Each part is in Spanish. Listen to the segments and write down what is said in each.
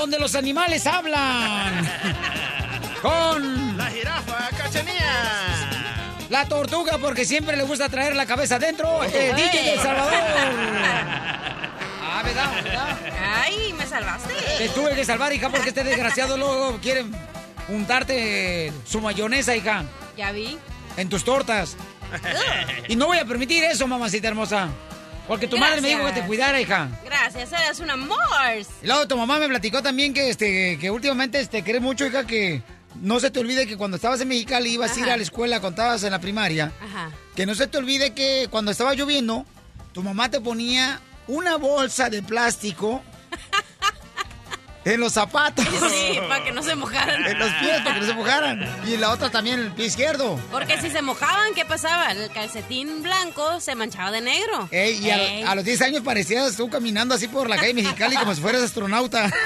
Donde los animales hablan. Con La jirafa, cachanía. la tortuga, porque siempre le gusta traer la cabeza adentro. El DJ de El Salvador. Ah, ¿verdad? ¿verdad? Ay, me salvaste. Te tuve que salvar, hija, porque este desgraciado luego quiere untarte su mayonesa, hija, Ya vi. en tus tortas. Y no voy a permitir eso, mamacita hermosa. Porque tu madre me dijo que te cuidara, hija. Gracias, eres un amor. Y luego tu mamá me platicó también que este que últimamente este crees mucho, hija, que no se te olvide que cuando estabas en Mexicali ibas a ir a la escuela cuando estabas en la primaria. Ajá. Que no se te olvide que cuando estaba lloviendo, tu mamá te ponía una bolsa de plástico en los zapatos. Sí, para que no se mojaran. En los pies para que no se mojaran. Y en la otra también en el pie izquierdo. Porque si se mojaban, ¿qué pasaba? El calcetín blanco se manchaba de negro. Ey, y a, Ey. a los 10 años parecías tú caminando así por la calle Mexicali como si fueras astronauta.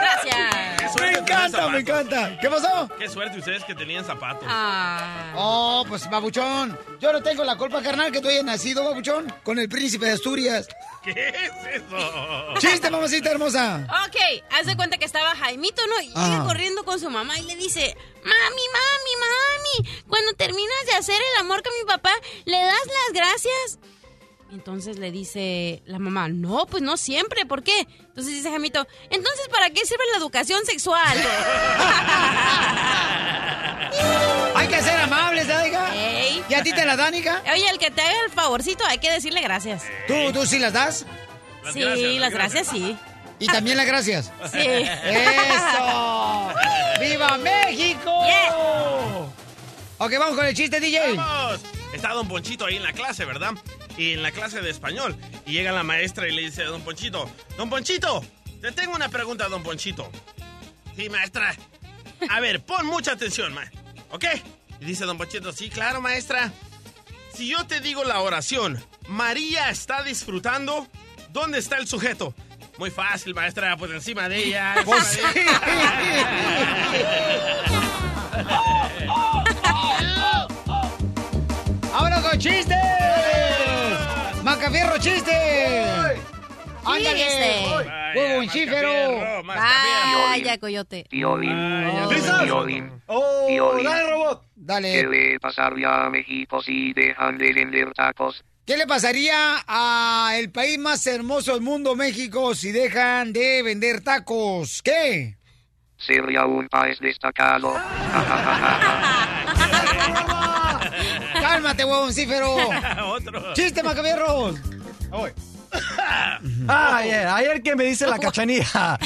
Gracias. Me encanta, me encanta. ¿Qué pasó? Qué suerte ustedes que tenían zapatos. Ah. Oh, pues babuchón. Yo no tengo la culpa, carnal, que tú hayas nacido, babuchón, con el príncipe de Asturias. ¿Qué es eso? Chiste, mamacita hermosa. Ok, haz de cuenta que estaba Jaimito, ¿no? Y llega Ajá. corriendo con su mamá y le dice, mami, mami, mami, cuando terminas de hacer el amor con mi papá, ¿le das las gracias? Entonces le dice la mamá, no, pues no siempre, ¿por qué? Entonces dice Jaimito, entonces ¿para qué sirve la educación sexual? Hay que ser amables, ¿eh, hija? Ey. ¿Y a ti te la dan, hija? Oye, el que te haga el favorcito hay que decirle gracias. ¿Tú, tú sí las das? Las sí, gracias, las gracias sí. Y también las gracias. Sí. ¡Eso! ¡Viva México! Yeah. Ok, vamos con el chiste, DJ. ¡Vamos! Está Don Ponchito ahí en la clase, ¿verdad? Y en la clase de español. Y llega la maestra y le dice a Don Ponchito, Don Ponchito, te tengo una pregunta, Don Ponchito. Sí, maestra. A ver, pon mucha atención, ma. ¿Ok? Y dice Don Ponchito, sí, claro, maestra. Si yo te digo la oración, María está disfrutando, ¿dónde está el sujeto? Muy fácil, maestra, pues encima de ella. Pues sí. ¡Ahora con chistes! ¡Macafierro chiste! ¡Ándale! Mascafierro, mascafierro. Vaya, coyote. Violín, ¿Listos? violín. ¡Oh, dale, robot! ¿Qué Dale. le pasaría a México si dejan de vender tacos? ¿Qué le pasaría a el país más hermoso del mundo, México, si dejan de vender tacos? ¿Qué? Sería un país destacado. ¡Cálmate, huevoncífero! Otro. ¡Chiste, macafierros! Ah, ayer, ayer que me dice la cachanilla.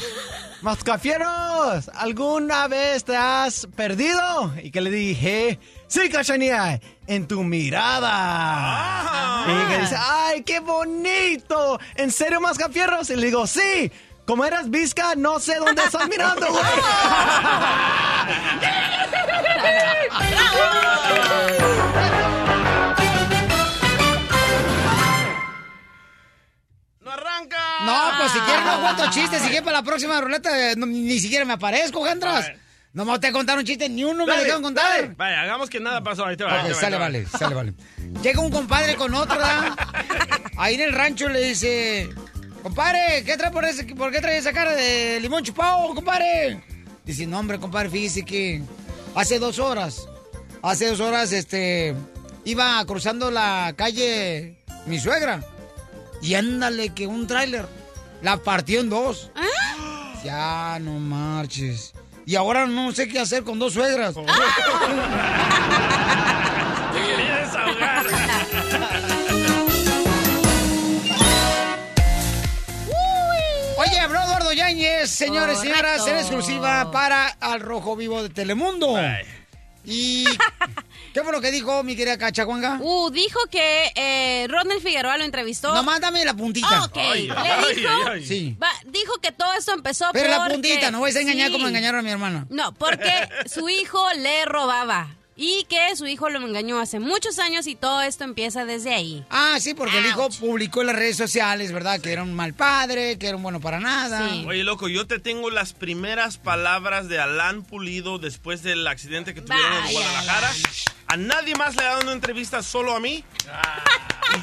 Mascafieros, ¿alguna vez te has perdido? Y que le dije, sí, cachanilla, en tu mirada. Y que dice, ay, qué bonito. ¿En serio, Mascafieros? Y le digo, sí. Como eras visca, no sé dónde estás mirando, güey. ¡No arranca! No, pues si quieres no cuento chistes, si quieres para la próxima ruleta, eh, no, ni siquiera me aparezco, Jandras. Ay. No te contaron chistes, ni uno me Dale, dejaron contar. dale. Vaya, hagamos que nada pasó. Ahí te va, ahí Ok, te va, sale, ahí te va. vale, sale, vale. Llega un compadre con otro, ¿verdad? Ahí en el rancho le dice, compadre, ¿qué trae por, ese, ¿por qué trae esa cara de limón chupado, compadre? Dice, no, hombre, compadre, fíjese que hace dos horas, hace dos horas, este, iba cruzando la calle mi suegra y ándale que un tráiler la partió en dos. Ya, no marches. Y ahora no sé qué hacer con dos suegras. Yáñez, señores y señoras, en exclusiva para Al Rojo Vivo de Telemundo. Ay. ¿Y qué fue lo que dijo mi querida Cachacuanga? Uh, dijo que eh, Ronald Figueroa lo entrevistó. No, mándame la puntita. Ok. Ay, Le ay, dijo, ay, ay. Sí. va, dijo que todo esto empezó Pero la puntita, no vais a engañar Sí. como engañaron a mi hermana. No, porque su hijo le robaba. Y que su hijo lo engañó hace muchos años y todo esto empieza desde ahí. Ah, sí, porque el hijo Ouch. publicó en las redes sociales, ¿verdad? Que era un mal padre, que era un bueno para nada. Sí. Oye, loco, yo te tengo las primeras palabras de Alan Pulido después del accidente que tuvieron en Guadalajara. A nadie más le ha dado una entrevista, solo a mí.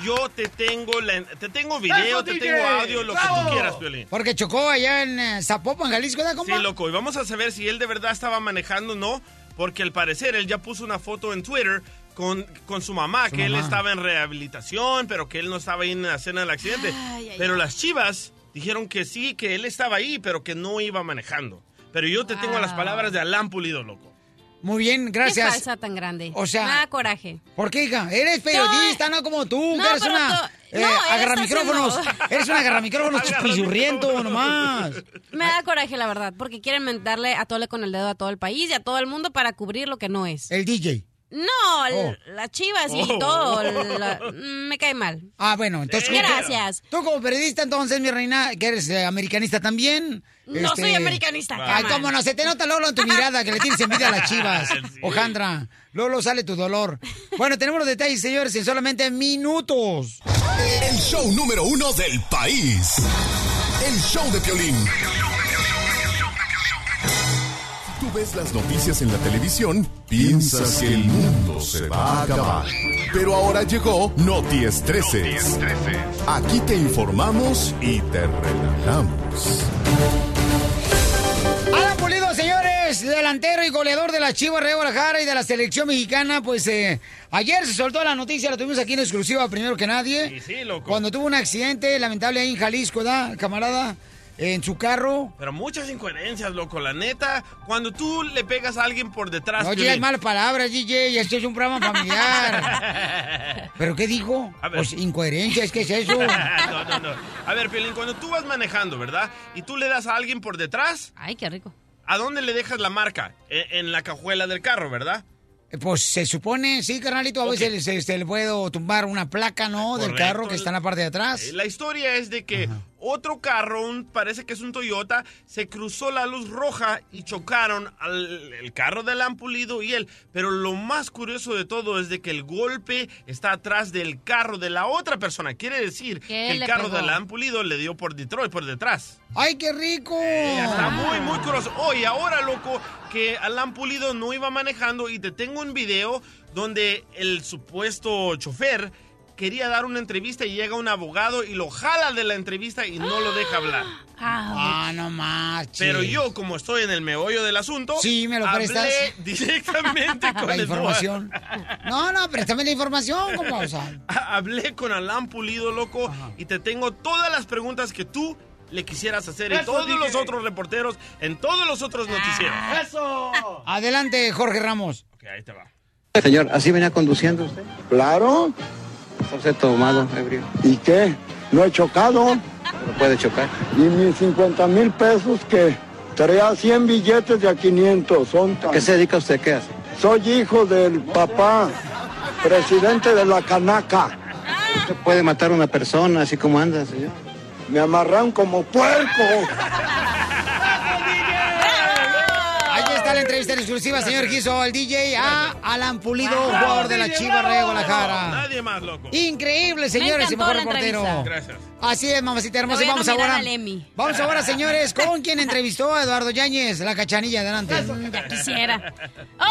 Y yo te tengo, la- te tengo video, te tengo audio, lo que tú quieras, Violín. Porque chocó allá en eh, Zapopan, Jalisco, ¿verdad, compa? Sí, loco, y vamos a saber si él de verdad estaba manejando o no, porque al parecer él ya puso una foto en Twitter con, con su mamá, que él estaba en rehabilitación, pero que él no estaba ahí en la escena del accidente. Ay, ay, pero ay. las chivas dijeron que sí, que él estaba ahí, pero que no iba manejando. Pero yo te tengo las Wow. palabras de Alan Pulido, loco. Muy bien, Qué gracias. falsa tan grande. O sea- Me da coraje. ¿Por qué, hija? Eres periodista, no, como tú, No, que eres una... tú- eh, no, agarra micrófonos. haciendo- Eres una agarra micrófonos chispizurriento nomás. Me da coraje, la verdad, porque quieren mentarle a tole con el dedo a todo el país y a todo el mundo para cubrir lo que no es. El DJ. No, Oh. las chivas y Oh. todo. la- me cae mal. Ah, bueno, entonces... Gracias. Tú como periodista, entonces, mi reina, que eres eh, americanista también. No este- soy americanista, Ay, cómo no, se te nota Lolo en tu mirada que le tienes envidia a las chivas. Sí. Ojandra, Lolo sale tu dolor. Bueno, tenemos los detalles, señores, en solamente minutos. El show número uno del país. El show de Piolín. Ves las noticias en la televisión, piensas que el mundo se va a acabar. Pero ahora llegó Noti Estreses. Aquí te informamos y te relajamos. Alan Pulido, señores, delantero y goleador de la Chivas de Guadalajara y de la selección mexicana, pues eh, ayer se soltó la noticia, la tuvimos aquí en exclusiva primero que nadie. Y sí, loco. Cuando tuvo un accidente lamentable ahí en Jalisco, ¿verdad, camarada? En su carro. Pero muchas incoherencias, loco. La neta, cuando tú le pegas a alguien por detrás... No digas malas palabras, DJ, esto es un programa familiar. ¿Pero qué dijo? A ver. Pues incoherencias, ¿qué es eso? no, no, no. A ver, Piolín, cuando tú vas manejando, ¿verdad? Y tú le das a alguien por detrás, Ay, qué rico. ¿a dónde le dejas la marca? En, en la cajuela del carro, ¿verdad? Pues se supone, sí, carnalito, a veces se, se le puede tumbar una placa, ¿no? Del carro que está en la parte de atrás. Eh, La historia es de que otro carro, un- parece que es un Toyota, se cruzó la luz roja y chocaron al el carro del Ampulido y él. Pero lo más curioso de todo es de que el golpe está atrás del carro de la otra persona. Quiere decir ¿Qué que el carro pegó? del Ampulido le dio por Detroit, por detrás. ¡Ay, qué rico! Está muy, muy curioso. Oye, ahora, loco, que Alan Pulido no iba manejando y te tengo un video donde el supuesto chofer quería dar una entrevista y llega un abogado y lo jala de la entrevista y no lo deja hablar. Ah, no más. Pero yo, como estoy en el meollo del asunto, Sí, ¿me lo hablé prestas? directamente con La el- información. No, no, préstame la información, sea. Hablé con Alan Pulido, loco, y te tengo todas las preguntas que tú le quisieras hacer y todos los otros reporteros en todos los otros noticieros. Adelante, Jorge Ramos. Ok, ahí te va. Señor, ¿así venía conduciendo usted? Claro. Usted tomado, ebrio. ¿Y qué? No he chocado. No puede chocar. Y mis 50 mil pesos que traía 100 billetes de a 500. Son tan- ¿A qué se dedica usted? ¿Qué hace? Soy hijo del papá, presidente de la Canaca. Usted puede matar a una persona así como anda, señor. Me amarran como puerco. Ahí está la entrevista en exclusiva, señor Giso, el DJ a Alan Pulido, jugador de la Chivas de Guadalajara. Nadie más, loco. Increíble, señores, y encantó mejor reportero. Gracias. Así es, mamacita hermosa. Y voy a vamos ahora. al. Vamos ahora, señores, con quien entrevistó a Eduardo Yáñez, la cachanilla, adelante. Ya quisiera.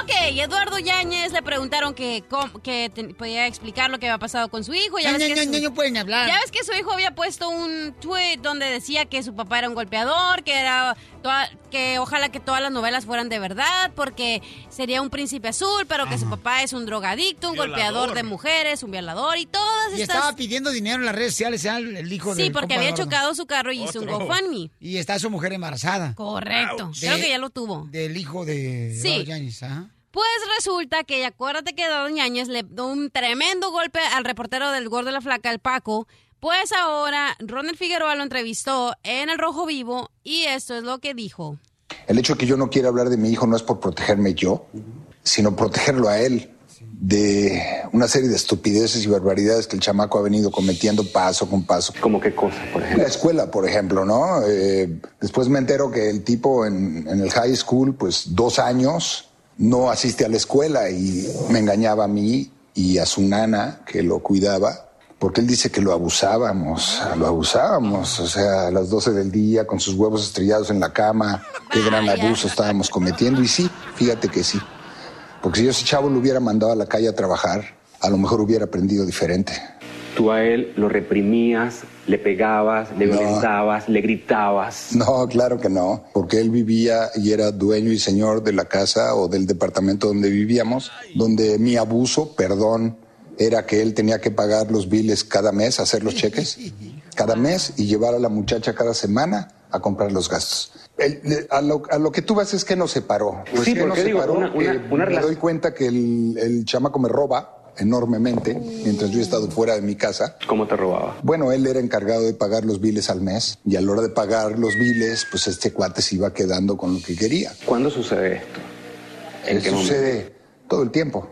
Ok, Eduardo Yáñez le preguntaron que, cómo- que te- podía explicar lo que había pasado con su hijo. Ya No, ves no, que no, su- no, no pueden hablar. Ya ves que su hijo había puesto un tweet donde decía que su papá era un golpeador, que era toda- que ojalá que todas las novelas fueran de verdad, porque sería un príncipe azul, pero que su papá es un drogadicto, un Violador. golpeador de mujeres, un violador y todas Y estas. estaba pidiendo dinero en las redes sociales, el hijo de. Sí, porque había chocado su carro y hizo un. GoFundMe. Y está su mujer embarazada. Correcto. Creo que ya lo tuvo. Del hijo de Sí. Yáñez, ¿ah? Pues resulta que acuérdate que Eduardo Ñañez le dio un tremendo golpe al reportero del Gordo de la Flaca, el Paco. Pues ahora Ronald Figueroa lo entrevistó en el Rojo Vivo y esto es lo que dijo. El hecho de que yo no quiera hablar de mi hijo no es por protegerme yo, sino protegerlo a él de una serie de estupideces y barbaridades que el chamaco ha venido cometiendo paso con paso. ¿Cómo qué cosa, por ejemplo? La escuela, por ejemplo, ¿no? Eh, después me entero que el tipo en, en el high school, pues dos años, no asiste a la escuela y me engañaba a mí y a su nana que lo cuidaba, porque él dice que lo abusábamos, lo abusábamos, o sea, a las 12 del día con sus huevos estrellados en la cama, qué gran abuso estábamos cometiendo. Y sí, fíjate que sí, porque si yo ese chavo lo hubiera mandado a la calle a trabajar, a lo mejor hubiera aprendido diferente. Tú a él lo reprimías, le pegabas, le No. violentabas, le gritabas. No, claro que no, porque él vivía y era dueño y señor de la casa o del departamento donde vivíamos, donde mi abuso, perdón, era que él tenía que pagar los biles cada mes, hacer los cheques cada mes y llevar a la muchacha cada semana a comprar los gastos. El- a, lo, a lo que tú vas es que nos separó. Pues Sí, que porque nos digo, separó, una- una- una me doy cuenta que el, el chamaco me roba enormemente mientras yo he estado fuera de mi casa. ¿Cómo te robaba? Bueno, él era encargado de pagar los biles al mes y a la hora de pagar los biles, pues este cuate se iba quedando con lo que quería. ¿Cuándo sucede esto? ¿En Eh, qué momento? sucede todo el tiempo.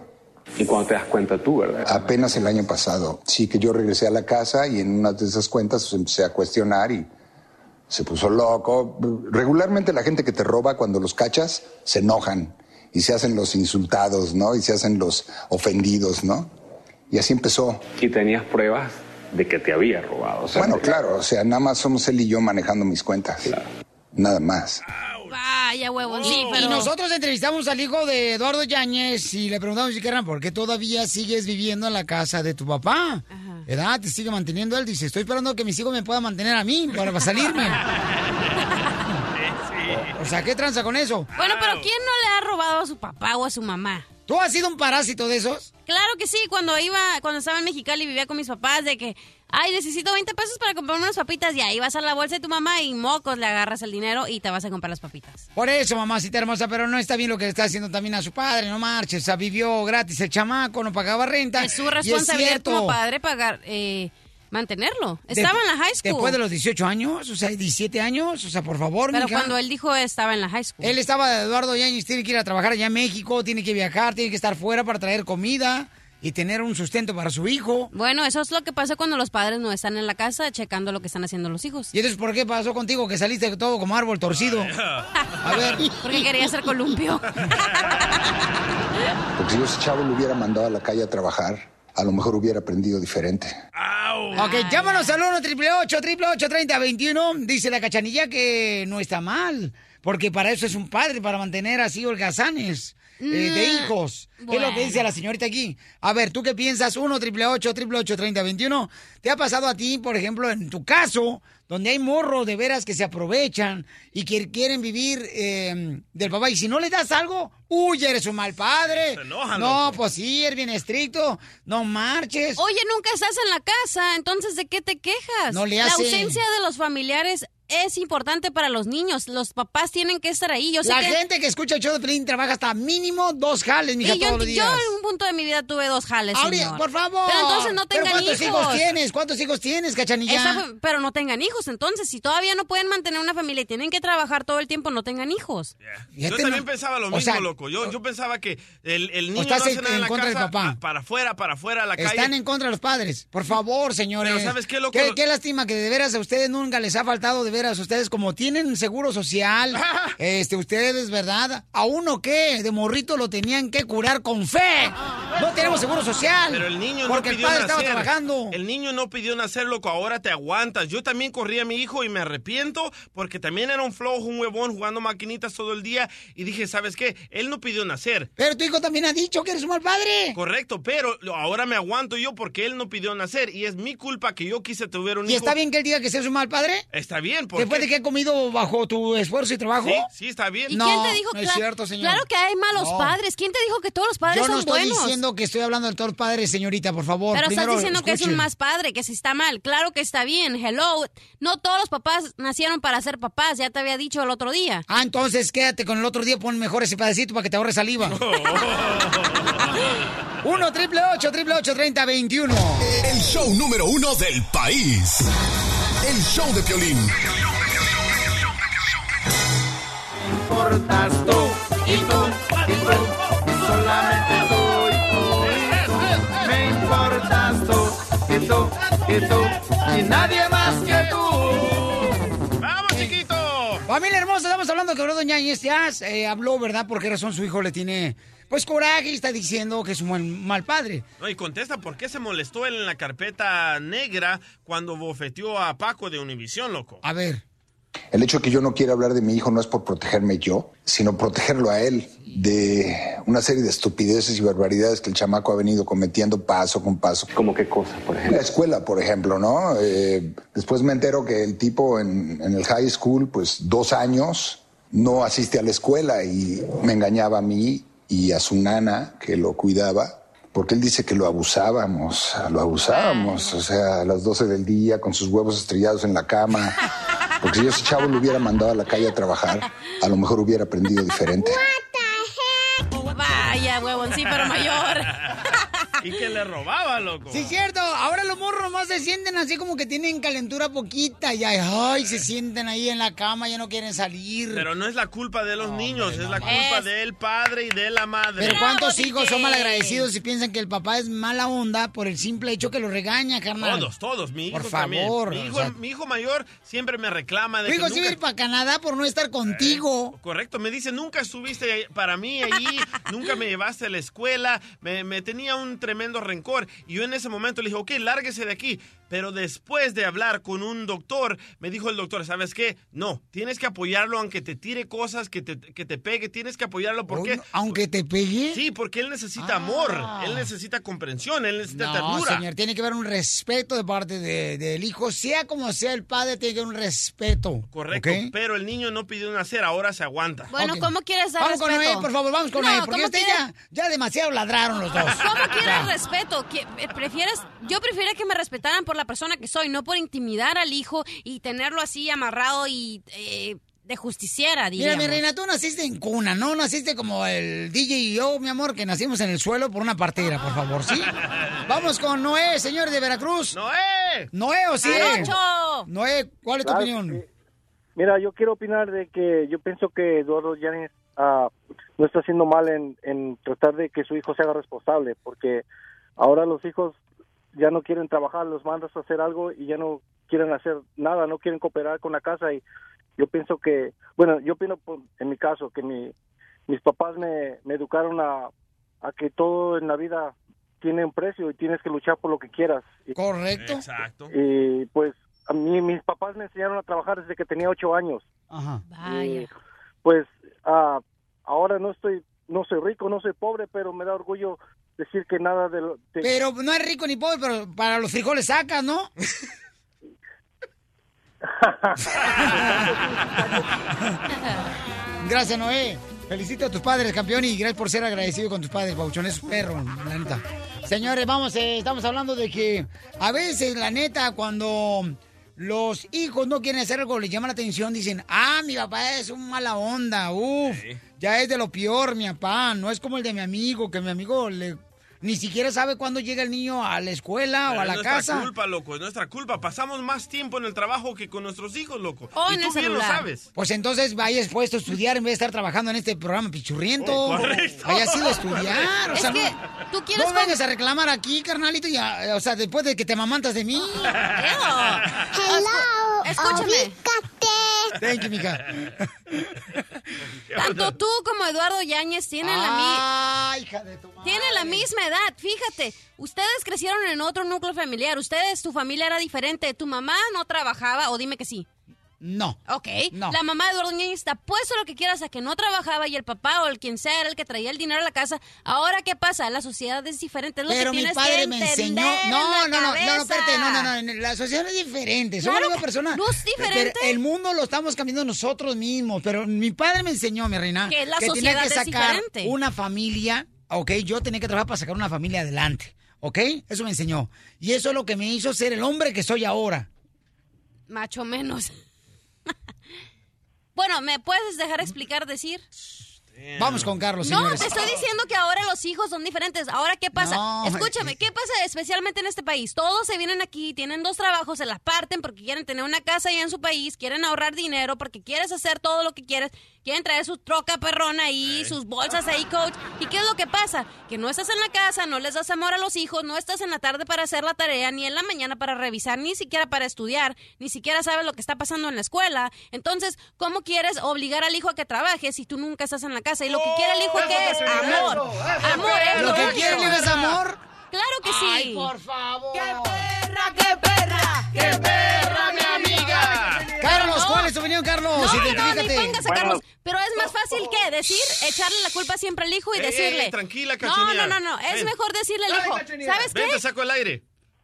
Y cuando te das cuenta tú, ¿verdad? Apenas el año pasado. Sí que yo regresé a la casa y en una de esas cuentas pues, empecé a cuestionar y se puso loco. Regularmente la gente que te roba cuando los cachas se enojan y se hacen los insultados, ¿no? Y se hacen los ofendidos, ¿no? Y así empezó. Y tenías pruebas de que te había robado. o sea, Bueno, claro, o sea, nada más somos él y yo manejando mis cuentas. Nada más. Vaya huevos. Sí, Y nosotros entrevistamos al hijo de Eduardo Yáñez y le preguntamos si querían por qué todavía sigues viviendo en la casa de tu papá. ¿Edad? ¿Te sigue manteniendo él? Dice, estoy esperando que mis hijos me puedan mantener a mí para salirme. O sea, ¿qué tranza con eso? Bueno, pero ¿quién no le ha robado a su papá o a su mamá? ¿Tú has sido un parásito de esos? Claro que sí, cuando iba, cuando estaba en Mexicali y vivía con mis papás, de que, ay, necesito 20 pesos para comprar unas papitas, y ahí vas a la bolsa de tu mamá y mocos, le agarras el dinero y te vas a comprar las papitas. Por eso, mamacita hermosa, pero no está bien lo que le está haciendo también a su padre, no marches. O sea, vivió gratis el chamaco, no pagaba renta. Es su responsabilidad como padre pagar, eh, mantenerlo. Estaba en la high school. Después de los 18 años, o sea, 17 años, o sea, por favor, Pero mija. cuando él dijo estaba en la high school. Él estaba, Eduardo Yáñez, tiene que ir a trabajar allá en México, tiene que viajar, tiene que estar fuera para traer comida y tener un sustento para su hijo. Bueno, eso es lo que pasa cuando los padres no están en la casa checando lo que están haciendo los hijos. ¿Y entonces por qué pasó contigo que saliste todo como árbol torcido? A ver. Porque quería ser columpio. Porque si yo ese chavo lo hubiera mandado a la calle a trabajar, a lo mejor hubiera aprendido diferente. Ok, llámanos al 1 888 3021 Dice la cachanilla que no está mal, porque para eso es un padre, para mantener así holgazanes eh, de Mm, hijos. Es lo que bueno. dice la señorita aquí. A ver, ¿tú qué piensas? 1 888 3021 ¿Te ha pasado a ti, por ejemplo, en tu caso, donde hay morros de veras que se aprovechan y que quieren vivir eh, del papá? Y si no le das algo, uy, eres un mal padre. Se enojan, no, pues sí, eres bien estricto. No marches. Oye, nunca estás en la casa, entonces ¿de qué te quejas? No le La hace. ausencia de los familiares es importante para los niños. Los papás tienen que estar ahí. Yo sé La que... gente que escucha el show de Pelín trabaja hasta mínimo dos jales, mija, Y yo, todos los yo días. en un punto de mi vida tuve dos jales, Ahorita, señor. por favor. Pero entonces no ¿Pero tengan ¿Cuántos hijos. hijos tienes? ¿Cuántos hijos tienes, cachanilla? Esa pero no tengan hijos. Entonces, si todavía no pueden mantener una familia y tienen que trabajar todo el tiempo, no tengan hijos. Yo también no- pensaba lo o mismo, sea, loco. Yo, yo pensaba que el, el niño estás no hace en- nada en en la contra del casa, papá. a- para afuera, para afuera, a la calle. Están en contra de los padres. Por favor, señores. Pero ¿sabes qué, loco? Qué, qué lástima que de veras a ustedes nunca les ha faltado, de veras, ustedes como tienen seguro social, este, ustedes, ¿verdad? ¿A uno qué? De morrito lo tenían que curar con fe. No tenemos seguro social. Pero el niño Porque no el pidió padre nacer. estaba trabajando. El niño no pidió nacer, loco. Ahora te aguantas. Yo también corrí a mi hijo y me arrepiento porque también era un flojo, un huevón jugando maquinitas todo el día. Y dije, ¿sabes qué? Él no pidió nacer. Pero tu hijo también ha dicho que eres un mal padre. Correcto, pero ahora me aguanto yo porque él no pidió nacer. Y es mi culpa que yo quise tuviera un ¿Y hijo. está bien que él diga que seas un mal padre? Está bien, ¿por Después qué? de que he comido bajo tu esfuerzo y trabajo. Sí, sí, está bien. ¿Y No, quién te dijo? no es cierto, señor. Claro que hay malos No. padres. ¿Quién te dijo que todos los padres Yo no son estoy buenos? diciendo que estoy hablando de todos los padres, señorita, por favor. Pero estás diciendo que es un más padre, que si está mal. Claro que está bien. Hello. No todos los papás nacieron para ser papás. Ya te había dicho el otro día. Ah, entonces quédate con el otro día, pon mejor ese pedacito para que te ahorres saliva. 1 triple 8 triple 8 30 21. El show número uno del país. El show de Piolín. Importas tú y tú y tú, solamente tú y tú. Me importas tú y tú y tú y nadie más que tú. Vamos chiquito. Familia hermosa, estamos hablando que habló Doña Inés, eh, habló, ¿verdad? ¿Por qué razón su hijo le tiene pues, coraje y está diciendo que es un mal padre? No, y contesta por qué se molestó él en la carpeta negra cuando bofeteó a Paco de Univisión, loco. A ver. El hecho de que yo no quiera hablar de mi hijo no es por protegerme yo, sino protegerlo a él de una serie de estupideces y barbaridades que el chamaco ha venido cometiendo paso con paso. ¿Cómo qué cosas, por ejemplo? la escuela, por ejemplo, ¿no? Eh, después me entero que el tipo en, en el high school, pues dos años, no asiste a la escuela y me engañaba a mí y a su nana que lo cuidaba. Porque él dice que lo abusábamos, lo abusábamos, o sea, a las 12 del día con sus huevos estrellados en la cama. Porque si yo ese chavo lo hubiera mandado a la calle a trabajar, a lo mejor hubiera aprendido diferente. Vaya, pero mayor. Y que le robaba, loco. Sí, cierto. Ahora los morros más se sienten así como que tienen calentura poquita y ay, ay, se sienten ahí en la cama, ya no quieren salir. Pero no es la culpa de los niños, es la culpa Es- del padre y de la madre. Pero ¿cuántos Bravo, hijos son malagradecidos y piensan que el papá es mala onda por el simple hecho que lo regaña, carnal? Todos, todos. Mi hijo Por también. favor, Mi hijo, o sea- mi hijo mayor siempre me reclama de que hijo se nunca- ir para Canadá por no estar contigo. Correcto, me dice, nunca estuviste para mí allí, nunca me llevaste a la escuela, me, me tenía un tremendo rencor. Y yo en ese momento le dije, ok, lárguese de aquí. Pero después de hablar con un doctor, me dijo el doctor, ¿sabes qué? No, tienes que apoyarlo aunque te tire cosas, que te, que te pegue, tienes que apoyarlo porque... Aunque te pegue. Sí, porque él necesita amor, él necesita comprensión, él necesita No, ternura. señor, tiene que haber un respeto de parte de- del hijo, sea como sea el padre, tiene que haber un respeto. Correcto, pero el niño no pidió nacer, ahora se aguanta. Bueno, Ok. ¿cómo quieres dar Vamos con? Noé, por favor, vamos con No, Noé, porque ¿cómo usted ya, ya demasiado ladraron los dos. ¿Cómo quieres respeto? ¿Qui- eh, ¿Prefieres? Yo prefiero que me respetaran por la persona que soy, no por intimidar al hijo y tenerlo así amarrado y eh, de justiciera, Mira, diríamos. mi reina, tú naciste en cuna, ¿no? Naciste como el DJ y yo, mi amor, que nacimos en el suelo por una partera, por favor, ¿sí? Vamos con Noé, señor de Veracruz. ¡Noé! Noé, o sí. Noé, ¿cuál es tu Claro, opinión? Mira, yo quiero opinar de que yo pienso que Eduardo Yanes ah, no está haciendo mal en, en tratar de que su hijo se haga responsable, porque ahora los hijos ya no quieren trabajar, los mandas a hacer algo y ya no quieren hacer nada, no quieren cooperar con la casa y yo pienso que, bueno, yo opino por- en mi caso que mi, mis papás me, me educaron a, a que todo en la vida tiene un precio y tienes que luchar por lo que quieras. Y- Correcto. Exacto. y pues a mí mis papás me enseñaron a trabajar desde que tenía ocho años. Ajá. Y, pues ah, ahora no estoy, no soy rico, no soy pobre, pero me da orgullo decir que nada de lo... de- Pero no es rico ni pobre, pero para los frijoles sacas, ¿no? Gracias, Noé. Felicito a tus padres, campeón, y gracias por ser agradecido con tus padres, Pauchón. Es perro, la neta. Señores, vamos, eh, estamos hablando de que a veces, la neta, cuando los hijos no quieren hacer algo, les llama la atención, dicen, ah, mi papá es un mala onda, uff, ya es de lo peor, mi papá, no es como el de mi amigo, que mi amigo le... Ni siquiera sabe cuándo llega el niño a la escuela Pero o a es la nuestra casa. culpa, loco, es nuestra culpa. Pasamos más tiempo en el trabajo que con nuestros hijos, loco. O y tú bien lo sabes. Pues entonces vaya expuesto a estudiar en vez de estar trabajando en este programa pichurriento. Oh, correcto. Sido a estudiar. O Es sea, que no, tú quieres no con- vengas a reclamar aquí, carnalito, ya, o sea, después de que te mamantas de mí. Hello, escúchame. Thank you, mija. Tanto tú como Eduardo Yáñez tienen la misma... Ay, hija de tu madre. Tienen la misma edad, fíjate. Ustedes crecieron en otro núcleo familiar. Ustedes, tu familia era diferente. Tu mamá no trabajaba, o dime que sí. No. Ok. No. La mamá de Eduardo Yáñez está puesto lo que quieras a que no trabajaba y el papá o el quien sea era el que traía el dinero a la casa. Ahora, ¿qué pasa? La sociedad es diferente. Es lo Pero que mi padre que me enseñó. en No, no, no, no, no, espérate, no, no, no. La sociedad es diferente. Somos Claro una que persona. no es diferente. Pero el mundo lo estamos cambiando nosotros mismos. Pero mi padre me enseñó, mi reina, Que la tenía sociedad que es sacar diferente. una familia. Ok, yo tenía que trabajar para sacar una familia adelante. ¿Ok? Eso me enseñó. Y eso es lo que me hizo ser el hombre que soy ahora. Macho menos. bueno, ¿me puedes dejar explicar, decir? Vamos con Carlos, No, señores. te estoy diciendo que ahora los hijos son diferentes. Ahora, ¿qué pasa? No, Escúchame, ¿qué pasa especialmente en este país? Todos se vienen aquí, tienen dos trabajos, se las parten porque quieren tener una casa allá en su país, quieren ahorrar dinero porque quieres hacer todo lo que quieres, quieren traer su troca perrona ahí, sus bolsas ahí, coach. ¿Y qué es lo que pasa? Que no estás en la casa, no les das amor a los hijos, no estás en la tarde para hacer la tarea, ni en la mañana para revisar, ni siquiera para estudiar, ni siquiera sabes lo que está pasando en la escuela. Entonces, ¿cómo quieres obligar al hijo a que trabaje si tú nunca estás en la casa? Y lo que quiere el hijo, ¿qué es? Amor. Amor es ¿Lo que quiere el hijo es amor? Claro que sí. Ay, por favor. ¡Qué perra, qué perra! ¡Qué perra, opinión, Carlos? No, no, no, ni pongas a Carlos. Pero es más fácil que decir, echarle la culpa siempre al hijo y Ey, ey, decirle. ey, tranquila, No, Cachanilla. no, no, no. Es Ven. mejor decirle al hijo. ¿Sabes Ven, qué? te saco el aire.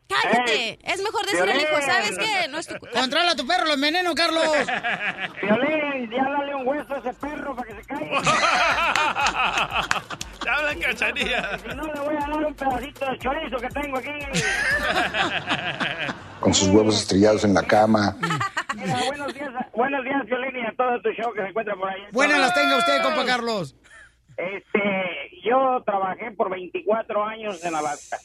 Cállate. Es mejor decirle al hijo, ¿sabes qué? No es tu Controla a tu perro, lo enveneno, Carlos. Violín, ya dale un hueso a ese perro para que se caiga. Te habla Cachanilla. Si no, le voy a dar un pedacito de chorizo que tengo aquí. Con sus huevos estrellados en la cama. Mira, buenos días, buenos días, Violín, y a todo tu show que se encuentra por ahí. Buenas las tenga usted, compa Carlos. Este, yo trabajé por 24 años en Alaska.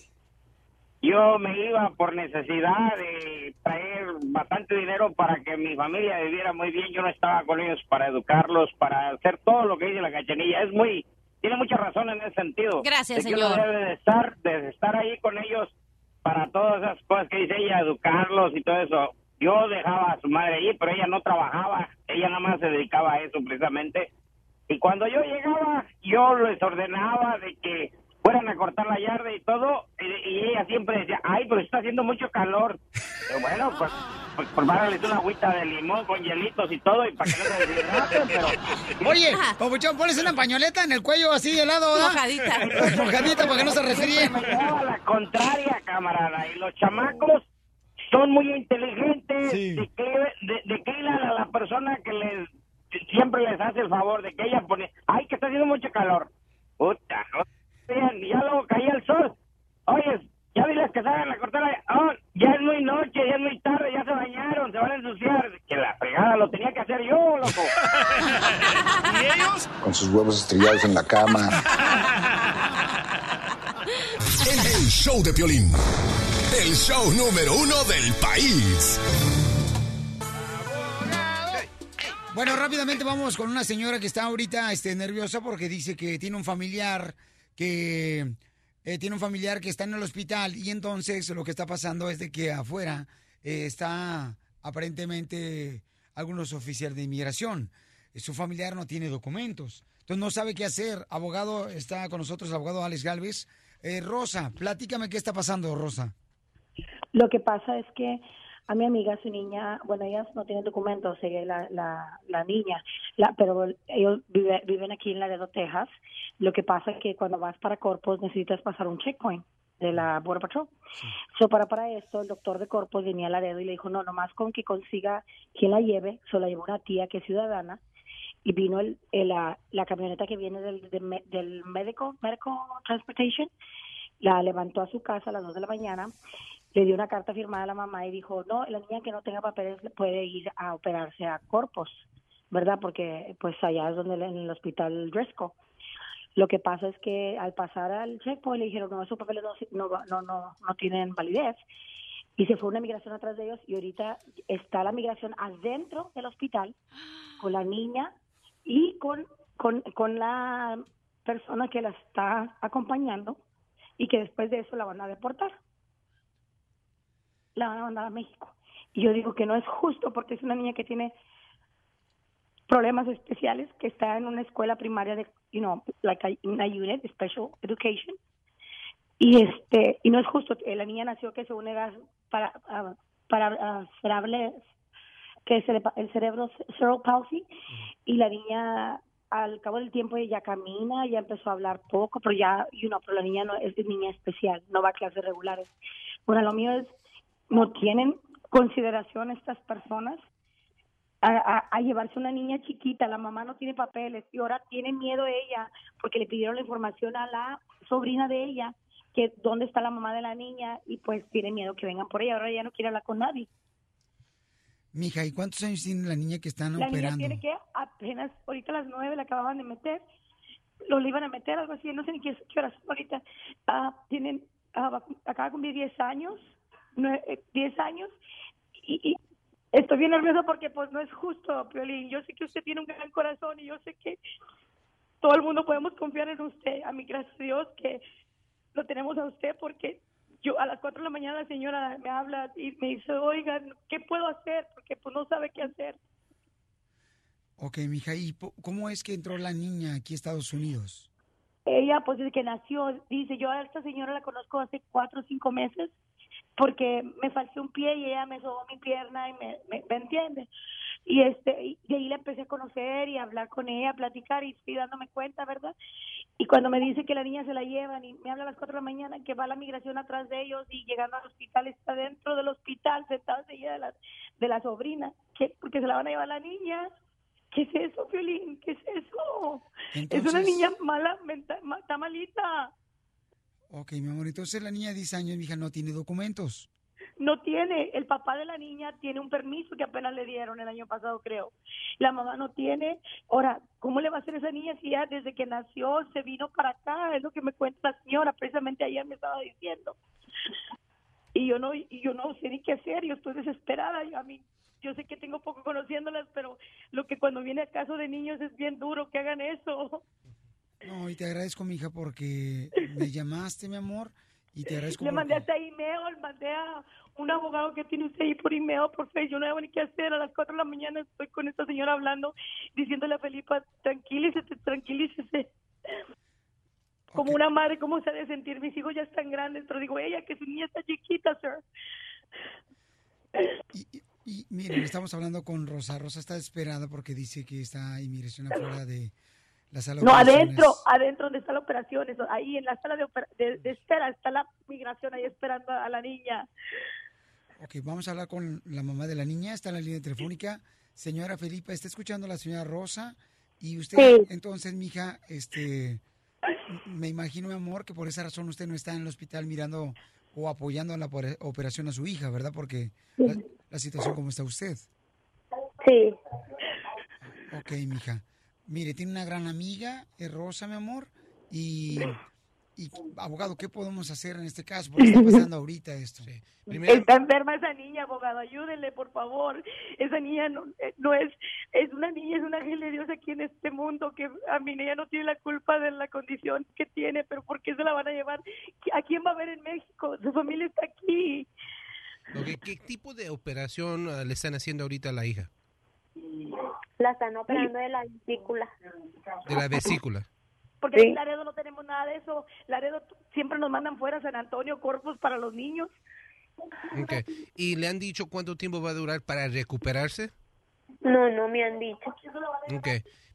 Yo me iba por necesidad de traer bastante dinero para que mi familia viviera muy bien. Yo no estaba con ellos para educarlos, para hacer todo lo que dice la cachanilla. Es muy, tiene mucha razón en ese sentido. Gracias, de que uno señor. debe de estar, de estar ahí con ellos para todas esas cosas que dice ella, educarlos y todo eso. Yo dejaba a su madre allí, pero ella no trabajaba. Ella nada más se dedicaba a eso precisamente. Y cuando yo llegaba, yo les ordenaba de que fueran a cortar la yarda y todo, y, y ella siempre decía, ay, pero está haciendo mucho calor. Pero bueno, pues, pues prepárales una agüita de limón con hielitos y todo, y para que no se pero... Oye, Papuchón, pones una pañoleta en el cuello así de lado, ¿verdad? Mojadita. Mojadita para que no se resfríe. Me llevaba la contraria, camarada, y los chamacos son muy inteligentes, de, que, de, de que a la persona que les siempre les hace el favor de que ella pone, ay, que está haciendo mucho calor. Puta, no y ya luego caía el sol. Oye, ya diles que salgan a cortar la... Oh, ya es muy noche, ya es muy tarde, ya se bañaron, se van a ensuciar. Que la fregada lo tenía que hacer yo, loco. ¿Y ellos? Con sus huevos estrellados en la cama. El show de Piolín. El show número uno del país. Bueno, rápidamente vamos con una señora que está ahorita este, nerviosa porque dice que tiene un familiar que eh, tiene un familiar que está en el hospital y entonces lo que está pasando es de que afuera eh, está aparentemente algunos oficiales de inmigración. Eh, Su familiar no tiene documentos, entonces no sabe qué hacer. Abogado está con nosotros, el abogado Alex Galvez. Eh, Rosa, platícame qué está pasando, Rosa. Lo que pasa es que a mi amiga, su niña, bueno, ellas no tienen documentos, ella, la, la, la niña, la, pero ellos vive- viven aquí en Laredo, Texas. Lo que pasa es que cuando vas para Corpus necesitas pasar un checkpoint de la Border Patrol. So, para, para esto, el doctor de Corpus venía a Laredo y le dijo, no, nomás con que consiga quien la lleve, solo la llevó una tía que es ciudadana, y vino el, el- la, la camioneta que viene del, del, me- del médico, medical transportation, la levantó a su casa a las 2 de la mañana, le dio una carta firmada a la mamá y dijo, no, la niña que no tenga papeles puede ir a operarse a Corpus, ¿verdad? Porque pues allá es donde en el hospital Driscoll. Lo que pasa es que al pasar al checkpoint le dijeron, no, esos papeles no, no, no, no, no tienen validez. Y se fue una migración atrás de ellos y ahorita está la migración adentro del hospital con la niña y con, con, con la persona que la está acompañando y que después de eso la van a deportar. La van a mandar a México. Y yo digo que no es justo porque es una niña que tiene problemas especiales, que está en una escuela primaria de, you know, like a, unit, special education. Y este, y no es justo, la niña nació que según era para, ah, para cerebrales, que es el, el cerebro cerebral palsy, y la niña al cabo del tiempo ella camina, ya empezó a hablar poco, pero ya, you know, pero la niña no es niña especial, no va a clases regulares. Bueno, lo mío es, no tienen consideración estas personas a, a- a llevarse una niña chiquita, la mamá no tiene papeles y ahora tiene miedo ella porque le pidieron la información a la sobrina de ella que dónde está la mamá de la niña y pues tiene miedo que vengan por ella, ahora ella no quiere hablar con nadie. Mija, ¿y cuántos años tiene la niña que están La niña operando? tiene que apenas, ahorita a las nueve la acababan de meter lo le iban a meter, algo así, no sé ni qué, qué horas ahorita. Ah, tienen, va- acaba de cumplir 10 años, 10 años, y, y estoy bien nerviosa porque pues no es justo, Piolín. Yo sé que usted tiene un gran corazón y yo sé que todo el mundo podemos confiar en usted. A mí, gracias a Dios, que lo tenemos a usted porque yo a las 4 de la mañana la señora me habla y me dice, oigan, ¿qué puedo hacer? Porque pues no sabe qué hacer. Ok, mija, ¿y cómo es que entró la niña aquí a Estados Unidos? Ella, pues desde que nació, dice, yo a esta señora la conozco hace cuatro o cinco meses porque me falté un pie y ella me sobó mi pierna y me, me, ¿me entiende. Y este, y de ahí la empecé a conocer y a hablar con ella, a platicar y estoy dándome cuenta, ¿verdad? Y cuando me dice que la niña se la llevan y me habla a las cuatro de la mañana que va la migración atrás de ellos y llegando al hospital está dentro del hospital sentada seguida de la, de la sobrina, que porque se la van a llevar la niña. ¿Qué es eso, Violín? ¿Qué es eso? es una niña mala, menta- ma- está malita. Ok, mi amor, entonces la niña de 10 años, mija, no tiene documentos. No tiene, el papá de la niña tiene un permiso que apenas le dieron el año pasado, creo. La mamá no tiene. Ahora, ¿cómo le va a hacer esa niña si ya desde que nació se vino para acá? Es lo que me cuenta la señora, precisamente ayer me estaba diciendo. Y yo no, y yo no sé ni qué hacer, yo estoy desesperada. Yo, a mí, yo sé que tengo poco conociéndolas, pero lo que cuando viene a caso de niños es bien duro que hagan eso. No, y te agradezco, mija, porque me llamaste, mi amor, y te agradezco Le porque- mandé hasta email, mandé a un abogado que tiene usted ahí por email, por Facebook. Yo no tengo ni qué hacer. A las 4 de la mañana estoy con esta señora hablando, diciéndole a Felipa, tranquilícese, tranquilícese. Como una madre, ¿cómo se ha de sentir? Mis hijos ya están grandes, pero digo, ella, que su niña está chiquita, sir. Y miren, estamos hablando con Rosa. Rosa está esperada porque dice que está inmigración afuera de la sala de No, adentro, adentro donde está la operación, eso, ahí en la sala de, opera- de, de espera está la migración, ahí esperando a la niña. Ok, vamos a hablar con la mamá de la niña. Está en la línea telefónica. Señora Felipa, está escuchando a la señora Rosa. Y usted, Sí. entonces, mija, este, me imagino, mi amor, que por esa razón usted no está en el hospital mirando o apoyando en la opera- operación a su hija, ¿verdad? Porque la, la situación como está usted. Sí. Ok, mija. Mire, tiene una gran amiga, es Rosa, mi amor. Y, y, abogado, ¿qué podemos hacer en este caso? Porque está pasando ahorita esto. Está enferma esa niña, abogado, ayúdenle, por favor. Esa niña no, eh, no es, es una niña, es un ángel de Dios aquí en este mundo, que a mi niña no tiene la culpa de la condición que tiene, pero ¿por qué se la van a llevar? ¿A quién va a ver en México? Su familia está aquí. ¿Qué tipo de operación ah, le están haciendo ahorita a la hija? La están operando de la vesícula. De la vesícula. Porque en Laredo no tenemos nada de eso. Laredo siempre nos mandan fuera a San Antonio, Corpus para los niños. Ok. ¿Y le han dicho cuánto tiempo va a durar para recuperarse? No, no me han dicho. Ok.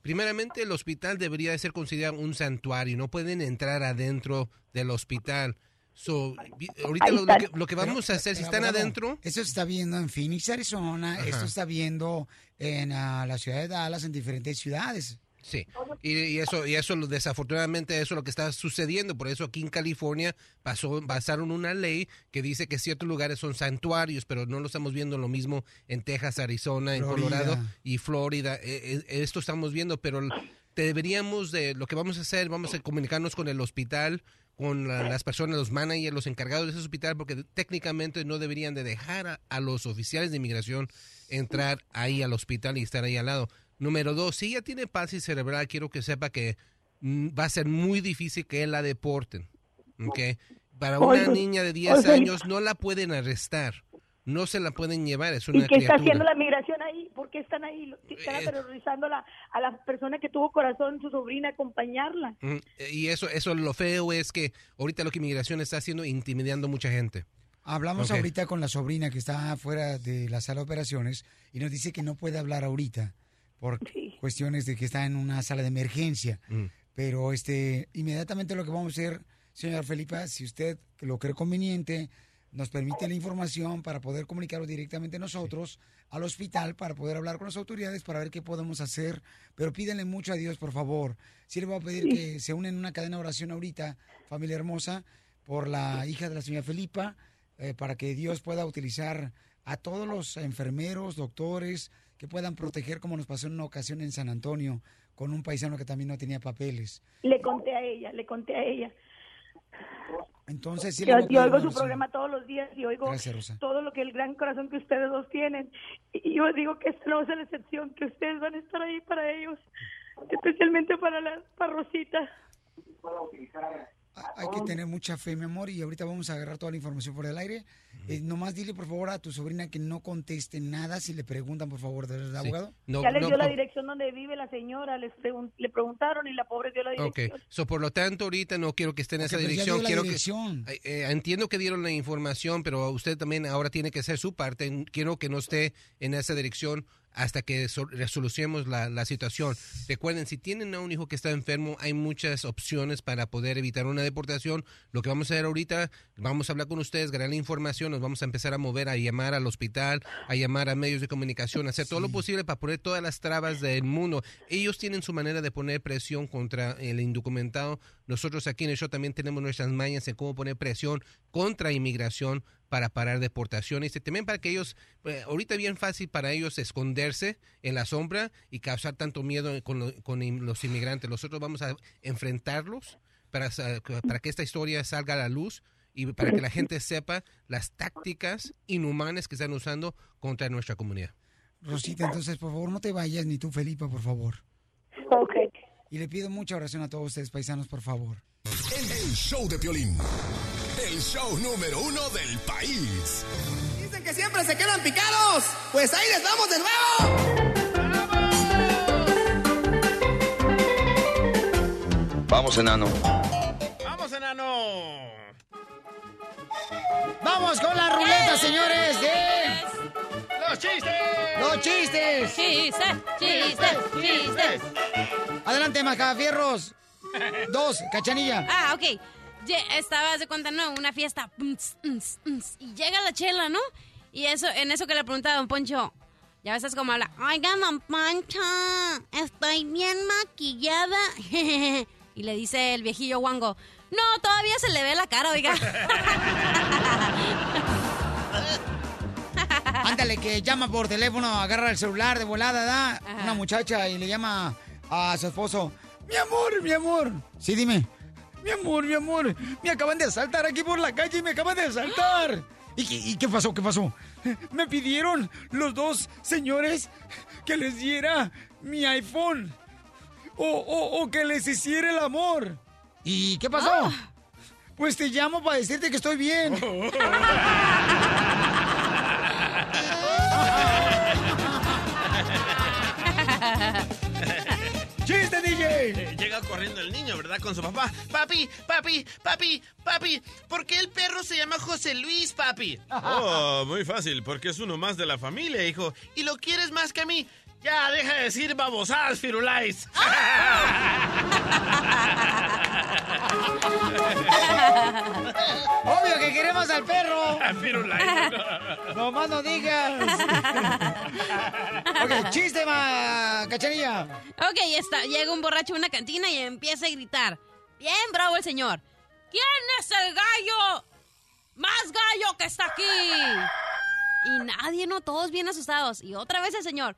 Primeramente, el hospital debería de ser considerado un santuario. No pueden entrar adentro del hospital. So, ahorita lo, lo que, lo que vamos a hacer, si están adentro... Eso se está viendo en Phoenix, Arizona. Ajá. Esto está viendo en ah, la ciudad de Dallas, en diferentes ciudades. Sí, y, y eso, y eso lo- desafortunadamente eso es lo que está sucediendo. Por eso aquí en California pasó, pasaron una ley que dice que ciertos lugares son santuarios, pero no lo estamos viendo lo mismo en Texas, Arizona, en Florida. Colorado y Florida. Eh, eh, esto estamos viendo, pero deberíamos de, lo que vamos a hacer, vamos a comunicarnos con el hospital, con la- las personas, los managers, los encargados de ese hospital, porque técnicamente no deberían de dejar a, a los oficiales de inmigración entrar ahí al hospital y estar ahí al lado. Número dos, si ella tiene palsy cerebral, quiero que sepa que mm, va a ser muy difícil que la deporten. ¿ok? Para una niña de 10 oye. años no la pueden arrestar, no se la pueden llevar, es una ¿Y qué está haciendo la migración ahí? ¿Por qué están ahí? Están aterrorizando a la, a la persona que tuvo corazón, su sobrina, acompañarla. Mm, Y eso, eso lo feo es que ahorita lo que inmigración está haciendo intimidando mucha gente. Hablamos ahorita con la sobrina que está fuera de la sala de operaciones y nos dice que no puede hablar ahorita por cuestiones de que está en una sala de emergencia. Mm. Pero este, inmediatamente lo que vamos a hacer, señora Felipa, si usted lo cree conveniente, nos permite la información para poder comunicarlo directamente nosotros al hospital para poder hablar con las autoridades para ver qué podemos hacer. Pero pídenle mucho a Dios, por favor. Sí le voy a pedir que se unen en una cadena de oración ahorita, familia hermosa, por la hija de la señora Felipa, eh, para que Dios pueda utilizar a todos los enfermeros, doctores, que puedan proteger como nos pasó en una ocasión en San Antonio con un paisano que también no tenía papeles. Le conté a ella, le conté a ella. Entonces, sí Yo, le oigo su programa todos los días y oigo Gracias, todo lo que el gran corazón que ustedes dos tienen. Y yo digo que esta no es la excepción, que ustedes van a estar ahí para ellos, especialmente para la para Rosita. Hay que tener mucha fe, mi amor, y ahorita vamos a agarrar toda la información por el aire. Eh, nomás dile, por favor, a tu sobrina que no conteste nada si le preguntan, por favor, del abogado. No, ya les no, dio la dirección donde vive la señora, les pregun- le preguntaron y la pobre dio la Ok, dirección. so, por lo tanto, ahorita no quiero que esté en Ok, esa pero ya dirección. dio la quiero dirección. Que, eh, entiendo que dieron la información, pero usted también ahora tiene que hacer su parte. Quiero que no esté en esa dirección hasta que so- resolucionemos la, la situación. Recuerden, si tienen a un hijo que está enfermo, hay muchas opciones para poder evitar una deportación. Lo que vamos a hacer ahorita, vamos a hablar con ustedes, ganar la información, nos vamos a empezar a mover, a llamar al hospital, a llamar a medios de comunicación, a hacer todo lo posible para poner todas las trabas del mundo. Ellos tienen su manera de poner presión contra el indocumentado. Nosotros aquí en el show también tenemos nuestras mañas en cómo poner presión contra inmigración para parar deportaciones y también para que ellos, eh, ahorita bien fácil para ellos esconderse en la sombra y causar tanto miedo con, lo- con los inmigrantes. Nosotros vamos a enfrentarlos para, para que esta historia salga a la luz y para que la gente sepa las tácticas inhumanas que están usando contra nuestra comunidad. Rosita, entonces, por favor, no te vayas, ni tú, Felipa, por favor. Ok. Y le pido mucha oración a todos ustedes, paisanos, por favor. El show de Piolín. El show número uno del país. Dicen que siempre se quedan picados. Pues ahí les vamos de nuevo. Vamos, enano. ¡Vamos, enano! Vamos con la ruleta, señores, de ¡Los chistes! los chistes. Chistes, chistes, chistes. Adelante, Macafierros. Dos, cachanilla. Ah, ok. Estaba de cuenta, ¿no? Una fiesta. Y llega la chela, ¿no? Y eso, en eso que le preguntaba a Don Poncho. Ya ves, es como habla. Oiga, Don Poncho, estoy bien maquillada. y le dice el viejillo guango. No, todavía se le ve la cara, oiga. Ándale, que llama por teléfono, agarra el celular de volada, ¿da? Una muchacha y le llama a su esposo. Mi amor, mi amor. Sí, dime. Mi amor, mi amor. Me acaban de asaltar aquí por la calle, me acaban de asaltar. ¿Y, qué- y qué pasó? ¿Qué pasó? Me pidieron los dos señores que les diera mi iPhone. O, o- o que les hiciera el amor. ¿Y qué pasó? Pues te llamo para decirte que estoy bien. ¡Chiste, DJ! Eh, Llega corriendo el niño, ¿verdad? Con su papá. Papi, papi, papi, papi, ¿por qué el perro se llama José Luis, papi? Oh, muy fácil, porque es uno más de la familia, hijo. ¿Y lo quieres más que a mí? Ya, deja de decir babosadas, Firulais. Obvio que queremos al perro. Firulais. No más no digas. ok, chiste, ma, cachanilla. Ok, ya está. Llega un borracho a una cantina y empieza a gritar. Bien bravo el señor. ¿Quién es el gallo? Más gallo que está aquí. Y nadie, no, todos bien asustados. Y otra vez el señor.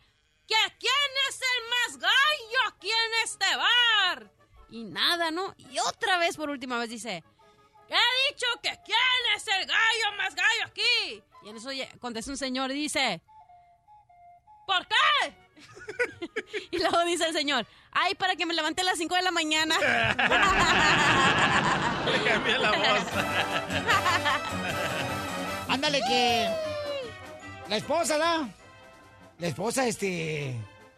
¿Que quién es el más gallo aquí en este bar? Y nada, ¿no? Y otra vez por última vez dice. He dicho que quién es el gallo más gallo aquí. Y en eso contesta un señor y dice. ¿Por qué? Y luego dice el señor, ay, para que me levante a las 5 de la mañana. Le cambié la voz. Ándale que la esposa, ¿da? La esposa, este,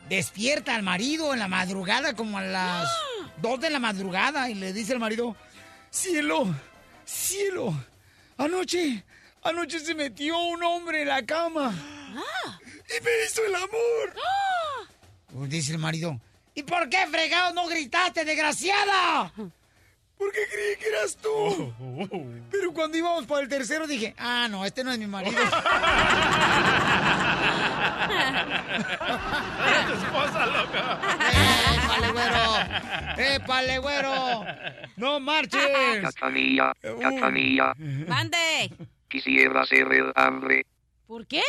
despierta al marido en la madrugada, como a las 2 de la madrugada, y le dice al marido, cielo, cielo, anoche, anoche se metió un hombre en la cama y me hizo el amor. Pues dice el marido, ¿y por qué fregado no gritaste, desgraciada? Porque creí que eras tú. Pero cuando íbamos por el tercero dije, ah, no, este no es mi marido. Era tu esposa, loco. ¡Épale, güero! ¡Épale, güero! ¡No marches! Cachanilla, cachanilla. Mande. Quisiera ser el hambre ¿Por qué?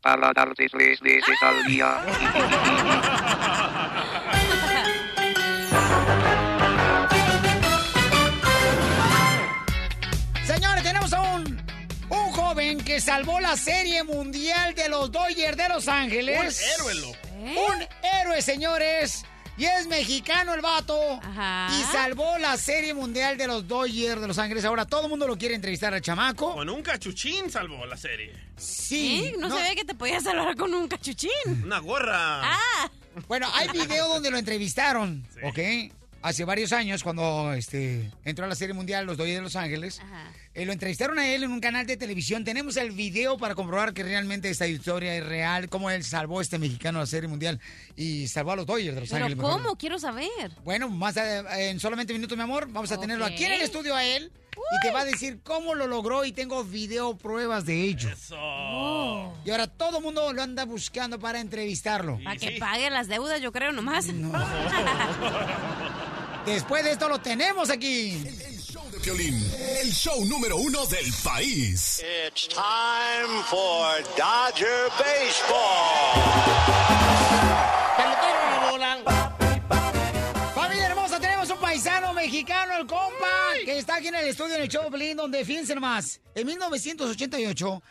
para darte tres veces al día. que salvó la Serie Mundial de los Dodgers de Los Ángeles? Un héroe, loco. Un héroe, señores. Y es mexicano el vato. Y salvó la Serie Mundial de los Dodgers de Los Ángeles. Ahora todo el mundo lo quiere entrevistar al chamaco. Con un cachuchín salvó la serie. Sí. ¿Eh? No, sabía que te podías salvar con un cachuchín. Una gorra. Ah. Bueno, hay video donde lo entrevistaron, ¿ok? Hace varios años, cuando este, entró a la Serie Mundial los Dodgers de Los Ángeles. Eh, lo entrevistaron a él en un canal de televisión. Tenemos el video para comprobar que realmente esta historia es real, cómo él salvó a este mexicano a la Serie Mundial y salvó a los Dodgers de Los ¿Pero Ángeles. mejor. cómo? Quiero saber. Bueno, más eh, en solamente minutos, mi amor, vamos a tenerlo aquí en el estudio a él y te va a decir cómo lo logró y tengo video pruebas de ello. Y ahora todo el mundo lo anda buscando para entrevistarlo. Para que pague las deudas, yo creo, nomás. Después de esto lo tenemos aquí. de Piolín, el show número uno del país. It's time for Dodger Baseball. Familia hermosa, tenemos un paisano mexicano, el compa, que está aquí en el estudio en el show de Pelín, donde fíjense nomás, en 1988,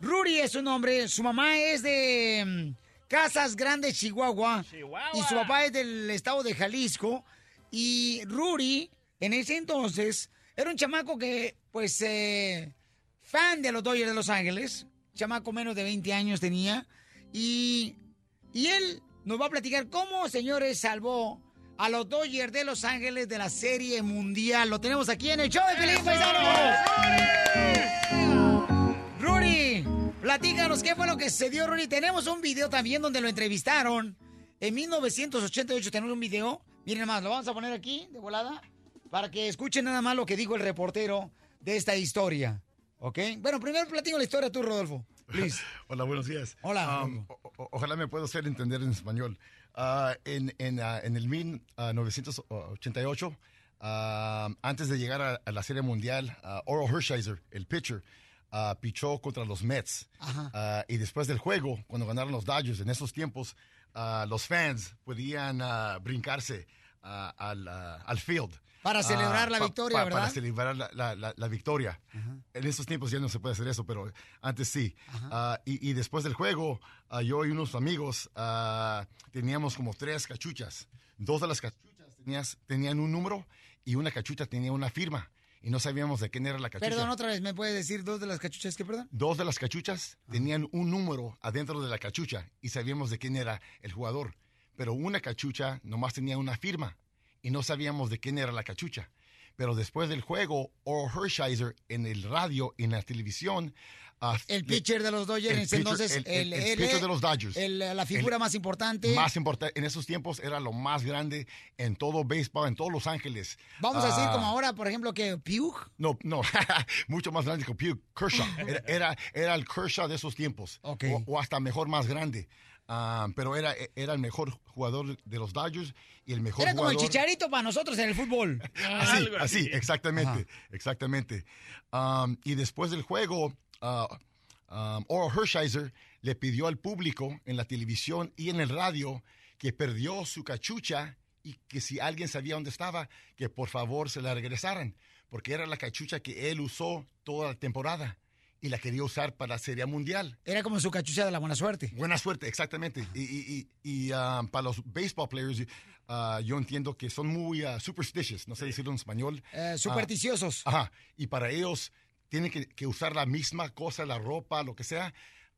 Ruri es su nombre, su mamá es de mm, Casas Grandes, Chihuahua, y su papá es del estado de Jalisco, y Ruri, en ese entonces, era un chamaco que, pues, eh, fan de los Dodgers de Los Ángeles, chamaco menos de 20 años tenía, y, y él nos va a platicar cómo, señores, salvó a los Dodgers de Los Ángeles de la Serie Mundial. Lo tenemos aquí en el show de Felipe Paisanos. Ruri, platícanos qué fue lo que sucedió, Ruri. Tenemos un video también donde lo entrevistaron. En 1988 tenemos un video. Miren más, lo vamos a poner aquí de volada para que escuchen nada más lo que dijo el reportero de esta historia. ¿Ok? Bueno, primero platico la historia tú, Rodolfo. Please. Hola, buenos días. Hola. Um, ojalá me pueda hacer entender en español. Ah, en, en, ah, en el 1988, ah, antes de llegar a, a la Serie Mundial, Oral Hershiser, el pitcher, pichó contra los Mets. Ajá. Y después del juego, cuando ganaron los Dodgers, en esos tiempos, ah, los fans podían ah, brincarse ah, al, ah, al field. Para celebrar la pa- victoria, pa- ¿verdad? Para celebrar la, la- la- la victoria. En estos tiempos ya no se puede hacer eso, pero antes sí. Y, y después del juego, yo y unos amigos teníamos como tres cachuchas. Dos de las cachuchas tenías- tenían un número y una cachucha tenía una firma. Y no sabíamos de quién era la cachucha. Perdón, otra vez, ¿me puedes decir dos de las cachuchas que, perdón? Dos de las cachuchas tenían un número adentro de la cachucha y sabíamos de quién era el jugador. Pero una cachucha nomás tenía una firma y no sabíamos de quién era la cachucha. Pero después del juego, Oral Hershiser en el radio y en la televisión. Ah, El pitcher de los Dodgers, el en ese pitcher- entonces, el, el, pitcher de los Dodgers. la figura más importante. Más importante, en esos tiempos era lo más grande en todo béisbol, en todos Los Ángeles. Vamos a decir Ah, como ahora, por ejemplo, que Pugh. no, no, mucho más grande que Pugh. Kershaw. Era, era, era el Kershaw de esos tiempos. Ok. O, o hasta mejor, más grande. Ah, pero era, era el mejor jugador de los Dodgers y el mejor Era como el jugador. chicharito para nosotros en el fútbol. Así, así, exactamente, exactamente. Um, y después del juego, uh, um, Oral Hershiser le pidió al público en la televisión y en el radio que perdió su cachucha y que si alguien sabía dónde estaba, que por favor se la regresaran, porque era la cachucha que él usó toda la temporada y la quería usar para la Serie Mundial. Era como su cachucha de la buena suerte. Buena suerte, exactamente. Y, y- y- y, um, para los baseball players, uh, yo entiendo que son muy uh, superstitious, no sé decirlo en español. Eh, Ah, supersticiosos. ajá. Y para ellos tienen que, que usar la misma cosa, la ropa, lo que sea,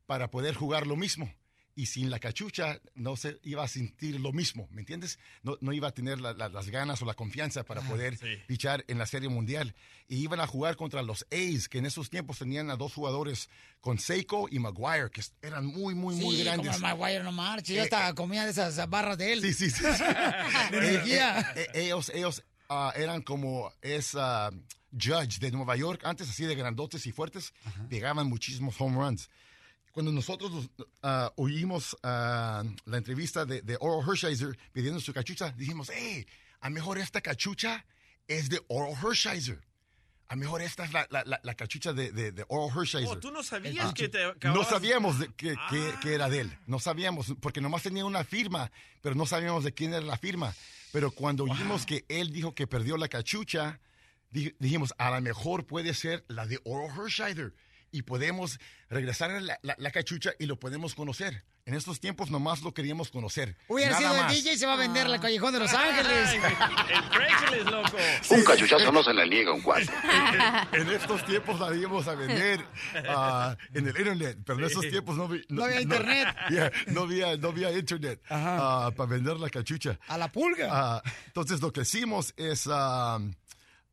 para poder jugar lo mismo. Y sin la cachucha no se iba a sentir lo mismo, ¿me entiendes? No, no iba a tener la- la- las ganas o la confianza para poder pichar en la Serie Mundial. Y iban a jugar contra los A's, que en esos tiempos tenían a dos jugadores con Seiko y Maguire, que eran muy, muy, muy sí, grandes. como Maguire no marche. Yo Eh, hasta comía de esas barras de él. Sí, sí, sí. Eh, eh, ellos ellos ah, eran como esa judge de Nueva York, antes así de grandotes y fuertes, pegaban muchísimos home runs. Cuando nosotros ah, oímos ah, la entrevista de, de Oral Hershiser pidiendo su cachucha, dijimos, hey, a mejor esta cachucha es de Oral Hershiser. A mejor esta es la, la- la- la cachucha de, de, de Oral Hershiser. Oh, ¿tú no sabías Ah. que te No acababas- sabíamos de- que, que- que era de él. No sabíamos, porque nomás tenía una firma, pero no sabíamos de quién era la firma. Pero cuando oímos que él dijo que perdió la cachucha, dijimos, a lo mejor puede ser la de Oral Hershiser. y podemos regresar a la, la- la cachucha y lo podemos conocer. En estos tiempos nomás lo queríamos conocer. Hubiera sido el. DJ y se va a vender la Callejón de Los Ángeles. El Craigslist, loco. Un cachuchazo no se le niega un cuate. en estos tiempos la íbamos a vender ah, en el internet, pero en esos tiempos no, vi- No había internet. Yeah, no había, no había internet ah, para vender la cachucha. A la pulga. Ah, entonces lo que hicimos es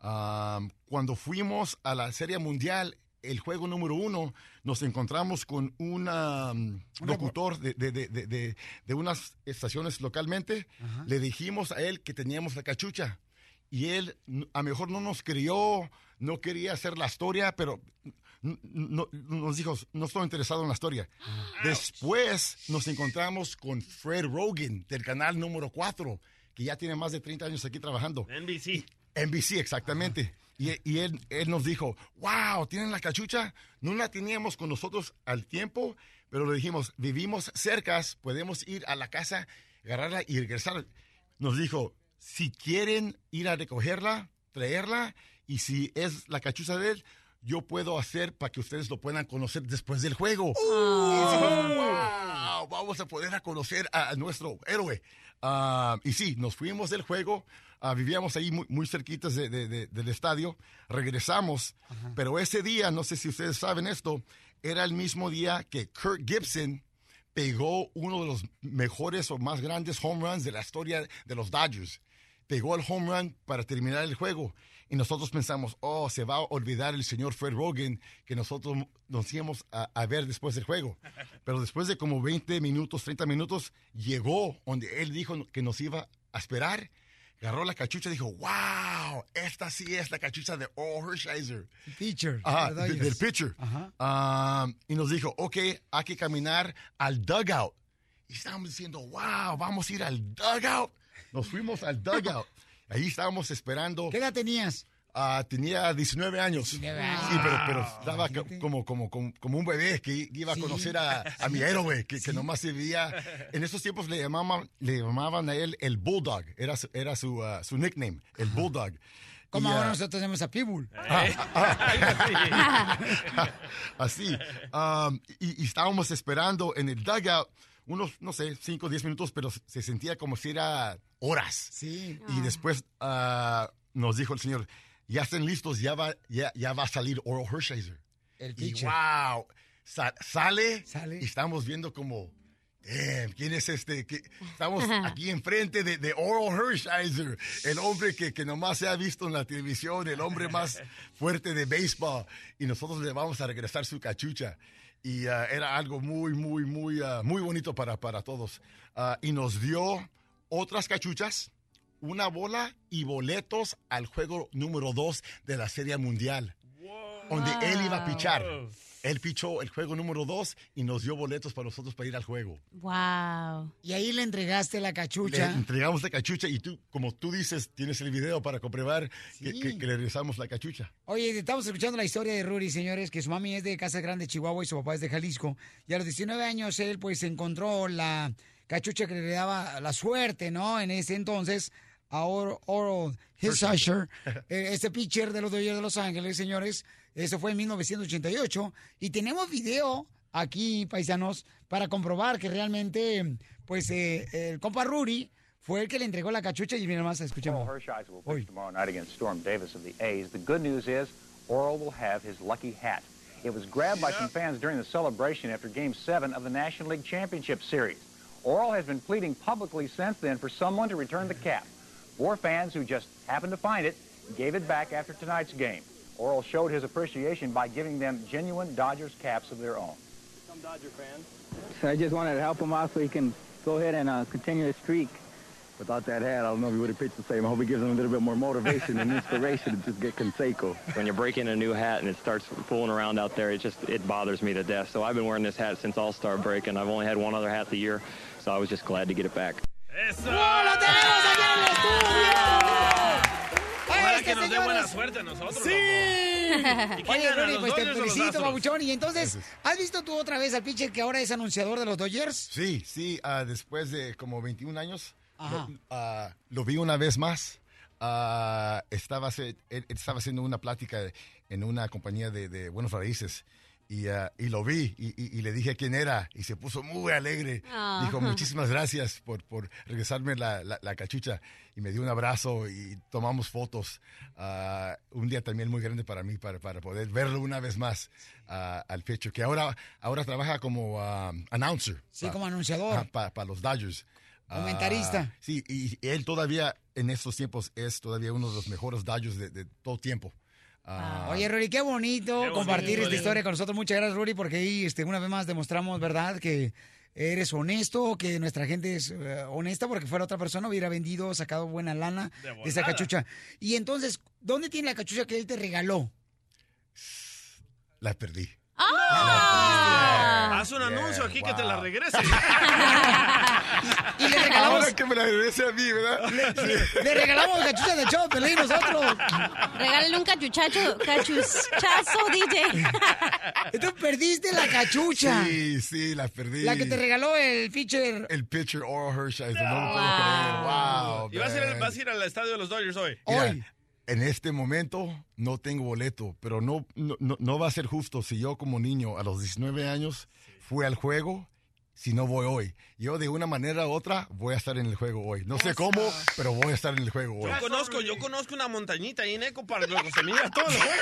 ah, ah, cuando fuimos a la Serie Mundial, el juego número uno, nos encontramos con un ah, locutor de, de- de- de- de- de unas estaciones localmente. Le dijimos a él que teníamos la cachucha. Y él a lo mejor no nos creyó, no quería hacer la historia, pero no- nos dijo, no estoy interesado en la historia. Después nos encontramos con Fred Rogan del canal número 4, que ya tiene más de 30 años aquí trabajando. NBC. NBC, exactamente. Y, y él, él nos dijo, wow, ¿tienen la cachucha? No la teníamos con nosotros al tiempo, pero le dijimos, vivimos cercas, podemos ir a la casa, agarrarla y regresar. Nos dijo, si quieren ir a recogerla, traerla, y si es la cachucha de él, yo puedo hacer para que ustedes lo puedan conocer después del juego. Wow, vamos a poder a conocer a, a nuestro héroe. Ah, y sí, nos fuimos del juego, ah, vivíamos ahí muy, muy cerquitas de- de- de- del estadio, regresamos, pero ese día, no sé si ustedes saben esto, era el mismo día que Kurt Gibson pegó uno de los mejores o más grandes home runs de la historia de los Dodgers. Pegó el home run para terminar el juego. Y nosotros pensamos, oh, se va a olvidar el señor Fred Rogan que nosotros nos íbamos a, a ver después del juego. Pero después de como 20 minutos, 30 minutos, llegó donde él dijo que nos iba a esperar. Agarró la cachucha y dijo, wow, esta sí es la cachucha de Oral Hershiser. Pitcher. Ajá, de- del pitcher. Um, y nos dijo, ok, hay que caminar al dugout. Y estábamos diciendo, wow, vamos a ir al dugout. Nos fuimos al dugout. Ahí estábamos esperando. ¿Qué edad tenías? Ah, tenía 19 años. 19 años. Sí, pero, pero estaba co- como, como, como, como un bebé que iba a Sí. conocer a, a mi héroe, que, que nomás se veía. En esos tiempos le llamaban, le llamaban a él el Bulldog. Era su, era su, ah, su nickname, el Bulldog. Como Y, ahora ah, nosotros tenemos a Pitbull. Así. Um, y, y estábamos esperando en el dugout unos, no sé, 5 o 10 minutos, pero se sentía como si era horas. Sí. Y después ah, nos dijo el señor, ya estén listos, ya va, ya, ya va a salir Oral Hershiser. El Y pitcher. wow, sa- sale, y estamos viendo como, damn, ¿quién es este? ¿Qué- Estamos aquí enfrente de, de Oral Hershiser, el hombre que, que nomás se ha visto en la televisión, el hombre más fuerte de béisbol, y nosotros le vamos a regresar su cachucha. Y ah, era algo muy, muy, muy, ah, muy bonito para, para todos. Ah, y nos dio otras cachuchas, una bola y boletos al juego número 2 de la Serie Mundial donde él iba a pichar. Él pichó el juego número dos y nos dio boletos para nosotros para ir al juego. Wow. Y ahí le entregaste la Le cachucha. entregamos la cachucha y tú, como tú dices, tienes el video para comprobar que, que- que le regresamos la cachucha. Oye, estamos escuchando la historia de Rudy, señores, que su mami es de Casa Grande, Chihuahua, y su papá es de Jalisco. Y a los 19 años él, pues, encontró la cachucha que le daba la suerte, ¿no? En ese entonces, a Oro, Oro eh, este pitcher de los Dodgers de Los Ángeles, señores. Eso fue en 1988. Y tenemos video aquí, paisanos, para comprobar que realmente, pues, eh, el compa Rudy fue el que le entregó la cachucha y mira más, escuchemos. Oral Hershiser will pitch tomorrow night against Storm Davis of the A's. The good news is Oral will have his lucky hat. It was grabbed by some fans during the celebration after Game 7 of the National League Championship Series. Oral has been pleading publicly since then for someone to return the cap. Four fans who just happened to find it gave it back after tonight's game. Oral showed his appreciation by giving them genuine Dodgers caps of their own. Some Dodger fans. I just wanted to help him out so he can go ahead and uh, continue his streak. Without that hat, I don't know if he would have pitched the same. I hope he gives him a little bit more motivation and inspiration to just get Conseco. when you're breaking a new hat and it starts fooling around out there, it just it bothers me to death. So I've been wearing this hat since All Star break, and I've only had one other hat the year, so I was just glad to get it back. ¡Eso! ¡Lo tenemos aquí en el estudio! Ojalá Este, que nos dé señores. buena suerte a nosotros. ¡Sí! ¿Y quién Oye, los pues te felicito, babuchón. Y entonces, ¿has visto tú otra vez al pitcher que ahora es anunciador de los Dodgers? Sí, sí, ah, después de como 21 años, Ajá. lo, ah, lo vi una vez más. Ah, estaba, estaba haciendo una plática en una compañía de, de buenos raíces y, ah, y lo vi y, y- y le dije quién era y se puso muy alegre. Ah. Dijo, muchísimas gracias por, por regresarme la, la- la cachucha y me dio un abrazo y tomamos fotos. Ah, un día también muy grande para mí, para, para poder verlo una vez más ah, al pecho, que ahora, ahora trabaja como announcer. Sí, pa- como anunciador. Para los Dodgers. Comentarista. sí, y él todavía en estos tiempos es todavía uno de los mejores Dodgers de, de todo tiempo. Ah, Oye, Rudy, qué bonito Qué compartir bonito, esta historia con nosotros. Muchas gracias, Rudy, porque ahí este, una vez más demostramos, ¿verdad?, que eres honesto, que nuestra gente es eh, honesta, porque fuera otra persona hubiera vendido, sacado buena lana De de esa cachucha. Y entonces, ¿dónde tiene la cachucha que él te regaló? la perdí. Haz un anuncio aquí que te la regrese. Y le regalamos, Ahora que me la regrese a mí, ¿verdad? Sí. le regalamos cachucha de show, Pelín, nosotros. Regálale un cachuchacho, cachuchazo, DJ. Entonces perdiste la cachucha. Sí, sí, la perdí. La que te regaló el pitcher. El pitcher Oral Hershiser, no lo puedo creer. Wow. Y vas a, ir, vas a ir al estadio de los Dodgers hoy. Mira, En este momento no tengo boleto, pero no, no, no- no va a ser justo si yo como niño a los 19 años fui al juego, si no voy hoy. Yo de una manera u otra voy a estar en el juego hoy. No sé cómo, pero voy a estar en el juego hoy. Yo conozco, yo conozco una montañita ahí en Eco Park, loco, se mira todo el juego.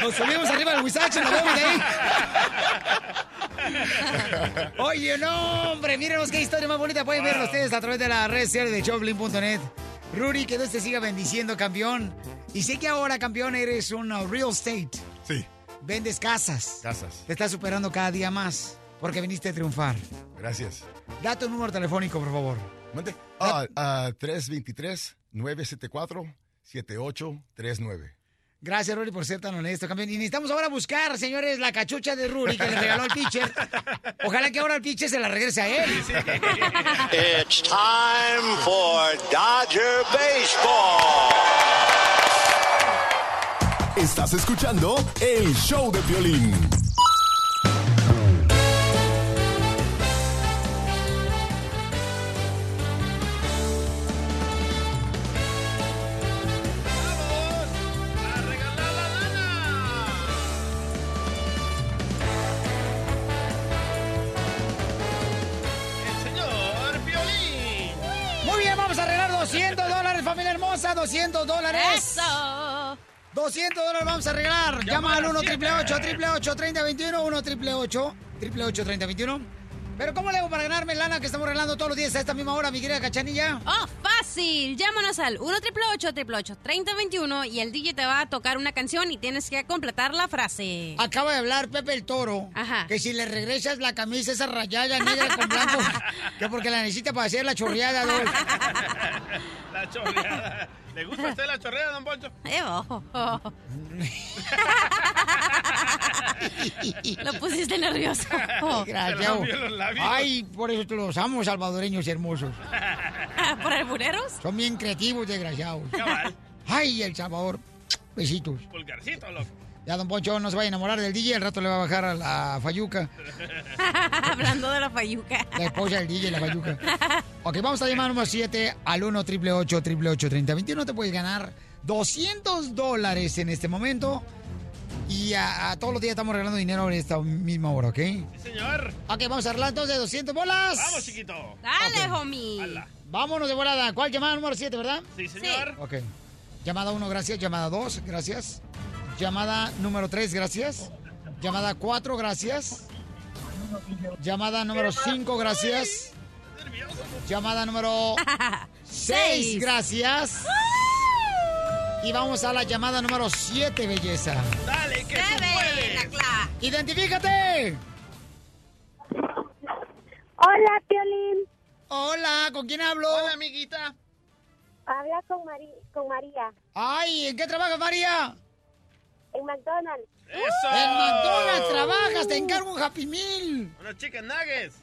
Nos subimos arriba del Huizache, nos vemos de ahí. Oye, no, hombre, mírenos qué historia más bonita. Pueden verlo ustedes a través de la red social de Choplin.net. Rudy, que Dios te siga bendiciendo, campeón. Y sé que ahora, campeón, eres un uh, real estate. Sí. Vendes casas. Casas. Te estás superando cada día más porque viniste a triunfar. Gracias. Da tu número telefónico, por favor. Mande. Ah, ah, 323-974-7839. Gracias, Rudy, por ser tan honesto, campeón. Y necesitamos ahora buscar, señores, la cachucha de Rudy que le regaló al pitcher. Ojalá que ahora el pitcher se la regrese a él. It's time for Dodger Baseball. Estás escuchando el show de violín. Hermosa, 200 dólares. Eso. 200 dólares vamos a arreglar. Llama al 1 888 888 3021 1 888 888 3021 Pero ¿cómo le hago para ganarme lana que estamos arreglando todos los días a esta misma hora, mi querida Cachanilla? Oh, fácil. Llámanos al 1 888 3021 y el DJ te va a tocar una canción y tienes que completar la frase. Acaba de hablar Pepe el Toro. Ajá. Que si le regresas la camisa esa rayada negra con blanco, que porque la necesita para hacer la chorreada, ¿no? La chorreada. ¿Le gusta a usted la chorreada, don Poncho? Eh, oh, oh. Lo pusiste nervioso. Los labios. Ay, por eso te los amo, salvadoreños hermosos. ¿Por albureros? Son bien creativos, desgraciados. Ay, El Salvador. Besitos. Pulgarcito, loco. Ya, don Poncho no se vaya a enamorar del DJ, al rato le va a bajar a la Fayuca. Hablando de la fayuca. La esposa del DJ, la Fayuca. Ok, vamos a llamar número 7 al 1 888 888 3021 Te puedes ganar 200 dólares en este momento. Y a, a todos los días estamos regalando dinero en esta misma hora, ¿ok? Sí, señor. Ok, vamos a arreglar entonces 200 bolas. Vamos, chiquito. Dale, homie. Vámonos de volada. ¿Cuál llamada número 7, verdad? Sí, señor. Ok. Llamada 1, gracias. Llamada 2, gracias. Llamada número 3, gracias. Llamada 4, gracias. Llamada número 5, gracias. Llamada número 6, gracias. Y vamos a la llamada número 7, belleza. Dale, que tú puedes. ¡Identifícate! Hola, Piolín. Hola, ¿con quién hablo? Hola, amiguita. Habla con, Mari- con María Ay, ¿en qué trabajas, María? En McDonald's. ¡Eso! En McDonald's trabajas, te encargo un Happy Meal. Unos chicken nuggets.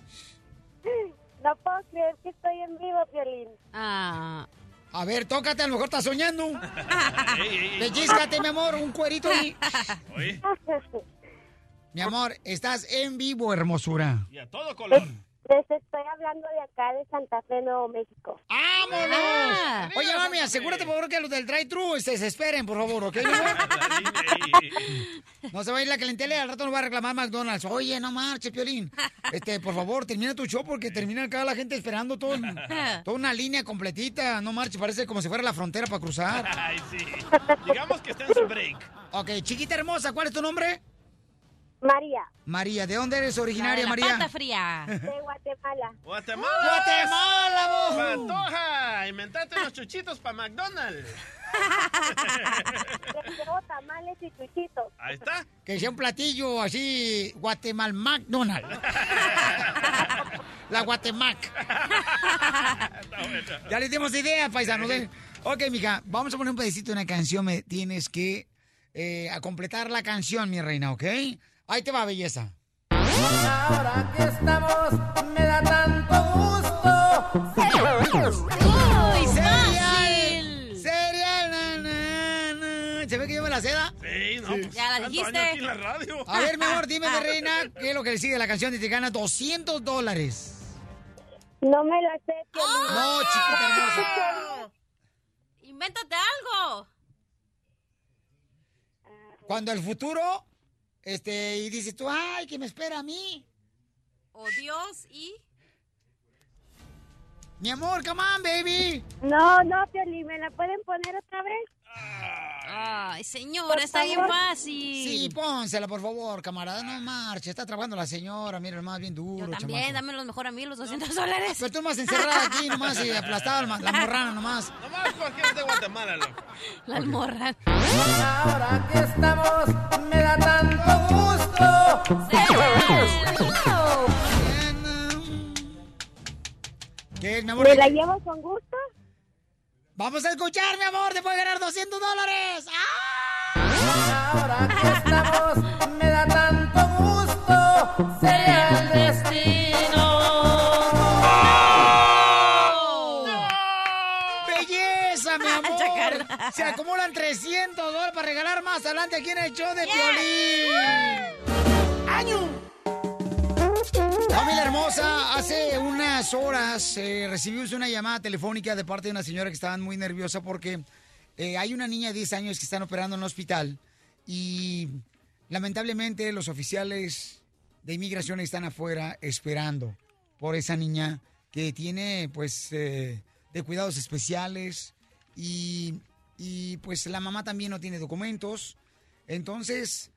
No puedo creer que estoy en vivo, Piolín. Ah. A ver, tócate, a lo mejor estás soñando. Pellízcate, mi amor, un cuerito ahí. Mi amor, estás en vivo, hermosura. y a todo color. Les estoy hablando de acá, de Santa Fe, Nuevo México. ¡Vámonos! Ah. Oye, mami, asegúrate, por favor, que los del drive-thru se esperen, por favor, ¿ok? No se va a ir la clientela, al rato nos va a reclamar McDonald's. Oye, no marches, Piolín. Este, por favor, termina tu show porque termina acá la gente esperando todo, toda una línea completita. No marches, parece como si fuera la frontera para cruzar. Ay, sí. Digamos que está en su break. Ok, chiquita hermosa, ¿cuál es tu nombre? María, María, ¿de dónde eres originaria, La María? pata fría. de Guatemala. ¡Guatemala! ¡Guatemala, vos! ¡Pantoja! Inventate unos chuchitos para McDonald's. Les llevo tamales y chuchitos. Ahí está. Que sea un platillo así, Guatemal McDonald. La Guatemac. Ya les dimos idea, paisanos. ¿eh? Ok, mija, vamos a poner un pedacito de una canción. Me tienes que eh, a completar la canción, mi reina, ¿ok? Ahí te va, belleza. Ahora que estamos, me da tanto gusto. ¡Uy, cereal! ¡Cereal! na, na, na. ¿Se ve que yo me la seda? Sí, no. pues, Ya la dijiste. año aquí en la radio. A ver, mi amor, dime, mi reina, ¿qué es lo que le sigue a la canción y te gana 200 dólares? No me la sé. Piolín. No, chiquita hermosa. Invéntate algo. Cuando el futuro, este, y dices tú, ay, que me espera a mí. O Dios y... Mi amor, come on, baby. No, no, Piolín, ¿me la pueden poner otra vez? Ay, señora, Por está bien fácil. Sí, pónsela, por favor, camarada. No marche, está trabajando la señora, mira, más bien duro, Yo también, chamaco. dámelos mejor a mí los 200 dólares. Pero tú más encerrada aquí nomás y aplastada la, la morrana nomás. Nomás porque es de Guatemala, loco. La almorra. Ahora que estamos, me da tanto gusto. ¿Qué, mi amor? ¿Me la llevo con gusto? Vamos a escuchar, mi amor, te puede ganar 200 dólares. ¡Ah! Ahora que estamos, me da tanto gusto. Sería el destino. ¡Belleza, mi amor! Se acumulan 300 dólares para regalar más adelante aquí en el show de Piolín. ¡Año! Familia hermosa, hace unas horas eh, recibimos una llamada telefónica de parte de una señora que estaba muy nerviosa porque eh, hay una niña de 10 años que están operando en el hospital y lamentablemente los oficiales de inmigración están afuera esperando por esa niña que tiene pues eh, de cuidados especiales y, y pues la mamá también no tiene documentos. Entonces,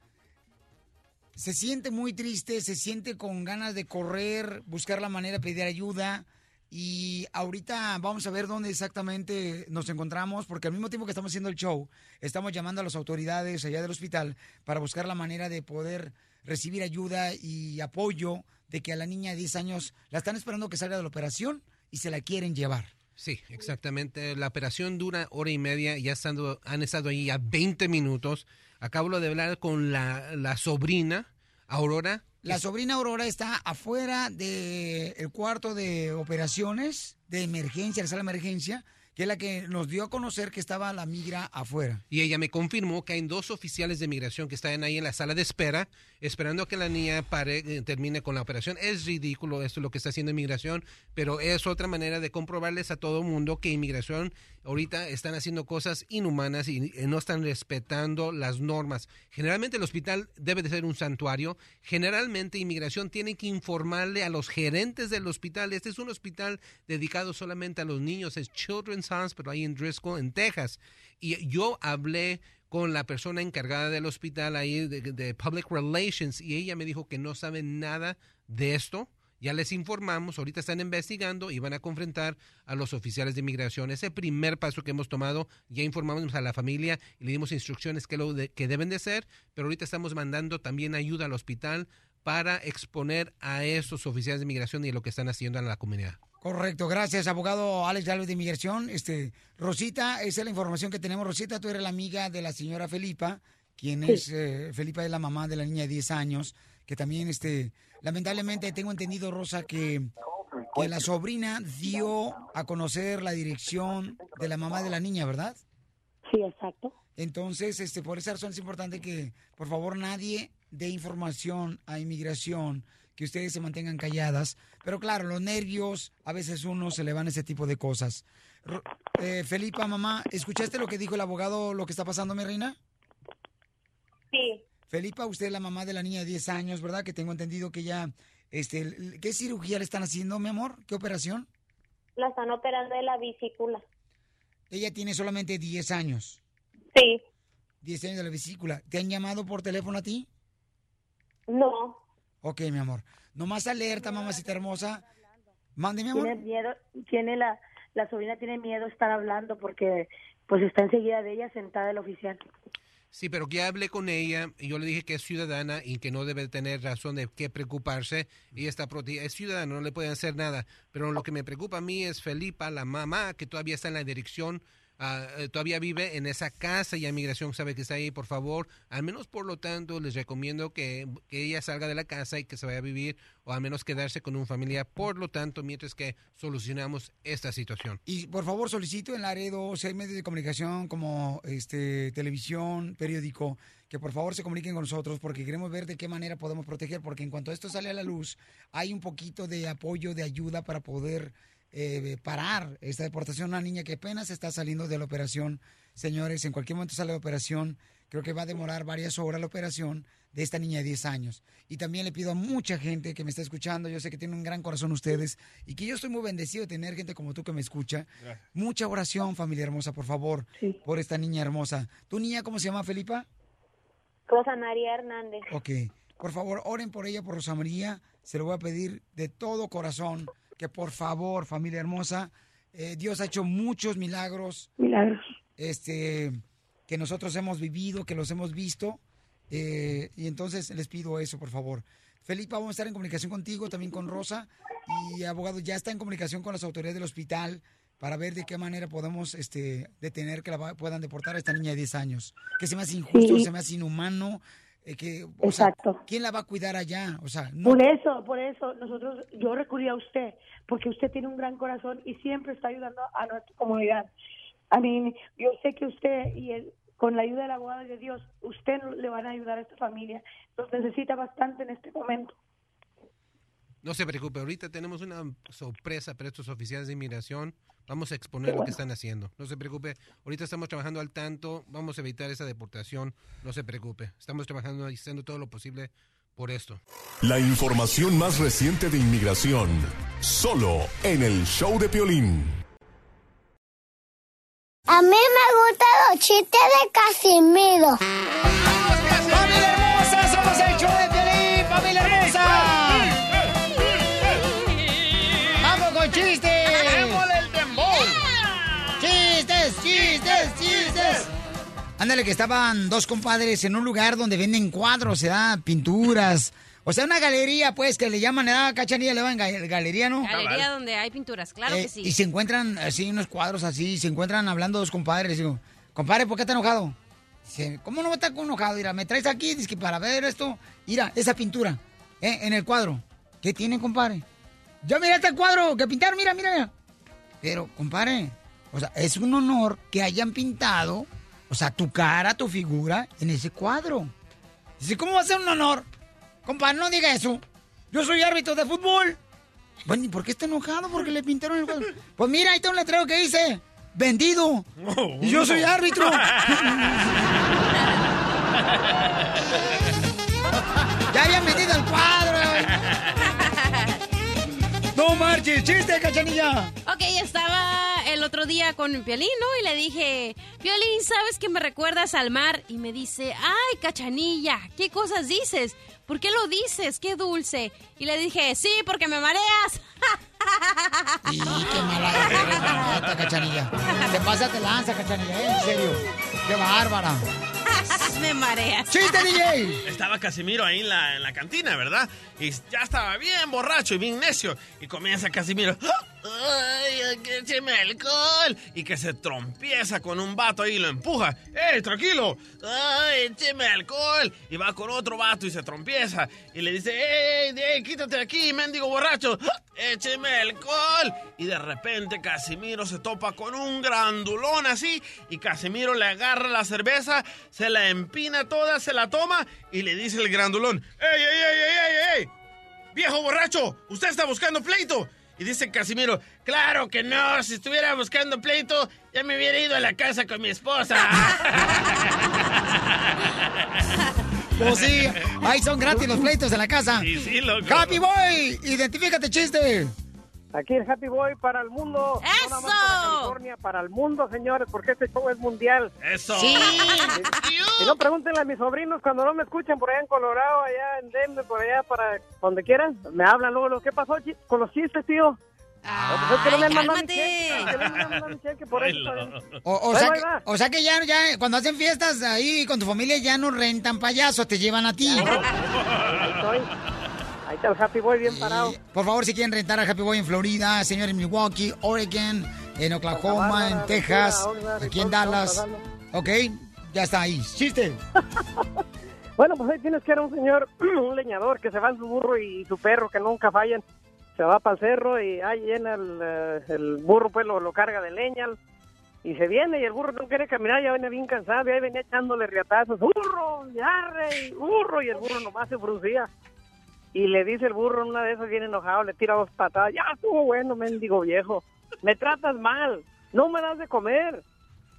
se siente muy triste, se siente con ganas de correr, buscar la manera de pedir ayuda. Y ahorita vamos a ver dónde exactamente nos encontramos, porque al mismo tiempo que estamos haciendo el show, estamos llamando a las autoridades allá del hospital para buscar la manera de poder recibir ayuda y apoyo de que a la niña de 10 años la están esperando que salga de la operación y se la quieren llevar. Sí, exactamente. La operación dura hora y media. Ya estando, han estado ahí ya 20 minutos. Acabo de hablar con la, la sobrina, Aurora. La sobrina Aurora está afuera del cuarto de operaciones de emergencia, la sala de emergencia, que es la que nos dio a conocer que estaba la migra afuera. Y ella me confirmó que hay dos oficiales de migración que están ahí en la sala de espera, esperando que la niña pare, eh, termine con la operación. Es ridículo esto lo que está haciendo inmigración, pero es otra manera de comprobarles a todo mundo que inmigración ahorita están haciendo cosas inhumanas y, y no están respetando las normas. Generalmente el hospital debe de ser un santuario. Generalmente inmigración tiene que informarle a los gerentes del hospital. Este es un hospital dedicado solamente a los niños, es Children's Hospital ahí en Driscoll, en Texas. Y yo hablé con la persona encargada del hospital ahí de, Public Relations y ella me dijo que no sabe nada de esto. Ya les informamos, ahorita están investigando y van a confrontar a los oficiales de inmigración. Ese primer paso que hemos tomado, ya informamos a la familia y le dimos instrucciones que lo de- que deben de hacer, pero ahorita estamos mandando también ayuda al hospital para exponer a esos oficiales de inmigración y lo que están haciendo en la comunidad. Correcto, gracias, abogado Alex Galo de Inmigración. Este, Rosita, esa es la información que tenemos. Rosita, tú eres la amiga de la señora Felipa, quien Sí. es, eh, Felipa es la mamá de la niña de 10 años, que también, este, lamentablemente tengo entendido, Rosa, que, que la sobrina dio a conocer la dirección de la mamá de la niña, ¿verdad? Sí, exacto. Entonces, este, por esa razón es importante que, por favor, nadie dé información a inmigración, que ustedes se mantengan calladas. Pero claro, los nervios, a veces uno se le van ese tipo de cosas. Eh, Felipa, mamá, ¿escuchaste lo que dijo el abogado, lo que está pasando, mi reina? Sí. Felipa, usted es la mamá de la niña de 10 años, ¿verdad? Que tengo entendido que ya, este, ¿qué cirugía le están haciendo, mi amor? ¿Qué operación? La están operando de la vesícula. Ella tiene solamente 10 años. Sí. 10 años de la vesícula. ¿Te han llamado por teléfono a ti? No. Ok, mi amor. Nomás alerta, mamacita hermosa. Mande, mi amor. Tiene miedo, tiene la, la sobrina tiene miedo de estar hablando porque pues está enseguida de ella sentada el oficial. Sí, pero que hablé con ella y yo le dije que es ciudadana y que no debe tener razón de qué preocuparse. Ella está protegida, es ciudadana, no le pueden hacer nada. Pero lo que me preocupa a mí es Felipa, la mamá, que todavía está en la dirección, eh, todavía vive en esa casa y inmigración sabe que está ahí. Por favor, al menos por lo tanto, les recomiendo que, que ella salga de la casa y que se vaya a vivir o al menos quedarse con un familiar. Por lo tanto, mientras que solucionamos esta situación. Y por favor solicito en Laredo, si hay medios de comunicación como este televisión, periódico, que por favor se comuniquen con nosotros porque queremos ver de qué manera podemos proteger, porque en cuanto esto sale a la luz, hay un poquito de apoyo, de ayuda para poder eh, parar esta deportación. Una niña que apenas está saliendo de la operación, señores, en cualquier momento sale de operación, creo que va a demorar varias horas la operación de esta niña de 10 años. Y también le pido a mucha gente que me está escuchando, yo sé que tienen un gran corazón ustedes y que yo estoy muy bendecido de tener gente como tú que me escucha. Mucha oración, familia hermosa, por favor, por esta niña hermosa. ¿Tu niña cómo se llama, Felipa? Rosa María Hernández. Ok. Por favor, oren por ella, por Rosa María. Se lo voy a pedir de todo corazón que por favor, familia hermosa, eh, Dios ha hecho muchos milagros. Milagros. Este, que nosotros hemos vivido, que los hemos visto. eh, y entonces les pido eso, por favor. Felipa, vamos a estar en comunicación contigo, también con Rosa. Y abogado, ya está en comunicación con las autoridades del hospital para ver de qué manera podemos este, detener que la puedan deportar a esta niña de 10 años. Que se me hace injusto, Sí. se me hace inhumano. eh, que, o sea, Exacto. ¿Quién la va a cuidar allá? O sea, no Por eso, por eso, nosotros, yo recurrí a usted, porque usted tiene un gran corazón y siempre está ayudando a nuestra comunidad. A mí, yo sé que usted y el, con la ayuda del abogado de Dios, usted le van a ayudar a esta familia. Los necesita bastante en este momento. No se preocupe, ahorita tenemos una sorpresa para estos oficiales de inmigración. Vamos a exponer lo que están haciendo. No se preocupe, ahorita estamos trabajando al tanto, vamos a evitar esa deportación. No se preocupe, estamos trabajando y haciendo todo lo posible por esto. La información más reciente de inmigración, solo en el show de Piolín. A mí me gustan los chistes de Casimiro. ¡Familia hermosa! ¡Somos el show de Piolín! ¡Familia hermosa! Ándale, que estaban dos compadres en un lugar donde venden cuadros, se da pinturas. O sea, una galería, pues, que le llaman, ¿eh? Cachanilla, le ga- galería, ¿no? Galería donde hay pinturas, claro Eh, que sí. Y se encuentran así unos cuadros así, se encuentran hablando dos compadres. Digo, compadre, ¿por qué estás enojado? Dice, ¿cómo no está enojado? Mira, me traes aquí, dice que para ver esto. Mira, esa pintura, ¿eh? en el cuadro. ¿Qué tiene, compadre? Yo mira este cuadro que pintaron, mira, mira, mira. Pero, compadre, o sea, es un honor que hayan pintado, o sea, tu cara, tu figura en ese cuadro. Dice, ¿cómo va a ser un honor? Compadre, no diga eso. Yo soy árbitro de fútbol. Bueno, ¿y por qué está enojado? Porque le pintaron el cuadro. Pues mira, ahí está un letrero que dice, vendido. Y yo soy árbitro. ya habían vendido el cuadro. No marches, chiste, cachanilla. Ok, estaba el otro día con Piolín, ¿no? Y le dije, Piolín, ¿sabes que me recuerdas al mar? Y me dice, ay, cachanilla, ¿qué cosas dices? ¿Por qué lo dices? ¡Qué dulce! Y le dije, sí, porque me mareas. Y qué mala eres, cachanilla. Te pasa, te lanza, cachanilla, ¿eh? en serio. Qué bárbara. me mareas. ¡Chiste, DJ! Estaba Casimiro ahí en la, en la cantina, ¿verdad? Y ya estaba bien borracho y bien necio. Y comienza Casimiro. ¡Ay, écheme alcohol! Y que se trompieza con un vato ahí y lo empuja. ¡Eh, tranquilo! ¡Ay, écheme alcohol! Y va con otro vato y se trompieza. Y le dice, ¡Ey, ey, quítate aquí, mendigo borracho! ¡Écheme alcohol! Y de repente Casimiro se topa con un grandulón así. Y Casimiro le agarra la cerveza, se la empina toda, se la toma y le dice el grandulón, ¡Ey, ey, ey, ey, ey, ey! ¡Viejo borracho! ¡Usted está buscando pleito! Y dice Casimiro, claro que no, si estuviera buscando pleito, ya me hubiera ido a la casa con mi esposa. Pues sí, ahí son gratis los pleitos en la casa. Sí, sí, loco. Happy Boy, identifícate, chiste. Aquí el Happy Boy para el mundo. ¡Eso! No para California, para el mundo, señores, porque este show es mundial. Eso. Sí. Y no pregúntenle a mis sobrinos cuando no me escuchan por allá en Colorado, allá en Denver, por allá, para donde quieran. Me hablan luego, lo ¿qué pasó con los chistes, tío? Pues que que. O, sea que, que ya, ya, cuando hacen fiestas ahí con tu familia ya no rentan payasos, te llevan a ti. Ahí estoy. Ahí está el Happy Boy bien parado. Por favor, si quieren rentar a Happy Boy en Florida, señor en Milwaukee, Oregon, en Oklahoma, Bárbara, en Texas, aquí en Dallas. Ok, ya está ahí. Chiste. Bueno, pues ahí tienes que era un señor, un leñador, que se va en su burro y su perro, que nunca fallan. Se va para el cerro y ahí llena el, eh, el burro, pues lo, lo carga de leña. Y se viene y el burro no quiere caminar, ya viene bien cansado, y ahí venía echándole riatazos. ¡Burro! ¡Yarre! ¡Burro! Y el burro nomás se fruncía. Y le dice el burro en una de esas bien enojado, le tira dos patadas. Ya estuvo bueno, mendigo viejo. Me tratas mal. No me das de comer.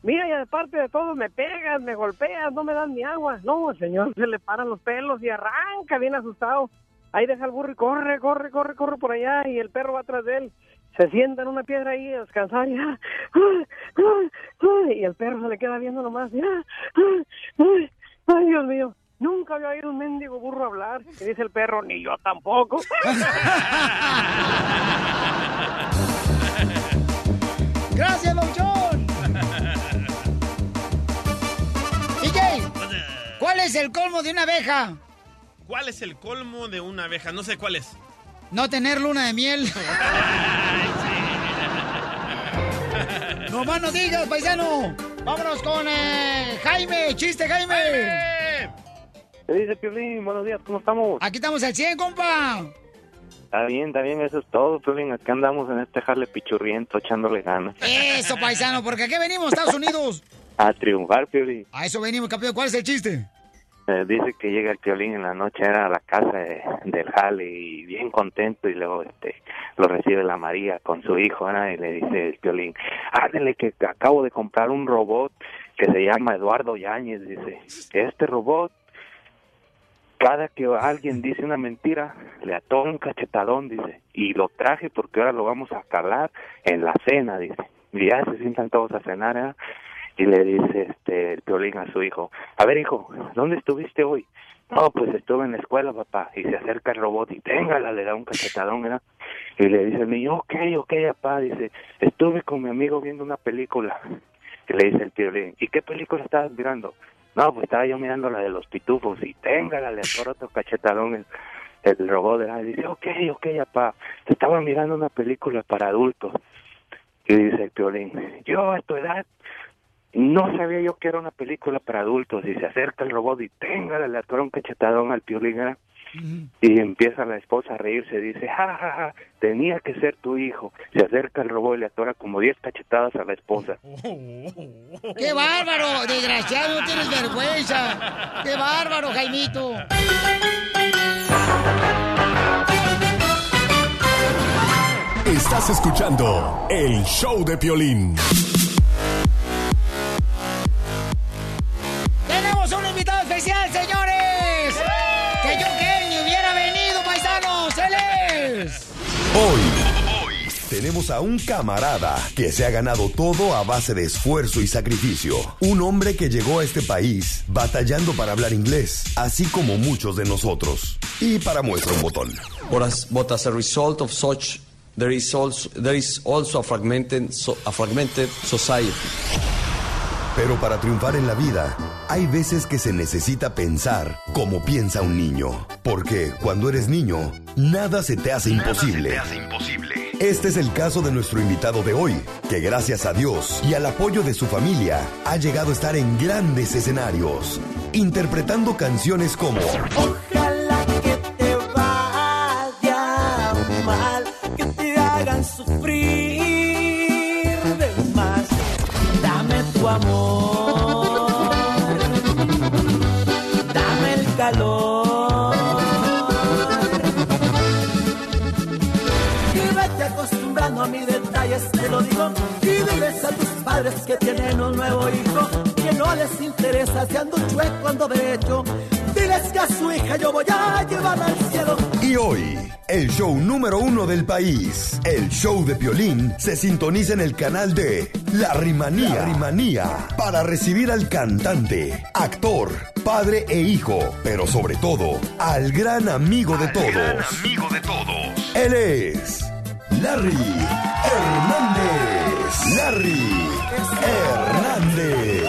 Mira, y aparte de todo, me pegas, me golpeas, no me das ni agua. No, el señor se le paran los pelos y arranca bien asustado. Ahí deja el burro y corre, corre, corre, corre por allá y el perro va atrás de él. Se sienta en una piedra ahí a descansar y, ah, y el perro se le queda viendo nomás. ay, Dios mío, nunca había oído un mendigo burro hablar. Y dice el perro, ni yo tampoco. Gracias, Don John. DJ, ¿cuál es el colmo de una abeja? ¿Cuál es el colmo de una abeja? No sé cuál es. No tener luna de miel. no más no digas, paisano. Vámonos con eh, Jaime. Chiste, Jaime. ¿Qué dice Piolín? Buenos días, ¿cómo estamos? Aquí estamos al 100, compa. Está bien, está bien, eso es todo, Piolín. Acá andamos en este jale pichurriento, echándole ganas. Eso, paisano, porque aquí venimos, Estados Unidos. A triunfar, Piolín. A eso venimos, campeón. ¿Cuál es el chiste? Eh, dice que llega el Piolín en la noche era a la casa de- del jale y bien contento y luego este lo recibe la María con su hijo ¿verdad? y le dice el Piolín, ándele que acabo de comprar un robot que se llama Eduardo Yáñez, dice, este robot cada que alguien dice una mentira, le ató un cachetadón, dice, y lo traje porque ahora lo vamos a calar en la cena, dice. Y ya se sientan todos a cenar, ¿eh? y le dice este el Piolín a su hijo, a ver hijo, ¿dónde estuviste hoy? No, pues estuve en la escuela, papá, y se acerca el robot y téngala, le da un cachetadón, ¿verdad? Y le dice el niño, ok, ok, papá, dice, estuve con mi amigo viendo una película. Y le dice el Piolín, ¿y qué película estabas mirando? No, pues estaba yo mirando la de los pitufos y téngala, le atoró otro cachetadón el, el robot, ¿verdad? Y dice, ok, ok, papá, estaba mirando una película para adultos. Y dice el Piolín, yo a tu edad no sabía yo que era una película para adultos y se acerca el robot y téngale, le atora un cachetadón al Piolín ¿verdad? Y empieza la esposa a reírse, dice, ja, ja, ja, tenía que ser tu hijo. Se acerca el robot y le atora como 10 cachetadas a la esposa. ¡Qué bárbaro! Desgraciado, no tienes vergüenza. ¡Qué bárbaro, Jaimito! Estás escuchando el show de Piolín. Hoy tenemos a un camarada que se ha ganado todo a base de esfuerzo y sacrificio. Un hombre que llegó a este país batallando para hablar inglés, así como muchos de nosotros. Y para muestra un botón. But as, a result of such, there is also, there is also a, fragmented, a fragmented society. Pero para triunfar en la vida, hay veces que se necesita pensar como piensa un niño. Porque cuando eres niño, nada se te hace imposible. Este es el caso de nuestro invitado de hoy, que gracias a Dios y al apoyo de su familia, ha llegado a estar en grandes escenarios, interpretando canciones como Ojalá que te vaya mal, que te hagan sufrir calor. Y vete acostumbrando a mis detalles, te lo digo. Y diles a tus padres que tienen un nuevo hijo, que no les interesa si ando chueco, ando derecho. Diles que a su hija yo voy a llevar al cielo. Y hoy, el show número uno del país, el show de Piolín, se sintoniza en el canal de La Rimanía. La Rimanía. Para recibir al cantante, actor, padre e hijo, pero sobre todo, al gran amigo de todos. amigo de todos. Él es Larry Hernández. Larry Hernández.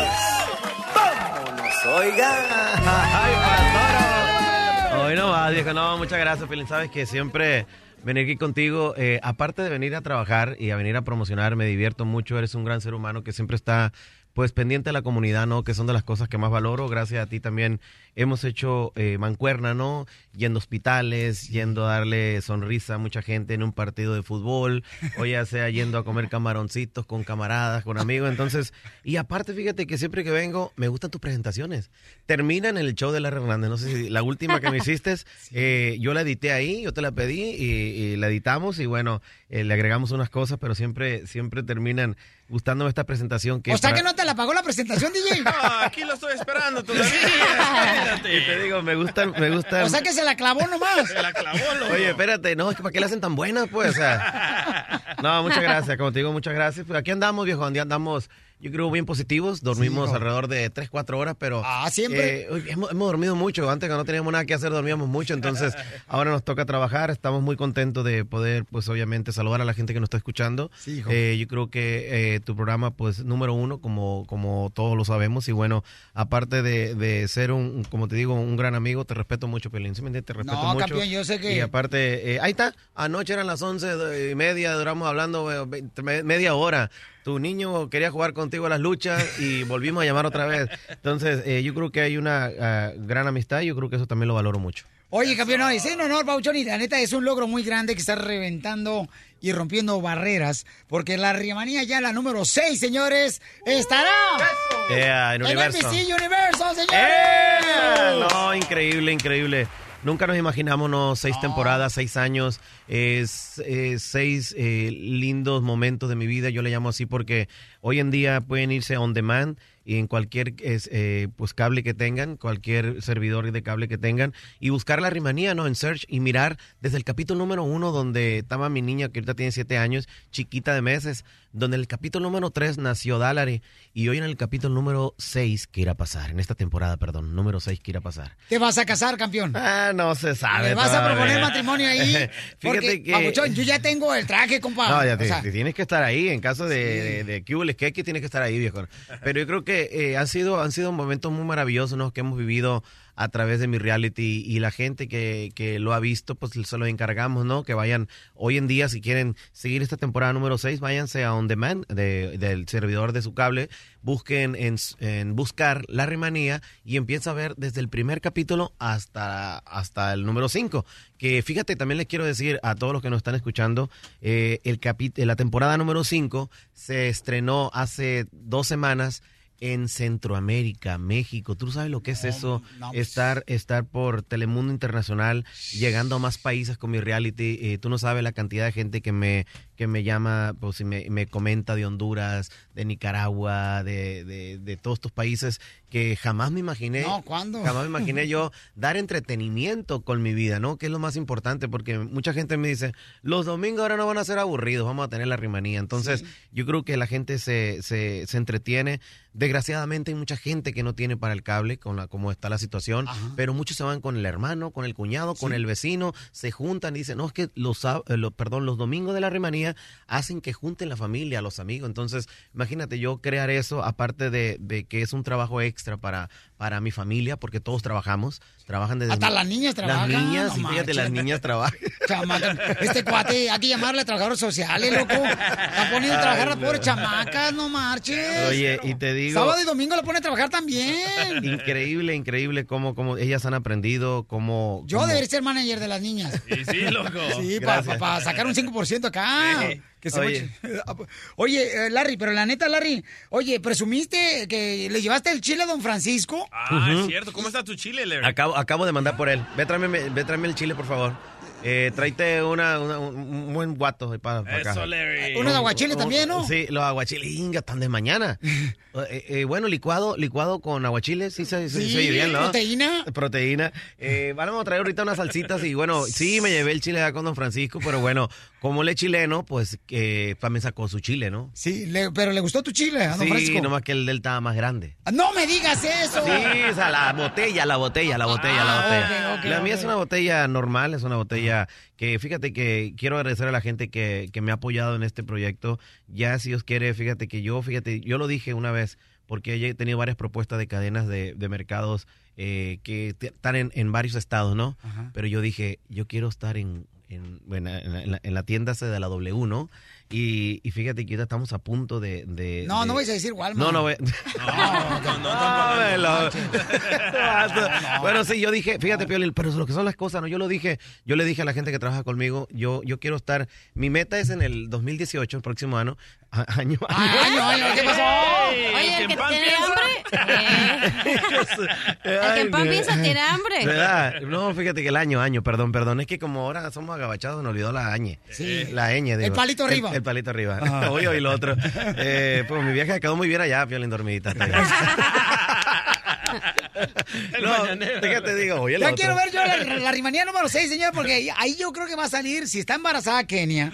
Hoy no va, viejo. No, muchas gracias, Pelín. Sabes que siempre venir aquí contigo, eh, aparte de venir a trabajar y a venir a promocionar, me divierto mucho. Eres un gran ser humano que siempre está pues pendiente de la comunidad, ¿no? Que son de las cosas que más valoro. Gracias a ti también hemos hecho eh, mancuerna, ¿no? Yendo a hospitales, yendo a darle sonrisa a mucha gente en un partido de fútbol, o ya sea yendo a comer camaroncitos con camaradas, con amigos. Entonces, y aparte, fíjate que siempre que vengo, me gustan tus presentaciones. Terminan en el show de la Hernández. No sé si la última que me hiciste, eh, yo la edité ahí, yo te la pedí y, y la editamos y bueno, eh, le agregamos unas cosas, pero siempre, siempre terminan gustándome esta presentación que O sea para- que no te la pagó la presentación, DJ. No, aquí lo estoy esperando todavía. Espérate. Y te digo, me gustan, me gustan. O sea que se la clavó nomás. Se la clavó, loco. Oye, espérate, no, es que para qué la hacen tan buenas, pues. O sea, no, muchas gracias, como te digo, muchas gracias. Pues aquí andamos, viejo, aquí andamos, yo creo, bien positivos. Dormimos alrededor de 3, 4 horas, pero. Ah, siempre. eh, hemos, hemos dormido mucho. Antes, que no teníamos nada que hacer, dormíamos mucho. Entonces, ahora nos toca trabajar. Estamos muy contentos de poder, pues, obviamente, saludar a la gente que nos está escuchando. Sí, hijo. Eh, yo creo que eh, tu programa, pues, número uno, como, como todos lo sabemos. Y bueno, aparte de, de ser un, como te digo, un gran amigo, te respeto mucho, Pelín. ¿Sí me entiendes? Te respeto No, mucho. campeón, yo sé que- Y aparte, eh, ahí está. Anoche eran las once y media, duramos hablando eh, media hora. Tu niño quería jugar contigo a las luchas y volvimos a llamar otra vez. Entonces, eh, yo creo que hay una ah, gran amistad y yo creo que eso también lo valoro mucho. Oye, campeón, no, es en honor, Pauchón, y la neta es un logro muy grande que está reventando y rompiendo barreras, porque la Riamanía ya la número 6, señores, estará Yeah, en en universo. NBC Universo, señores. ¡Eh! No, increíble, increíble. Nunca nos imaginamos ¿no? seis temporadas, seis años, eh, seis eh, lindos momentos de mi vida. Yo le llamo así porque hoy en día pueden irse on demand y en cualquier eh, pues cable que tengan, cualquier servidor de cable que tengan y buscar la rimanía, ¿no? En search y mirar desde el capítulo número uno donde estaba mi niña que ahorita tiene siete años, chiquita de meses, donde en el capítulo número tres nació Dalare y hoy en el capítulo número seis que irá a pasar, en esta temporada, perdón, número seis que irá a pasar. ¿Te vas a casar, campeón? Ah, no se sabe. ¿Le vas a proponer matrimonio ahí? Fíjate Porque, que... Papuchón, yo ya tengo el traje, compa. No, ya O te- sea, te tienes que estar ahí en caso de, de, de que esqueque, tienes que estar ahí, viejo. Pero yo creo que eh, han sido han sido momentos muy maravillosos que hemos vivido a través de mi reality y la gente que, que lo ha visto, pues se los encargamos, ¿no? Que vayan hoy en día, si quieren seguir esta temporada número 6, váyanse a On Demand de- del servidor de su cable, busquen en, buscar La Rimanía y empieza a ver desde el primer capítulo hasta, hasta el número 5. Que fíjate, también les quiero decir a todos los que nos están escuchando, eh, el la temporada número 5 se estrenó hace dos semanas en Centroamérica, México. ¿Tú sabes lo que es eso? estar, estar por Telemundo Internacional, llegando a más países con mi reality. Eh, tú no sabes la cantidad de gente que me, que me llama, pues y me, me comenta de Honduras, de Nicaragua, de, de, de todos estos países que jamás me imaginé. No, ¿cuándo? Jamás me imaginé yo dar entretenimiento con mi vida, ¿no? Que es lo más importante, porque mucha gente me dice, los domingos ahora no van a ser aburridos, vamos a tener la rimanía. Entonces, yo creo que la gente se, se, se entretiene. Desgraciadamente hay mucha gente que no tiene para el cable, con la, como está la situación, pero muchos se van con el hermano, con el cuñado, con el vecino, se juntan y dicen, no, es que los, eh, los- perdón, los domingos de la rimanía hacen que junten la familia, los amigos. Entonces, imagínate yo crear eso, aparte de, de que es un trabajo extra para, para mi familia, porque todos trabajamos, trabajan desde... Hasta las niñas trabajan, Las niñas, no sí, fíjate, las niñas trabajan. Chamaca, este cuate, hay que llamarle a trabajadores sociales, loco. Está poniendo a trabajar a las Ay, no. pobres chamacas, no marches. Oye, y te digo... Sábado y domingo la pone a trabajar también. Increíble, increíble cómo, cómo ellas han aprendido, cómo... Yo cómo- debería ser manager de las niñas. Sí, sí, loco. Sí, para Gracias. sacar un 5% acá. Sí. Que se Oye. Oye, eh, Larry, pero la neta, Larry, oye, presumiste que le llevaste el chile a don Francisco. Ah, es cierto. ¿Cómo está tu chile, Larry? Acabo, acabo de mandar por él. Ve tráeme, ve tráeme el chile, por favor. Eh, tráete una, una- un, buen guato para, acá. Eso, Larry. Unos aguachiles también, ¿no? Sí, los aguachiles, inga, están de mañana. Eh, eh, bueno, licuado licuado con aguachiles, sí se, se- Sí, se oye bien, ¿no? proteína. Proteína. Eh, vamos a traer ahorita unas salsitas y bueno, sí me llevé el chile acá con Don Francisco, pero bueno, como él es chileno, pues eh, también sacó su chile, ¿no? Sí, le- pero le gustó tu chile, a don Sí, Francisco. nomás que el del estaba más grande. No me digas eso. Sí, o sea, la botella, la botella, la botella, la Ah, botella. la mía es una botella normal, es una botella que, fíjate que quiero agradecer a la gente que, que me ha apoyado en este proyecto. Ya, si Dios quiere, fíjate que yo, fíjate, yo lo dije una vez, porque he tenido varias propuestas de cadenas de, de mercados eh, que están en, en varios estados, ¿no? Ajá. Pero yo dije, yo quiero estar en, en, en la, en la- en la tienda de la W, ¿no? Y, y fíjate que ahorita estamos a punto de... de- No, de- no vais a decir Walmart. No, no voy... No, no, No, me lo- Bueno, sí, yo dije, fíjate, Piolín, pero lo que son las cosas, ¿no? Yo lo dije, yo le dije a la gente que trabaja conmigo, yo, yo quiero estar, mi meta es en el 2018, el próximo año, a- año, Año, año, ¿qué pasó? Oye, el que tiene hambre. El que en pan piensa tiene hambre. ¿Verdad? No, fíjate que el año, año, perdón, perdón. Es que como ahora somos agabachados, me olvidó la ñ. Sí. La ñ, digo. El palito arriba. El, palito arriba. Ajá. Oye, y lo otro. Eh, pues mi viaje quedó muy bien allá, Piolín dormidita. no, fíjate, digo, oye, Ya otro. quiero ver yo la, la rimanía número 6, señor, porque ahí yo creo que va a salir, si está embarazada Kenia,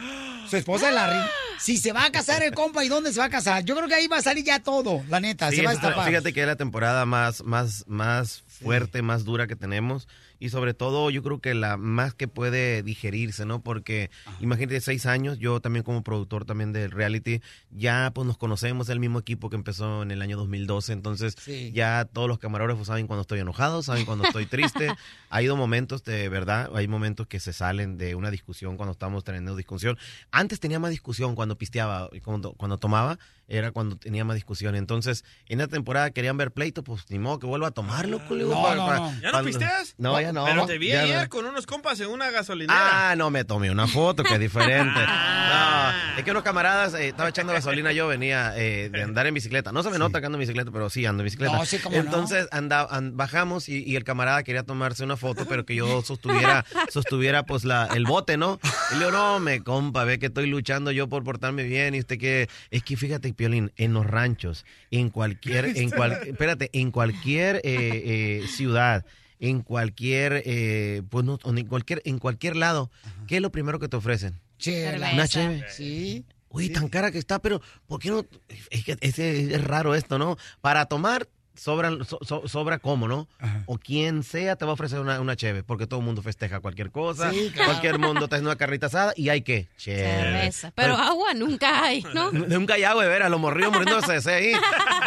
su esposa Larry, si se va a casar el compa y dónde se va a casar. Yo creo que ahí va a salir ya todo, la neta, Sí, se va a. Fíjate que es la temporada más, más, más fuerte, más dura que tenemos. Y sobre todo, yo creo que la más que puede digerirse, ¿no? Porque imagínate, seis años, yo también como productor también del reality, ya pues nos conocemos, el mismo equipo que empezó en el año 2012. Entonces, Sí. ya todos los camarógrafos saben cuando estoy enojado, saben cuando estoy triste. ha ido momentos de verdad, hay momentos que se salen de una discusión cuando estamos teniendo discusión. Antes tenía más discusión cuando pisteaba, y cuando, cuando tomaba, era cuando tenía más discusión. Entonces, en la temporada querían ver pleito, pues ni modo que vuelva a tomarlo. No, pa- no, no. ¿Ya no pisteas? No, ya no. Pero te vi no. ayer con unos compas en una gasolinera. Ah, no, me tomé una foto, que es diferente. No, es que unos camaradas, eh, estaba echando gasolina, yo venía eh, de andar en bicicleta. No se me nota que ando en bicicleta, pero sí ando en bicicleta. No, sí, cómo no. Entonces anda, an- bajamos y, y el camarada quería tomarse una foto, pero que yo sostuviera, sostuviera pues la, el bote, ¿no? Y le digo, no, me compa, ve que estoy luchando yo por portarme bien y usted que... Es que fíjate, Piolín, en los ranchos, en cualquier, en cual, espérate, en cualquier eh, eh, ciudad, en cualquier, eh, pues no, en cualquier, en cualquier lado, ¿qué es lo primero que te ofrecen? Chela. Una cheve. Sí. Uy, tan cara que está, pero ¿por qué no? Es que ese- es raro esto, ¿no? Para tomar sobran, so- so- sobra cómo, ¿no? O quien sea te va a ofrecer una, una cheve, porque todo el mundo festeja cualquier cosa, Sí, claro. cualquier mundo está haciendo una carrita asada y hay que cheve. Cerveza. Pero agua nunca hay, ¿no? Nunca hay agua de veras, los morrillos muriéndose de ahí. De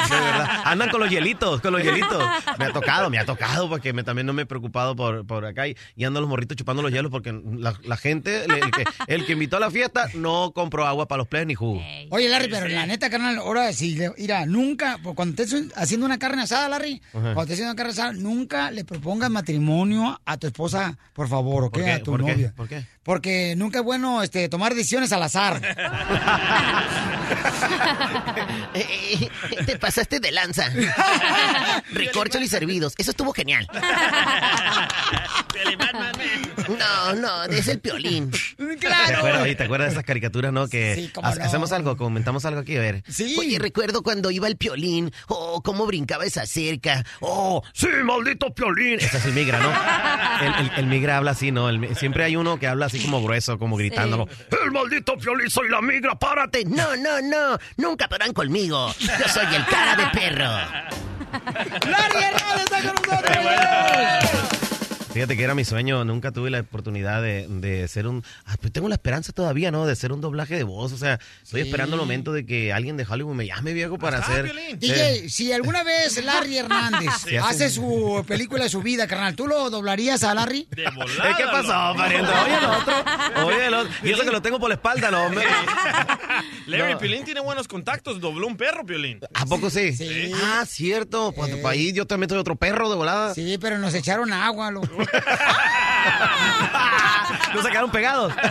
verdad. Andan con los hielitos, con los hielitos. Me ha tocado, me ha tocado, porque me, también no me he preocupado por, por acá y, y andan los morritos chupando los hielos porque la, la gente, el que, el que invitó a la fiesta, no compró agua para los plebes ni jugo. Oye, Larry, pero la neta, carnal, ahora sí, le- mira, nunca, pues, cuando estés haciendo una carne asada, Larry, Ajá. cuando estés haciendo una carne asada, nunca le propongas matrimonio a tu esposa, por favor, ¿ok? ¿Por qué? A tu ¿Por qué? novia. ¿Por qué? Porque nunca es bueno este, tomar decisiones al azar. Te pasaste de lanza. Recorcho y servidos. Eso estuvo genial. No, no, es el piolín. ¿Te acuerdas, oye, ¿te acuerdas de esas caricaturas, no? Que Sí, ha- no. hacemos algo, comentamos algo aquí, a ver. Oye, recuerdo cuando iba el piolín. Oh, cómo brincaba esa cerca. Oh, sí, maldito piolín. Ese es el migra, ¿no? El, el- el migra habla así, ¿no? El siempre hay uno que habla así como grueso, como gritándolo. El maldito piolín, soy la migra, párate. No, no, no. Nunca podrán conmigo. Yo soy el cara de perro. ¡Larry Hernández está con nosotros! Fíjate que era mi sueño, nunca tuve la oportunidad de, de ser un... ah, pues tengo la esperanza todavía, ¿no? De ser un doblaje de voz, o sea, estoy Sí. esperando el momento de que alguien de Hollywood me llame, viejo, para hacer... DJ, si alguna vez Larry Hernández Sí, hace su película de su vida, carnal, ¿tú lo doblarías a Larry? Eh, ¿Qué pasó, pariente? Oye el otro, oye el otro. Y eso que lo tengo por la espalda, no, hombre. Larry No. Piolín tiene buenos contactos, dobló un perro, Piolín. ¿A poco sí? Ah, cierto. Pues tu país yo también soy otro perro de volada. Sí, pero nos echaron agua, loco. Nos sacaron pegados.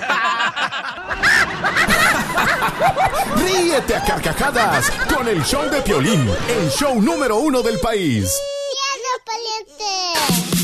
Ríete a carcajadas con el show de Piolín, el show número uno del país. pariente!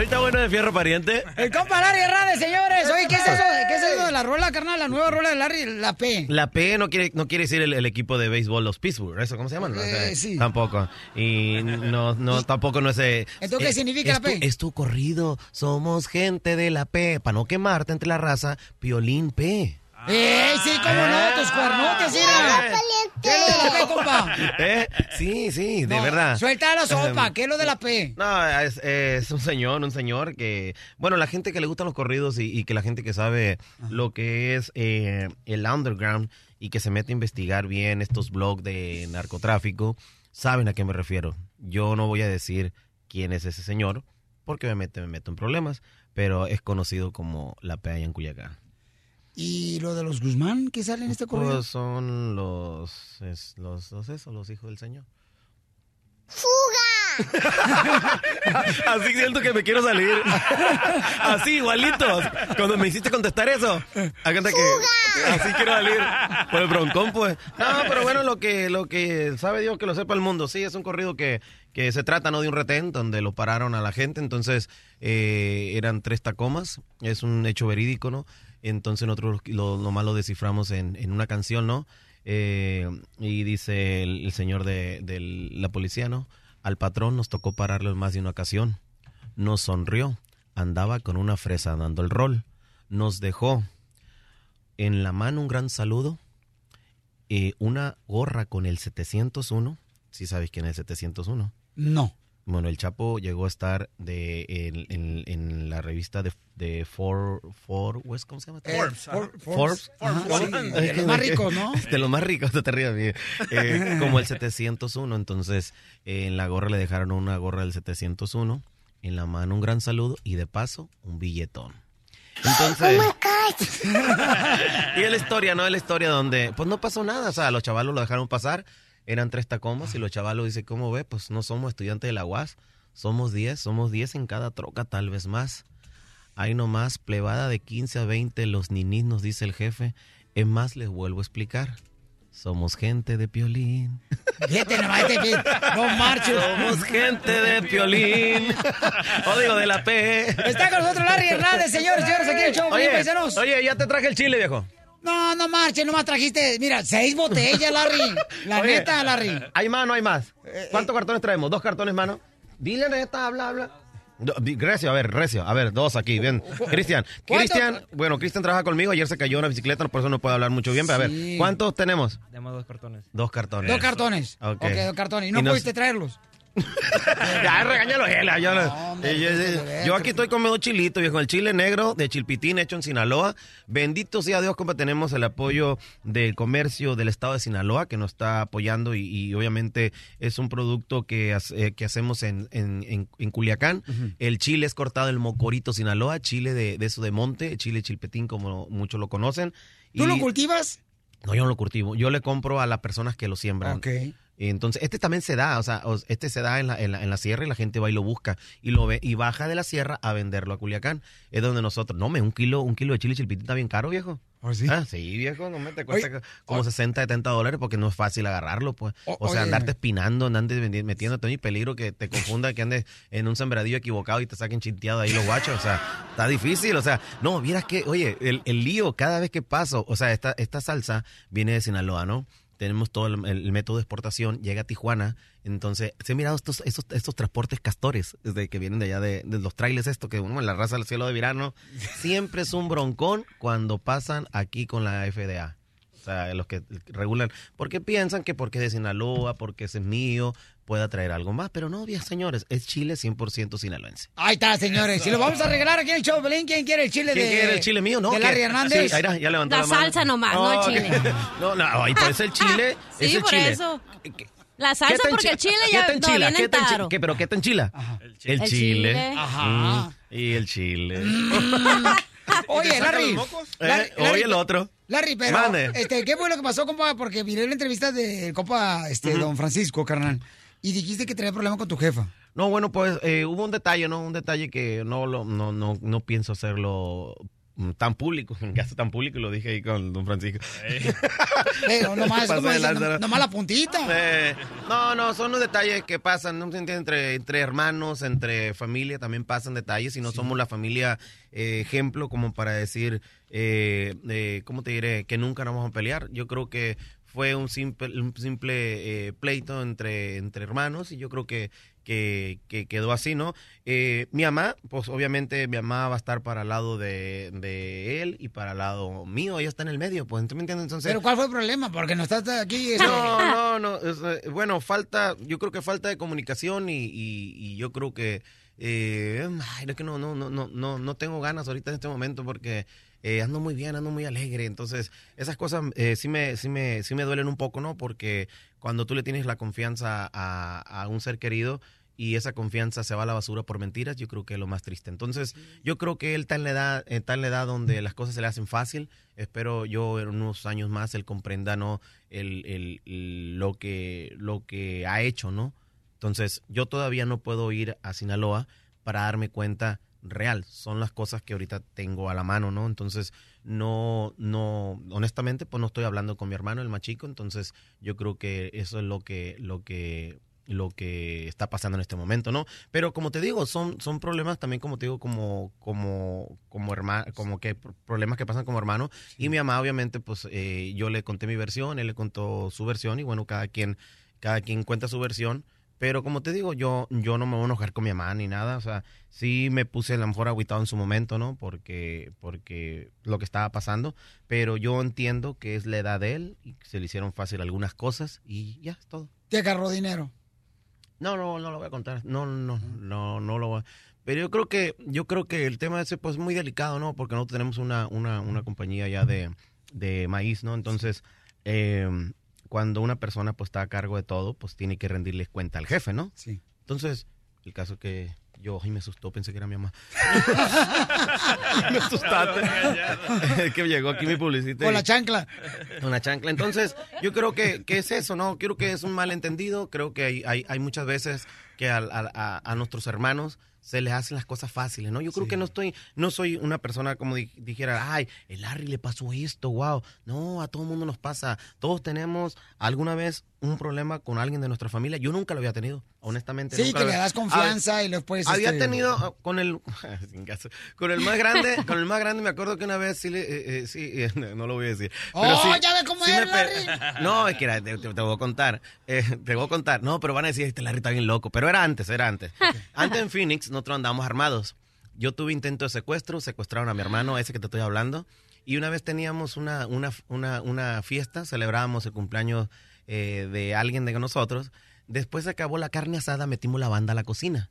Ahorita voy bueno de fierro pariente. El compa Larry Hernández, señores. Oye, ¿qué es eso? ¿Qué es eso de la rola, carnal? La nueva rola de Larry, la P. La P no quiere, no quiere decir el, el equipo de béisbol, los Pittsburgh, ¿eso cómo se llaman? Eh, sí. Tampoco. Y no, no, tampoco no es... eh, Entonces, ¿qué eh, significa la P? tu- es tu corrido, somos gente de la P, para no quemarte entre la raza, Piolín P. ¡Ey, sí, cómo no! ¡Tus cuernotes, mira! ¿Qué es lo de la P, compa? ¿Eh? Sí, sí, de No, verdad. Suelta la sopa, ¿qué es lo de la P? No, es, es un señor, un señor que, bueno, la gente que le gustan los corridos y, y que la gente que sabe lo que es eh, el underground y que se mete a investigar bien estos blogs de narcotráfico, saben a qué me refiero. Yo no voy a decir quién es ese señor, porque obviamente me meto en problemas, pero es conocido como la P en Cuyacán. ¿Y lo de los Guzmán que sale en este corrido? Pues son los, es- los, los, eso, los hijos del señor. Así siento que me quiero salir. Así, igualitos. Cuando me hiciste contestar eso, que así quiero salir. Por el broncón, pues. No, pero bueno, lo que, lo que sabe Dios que lo sepa el mundo. Sí, es un corrido que, que se trata, ¿no? De un retén donde lo pararon a la gente. Entonces, eh, eran tres tacomas. Es un hecho verídico, ¿no? Entonces nosotros lo, nomás lo desciframos en, en una canción, ¿no? Eh, y dice el, señor de, la policía, ¿no? Al patrón nos tocó pararlo en más de una ocasión. Nos sonrió. Andaba con una fresa dando el rol. Nos dejó en la mano un gran saludo. eh, una gorra con el 701. Si sabes quién es el 701. No. Bueno, el Chapo llegó a estar de, en, en- en la revista de, de For, For West, ¿cómo se llama? Eh, Forbes, ajá. Forbes. Ajá, ¿Cómo? sí, de los más ricos, ¿no? De los más ricos, no te rías. Eh, como el 701, entonces eh, en la gorra le dejaron una gorra del 701, en la mano un gran saludo y de paso un billetón. Entonces, y es la historia, ¿no? Es la historia donde, pues no pasó nada, o sea, los chavalos lo dejaron pasar, eran tres tacomas y los chavalos dicen, ¿cómo ve? Pues no somos estudiantes de la UAS, somos 10, somos 10 en cada troca, tal vez más. Hay nomás plebada de 15 a 20, los ninis, nos dice el jefe. Es más, les vuelvo a explicar. Somos gente de piolín. No marches. Somos gente de piolín. o digo, de la P. Está con nosotros Larry Hernández, señores, señores, aquí en el show, Oye, bien, paisanos. oye, ya te traje el chile, viejo. No, no marches, nomás trajiste, mira, seis botellas, Larry. La Oye, neta, Larry. ¿Hay más no hay más? ¿Cuántos cartones traemos? ¿Dos cartones, mano? Dile neta, habla, habla. Recio, a ver, Recio, a ver, dos aquí, bien. Cristian. Cristian, bueno, Cristian trabaja conmigo, ayer se cayó en la bicicleta, por eso no puede hablar mucho bien, pero a ver. ¿cuántos tenemos? Tenemos dos cartones. Dos cartones. Dos cartones. Ok. ok, dos cartones. ¿Y no Y nos- pudiste traerlos? ya, regáñalo, él. Yo, no- hombre, eh, yo- aquí estoy con dos chilitos, viejo. El chile negro de Chilpitín hecho en Sinaloa. Bendito sea Dios, compa. Tenemos el apoyo del comercio del estado de Sinaloa que nos está apoyando y, y obviamente es un producto que, eh, que hacemos en, en, en- en Culiacán. El chile es cortado en Mocorito, Sinaloa. Chile de, de eso de monte, chile chilpetín como muchos lo conocen. ¿Tú Y- lo cultivas? no, yo no lo cultivo. Yo le compro a las personas que lo siembran. Ok. Entonces, este también se da, o sea, este se da en la, en, la, en la sierra y la gente va y lo busca y lo ve y baja de la sierra a venderlo a Culiacán. Es donde nosotros, no, me, un kilo, un kilo de chile chilpitín está bien caro, viejo. ¿Oh, sí? Ah, sí, viejo, no me te cuesta como 60, 70 dólares porque no es fácil agarrarlo, pues. O- O, sea, andarte espinando, andarte metiéndote en peligro que te confunda, que andes en un sembradillo equivocado y te saquen chinteado ahí los guachos. O sea, está difícil. O sea, no, vieras que, oye, el, el lío cada vez que paso, o sea, esta, esta salsa viene de Sinaloa, ¿no? Tenemos todo el, el método de exportación, llega a Tijuana. Entonces, se han mirado estos, estos, estos transportes castores desde que vienen de allá de, de los trailers, esto que bueno, la raza del cielo de verano. Siempre es un broncón cuando pasan aquí con la FDA. O sea, los que regulan, porque piensan que porque es de Sinaloa, porque ese es mío, pueda traer algo más. Pero no, bien, señores, es chile 100% sinaloense. Ahí está, señores. Si lo vamos a regalar aquí en el show, Belén, ¿quién quiere el chile ¿Quién de... quiere el chile mío? No, de Larry Hernández? Sí, ahí está, ya levantó La la, mano. salsa nomás, no el chile. que- No, no, ahí pues el chile. Sí, es el por chile. eso. La ¿Qué salsa porque el chile ¿Qué ya te no viene ¿Qué te entero. ¿Qué, ¿Pero qué te enchila? El chile. El chile. Ajá. Mm, y el chile. Oye, Larry. Larry, Eh, Oye, el otro. Larry, pero, este, ¿qué fue lo que pasó, compa? Porque miré la entrevista del compa, este, don Francisco, carnal. Y dijiste que tenía problema con tu jefa. No, bueno, pues eh, hubo un detalle, ¿no? Un detalle que no, lo, no, no, no pienso hacerlo tan público, en caso tan público, lo dije ahí con don Francisco. Pero nomás, lanza. nomás la puntita. Eh, no, no, son los detalles que pasan, ¿no? Entre, entre hermanos, entre familia, también pasan detalles y no somos la familia eh, ejemplo como para decir, eh, eh, ¿cómo te diré? Que nunca nos vamos a pelear. Yo creo que fue un simple, un simple eh, pleito entre, entre hermanos y yo creo que, que, que quedó así, ¿no? Eh, mi mamá, pues obviamente mi mamá va a estar para el lado de, de él y para el lado mío, ella está en el medio, pues, ¿tú me entiendes? Entonces, Pero ¿cuál fue el problema? Porque no estás aquí. este, no, no, no. es, eh, bueno, falta, yo creo que falta de comunicación y, y- y yo creo que, eh, ay, es que no, no, no, no, no, no tengo ganas ahorita en este momento porque eh, ando muy bien, ando muy alegre. Entonces, esas cosas eh, sí me, sí me, sí me duelen un poco, ¿no? Porque cuando tú le tienes la confianza a, a un ser querido y esa confianza se va a la basura por mentiras, yo creo que es lo más triste. Entonces, yo creo que él está en la edad, está en la edad donde las cosas se le hacen fácil. Espero yo en unos años más él comprenda, ¿no? El, el- el- lo que, lo que ha hecho, ¿no? Entonces, yo todavía no puedo ir a Sinaloa para darme cuenta real. Son las cosas que ahorita tengo a la mano, ¿no? Entonces, no, no, honestamente, pues no estoy hablando con mi hermano, el más chico, entonces yo creo que eso es lo que, lo que, lo que está pasando en este momento, ¿no? Pero como te digo, son, son problemas también, como te digo, como, como, como hermano, como que pr- problemas que pasan como hermano. Y mi mamá, obviamente, pues eh, yo le conté mi versión, él le contó su versión, y bueno, cada quien, cada quien cuenta su versión. Pero como te digo, yo, yo no me voy a enojar con mi mamá ni nada. O sea, sí me puse a lo mejor agüitado en su momento, ¿no? Porque, porque lo que estaba pasando. Pero yo entiendo que es la edad de él y que se le hicieron fácil algunas cosas y ya es todo. Te agarró dinero. No, no, no lo voy a contar. No, no, no, no lo voy a... Pero yo creo que, yo creo que el tema ese pues es muy delicado, ¿no? Porque nosotros tenemos una, una, una compañía ya de, de maíz, ¿no? Entonces, eh, cuando una persona pues está a cargo de todo, pues tiene que rendirles cuenta al jefe, ¿no? Sí. Entonces, el caso que yo, ay, me asustó, pensé que era mi mamá. me asustaste. Es que llegó aquí mi publicista. Con la chancla. con la chancla. Entonces, yo creo que, que es eso, ¿no? Creo que es un malentendido. Creo que hay, hay, hay muchas veces que a, a nuestros hermanos se les hacen las cosas fáciles, ¿no? Yo creo que no estoy, no soy una persona como di- dijera, ay, el Larry le pasó esto, wow. No, a todo el mundo nos pasa. Todos tenemos alguna vez un problema con alguien de nuestra familia. Yo nunca lo había tenido, honestamente. Sí, nunca que le das confianza Ah, y después. había este, tenido ah, con el sin caso, con el más grande, con el más grande me acuerdo que una vez sí le eh, eh, sí eh, no lo voy a decir. pero ¡Oh, sí- ya ve cómo sí es, Larry! No, es que era, te, te- te voy a contar. eh, te voy a contar. No, pero van a decir, este Larry está bien loco. Pero era antes, era antes. Antes en Phoenix nosotros andábamos armados. Yo tuve intento de secuestro, secuestraron a mi hermano, ese que te estoy hablando. Y una vez teníamos una, una, una, una fiesta, celebrábamos el cumpleaños eh, de alguien de nosotros. Después se acabó la carne asada, metimos la banda a la cocina.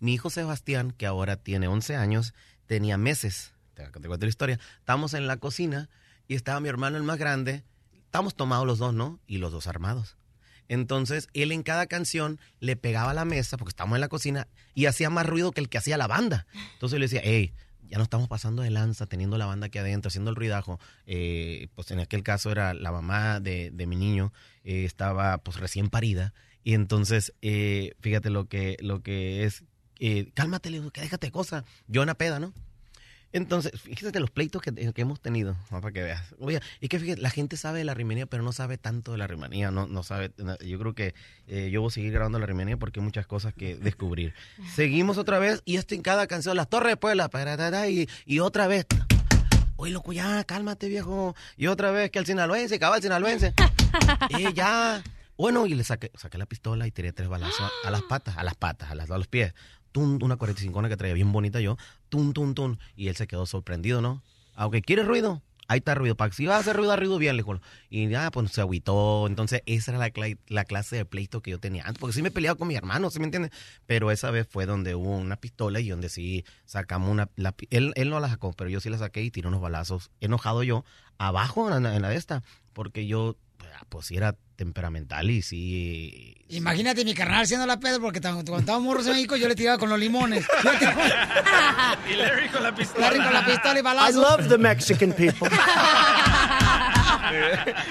Mi hijo Sebastián, que ahora tiene 11 años, tenía meses. Te, cuento la historia. Estábamos en la cocina y estaba mi hermano el más grande. Estábamos tomados los dos, ¿no? Y los dos armados. Entonces, él en cada canción le pegaba a la mesa, porque estábamos en la cocina, y hacía más ruido que el que hacía la banda. Entonces yo le decía, hey, ya no estamos pasando de lanza, teniendo la banda aquí adentro, haciendo el ruidajo. Eh, pues en aquel caso era la mamá de, de mi niño, eh, estaba pues recién parida. Y entonces, eh, fíjate lo que, lo que es, eh, cálmate, le digo, que déjate de cosas. Yo una peda, ¿no? Entonces, fíjate los pleitos que, que hemos tenido, ¿no? para que veas. Oye, es que fíjate, la gente sabe de la rimanía, pero no sabe tanto de la rimanía, no, no sabe. Yo creo que eh, yo voy a seguir grabando la rimanía porque hay muchas cosas que descubrir. Seguimos otra vez y esto en cada canción, las torres de Puebla, paratata, y, y otra vez. Oye, loco, ya, cálmate, viejo. Y otra vez que el sinaloense, cabal sinaloense. eh, ya. Bueno, y le saqué, saqué la pistola y tiré tres balazos a las patas, a las patas, a, las, a los pies. Tum, una 45 que traía bien bonita yo. Tum, tum, tum. Y él se quedó sorprendido, ¿no? Aunque quiere ruido, ahí está ruido. Si vas a hacer ruido, ruido bien, le dijo. Y ya, pues se agüitó. Entonces, esa era la, la clase de pleito que yo tenía antes. Porque sí me he peleado con mi hermano, ¿sí me entiendes? Pero esa vez fue donde hubo una pistola y donde sí sacamos una. la él, él no la sacó, pero yo sí la saqué y tiré unos balazos. Enojado yo, abajo en la, en la de esta. Porque yo, pues sí era temperamental y sí. Imagínate mi carnal haciendo la peda porque cuando estábamos morros en México yo le tiraba con los limones. Y Larry con la pistola. Larry con la pistola y I balazos. love the Mexican people.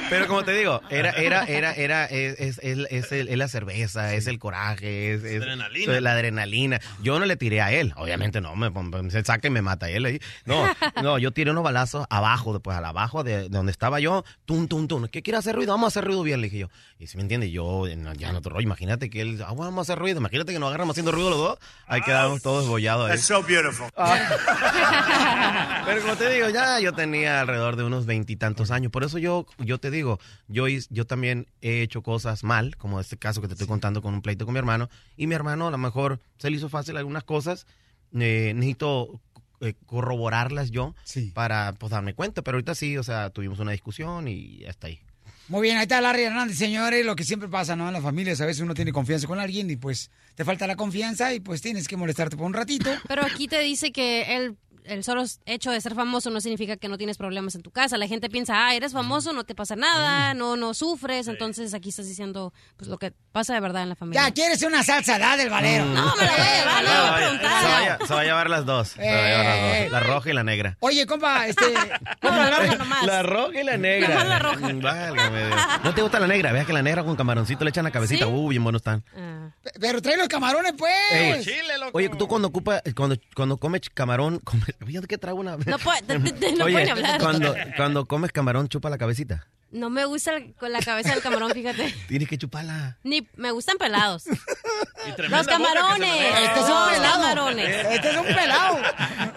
Pero como te digo, era, era, era, era, es, es, es, es el- es la cerveza, es el coraje, es, es- Adrenalina. es la adrenalina. Yo no le tiré a él, obviamente no, me, me- se saca y me mata él ahí. No, no, yo tiré unos balazos abajo, después al abajo de, de donde estaba yo, tum, tum, tum. ¿Qué quiere hacer ruido? Vamos a hacer ruido bien, le dije yo. Y si me entiende, yo ya no otro rollo, imagínate que él, ah, bueno, vamos a hacer ruido, imagínate que nos agarramos haciendo ruido los dos, ahí quedamos todos bollados. That's so beautiful. Pero como te digo, ya yo tenía alrededor de unos veintitantos años. Por eso yo, yo te digo, yo, yo también he hecho cosas mal, como este caso que te estoy contando con un pleito con mi hermano. Y mi hermano a lo mejor se le hizo fácil algunas cosas. Eh, necesito eh, corroborarlas yo para pues, darme cuenta. Pero ahorita sí, o sea, tuvimos una discusión y hasta ahí. Muy bien, ahí está Larry Hernández, señores, lo que siempre pasa, ¿no? En las familias, a veces uno tiene confianza con alguien y pues te falta la confianza y pues tienes que molestarte por un ratito. Pero aquí te dice que el, el solo hecho de ser famoso no significa que no tienes problemas en tu casa. La gente piensa, ah, eres famoso, no te pasa nada, no no sufres. Entonces aquí estás diciendo pues lo que pasa de verdad en la familia. Ya, ¿quieres una salsa? Da del valero. Mm. No, me la voy a llevar, Se no, va a- preguntar. se va a llevar las dos. Se va a llevar las Eh. dos. La roja y la negra. Oye, compa, este... compa, la roja nomás. La roja y la negra. Nomás la roja. Mm, válgame. ¿No te gusta la negra? Veas que la negra con camaroncito le echan la cabecita. ¿Sí? Uh, bien buenos están. Pero trae los camarones, pues. Ey, Oye, tú cuando ocupas, cuando, cuando comes camarón, come, fíjate que traigo una. No puede- no Oye, pueden hablar. Cuando, cuando comes camarón, chupa la cabecita. No me gusta el- con la cabeza del camarón, fíjate. Tienes que chuparla. Ni me gustan pelados. Los se camarones. Este es un Los pelado. camarones. Este es un pelado.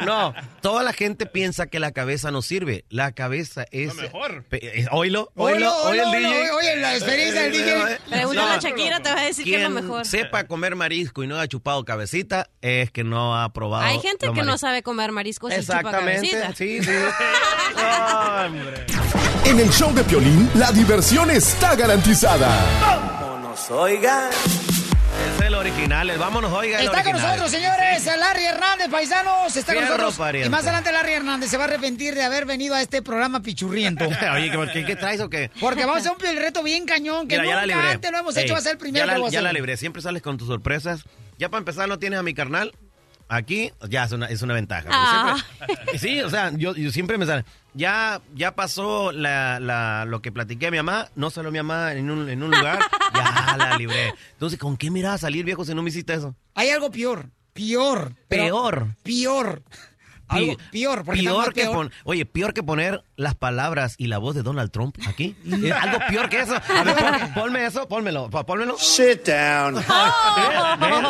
No, toda la gente piensa que la cabeza no sirve. La cabeza es. mejor. Pe- eh, Oílo, Oílo, oílo, oye el DJ. oílo, oye, la experiencia del DJ. Pregúntale a Shakira, te va a decir que es lo Quien mejor. sepa comer marisco y no ha chupado cabecita es que no ha probado. Hay gente los que no mariscos. sabe comer mariscos y chupa Exactamente, cabecita. sí, sí. En el show de Piolín, la diversión está garantizada. Vámonos, oiga. Es el original, el vámonos, oiga. el Está con nosotros, señores, Larry Hernández, paisanos. Está con nosotros. pariente. Y más adelante Larry Hernández se va a arrepentir de haber venido a este programa pichurriento. Oye, ¿qué, qué, qué traes o qué? Porque vamos a hacer un piel reto bien cañón que Mira, nunca antes lo hemos Ey, hecho. Va a ser el primero ya que la, ya libré. Siempre sales con tus sorpresas. Ya para empezar, no tienes a mi carnal. Aquí ya es una, es una ventaja. Ah. siempre- sí, o sea, yo, yo siempre me sale. Ya, ya pasó la, la- lo que platiqué a mi mamá. No salió mi mamá en un, en un lugar. ya la libré. Entonces, ¿con qué miraba a salir, viejo, si no me hiciste eso? Hay algo peor. Peor. Peor. Peor. Algo peor. Porque Peor que peor. pon- oye, peor que poner las palabras y la voz de Donald Trump aquí. Es algo peor que eso. A ver, pon- ponme eso, pónmelo, pó- pónmelo. Sit down.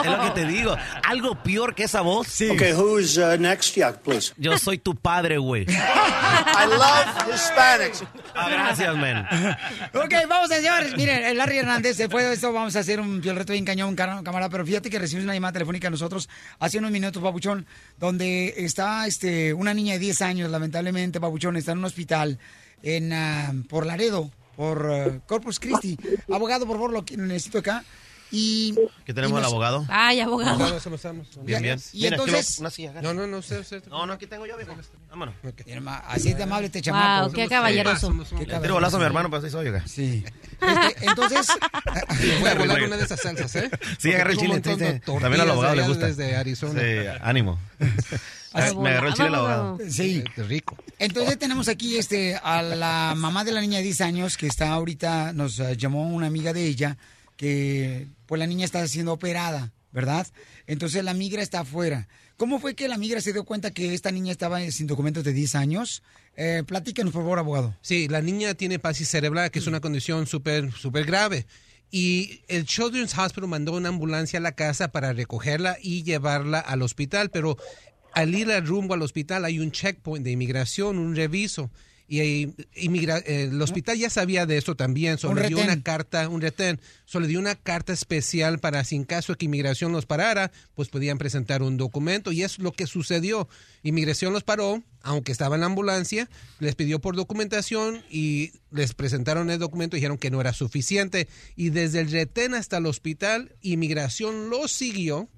Es lo que te digo. Algo peor que esa voz. Sí. Okay, who's uh, next? Yeah, please. Yo soy tu padre, güey. I love Hispanics. Ah, gracias, man. Ok, vamos, señores. Miren, el Larry Hernández, después de esto vamos a hacer un piel reto bien cañón, camarada. Pero fíjate que recibimos una llamada telefónica a nosotros hace unos minutos, Papuchón, donde está este, una niña de 10 años, lamentablemente, Papuchón, está en un hospital en, ah, por Laredo, por ah, Corpus Christi. Abogado, por favor, lo que necesito acá. Y. ¿Qué tenemos y al nos- abogado? Ay, abogado. Estamos, estamos, estamos. Bien, bien. Y Mira, entonces- lo- una silla, No, no, no, usted, usted. No, no, aquí tengo yo, viejo. Vámonos. Ma, Así de amable este chamaco. Wow, qué caballeroso. Qué Le tiro bolazo a mi hermano, pero así soy, oiga. Sí. Este, entonces. Voy a volar una de esas salsas, ¿eh? Sí, agarra el chile. También al abogado le gusta. Desde Arizona. Sí, ánimo. Así- Me agarró el chile el abogado. Sí. Qué rico. Entonces tenemos aquí este a la mamá de la niña de 10 años que está ahorita, nos eh, llamó una amiga de ella que pues la niña está siendo operada, ¿verdad? Entonces la migra está afuera. ¿Cómo fue que la migra se dio cuenta que esta niña estaba sin documentos de 10 años? Eh, platícanos, por favor, abogado. Sí, la niña tiene pasis cerebral, que es una condición súper súper grave. Y el Children's Hospital mandó una ambulancia a la casa para recogerla y llevarla al hospital, pero al ir al rumbo al hospital hay un checkpoint de inmigración, un reviso. Y inmigra- eh, el hospital ya sabía de eso también, Un solo dio retén. una carta, un retén, solo dio una carta especial para si en caso de que inmigración los parara, pues podían presentar un documento y es lo que sucedió. Inmigración los paró, aunque estaba en la ambulancia, les pidió por documentación y les presentaron el documento y dijeron que no era suficiente y desde el retén hasta el hospital, inmigración los siguió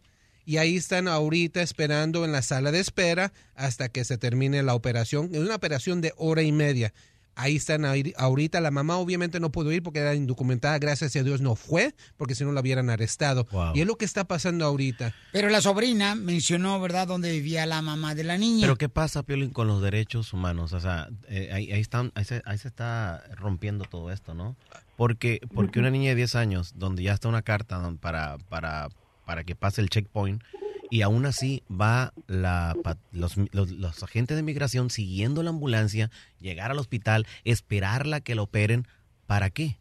y ahí están ahorita esperando en la sala de espera hasta que se termine la operación. Es una operación de hora y media. Ahí están ahí- ahorita. La mamá obviamente no pudo ir porque era indocumentada. Gracias a Dios no fue, porque si no la hubieran arrestado. Y es lo que está pasando ahorita. Pero la sobrina mencionó, ¿verdad?, dónde vivía la mamá de la niña. Pero ¿qué pasa, Piolín, con los derechos humanos? O sea, eh, ahí, ahí, están, ahí, se, ahí se está rompiendo todo esto, ¿no? Porque, porque una niña de 10 años, donde ya está una carta para, para, para que pase el checkpoint, y aún así va la, los, los, los agentes de migración siguiendo la ambulancia, llegar al hospital, esperarla que la operen, ¿para qué?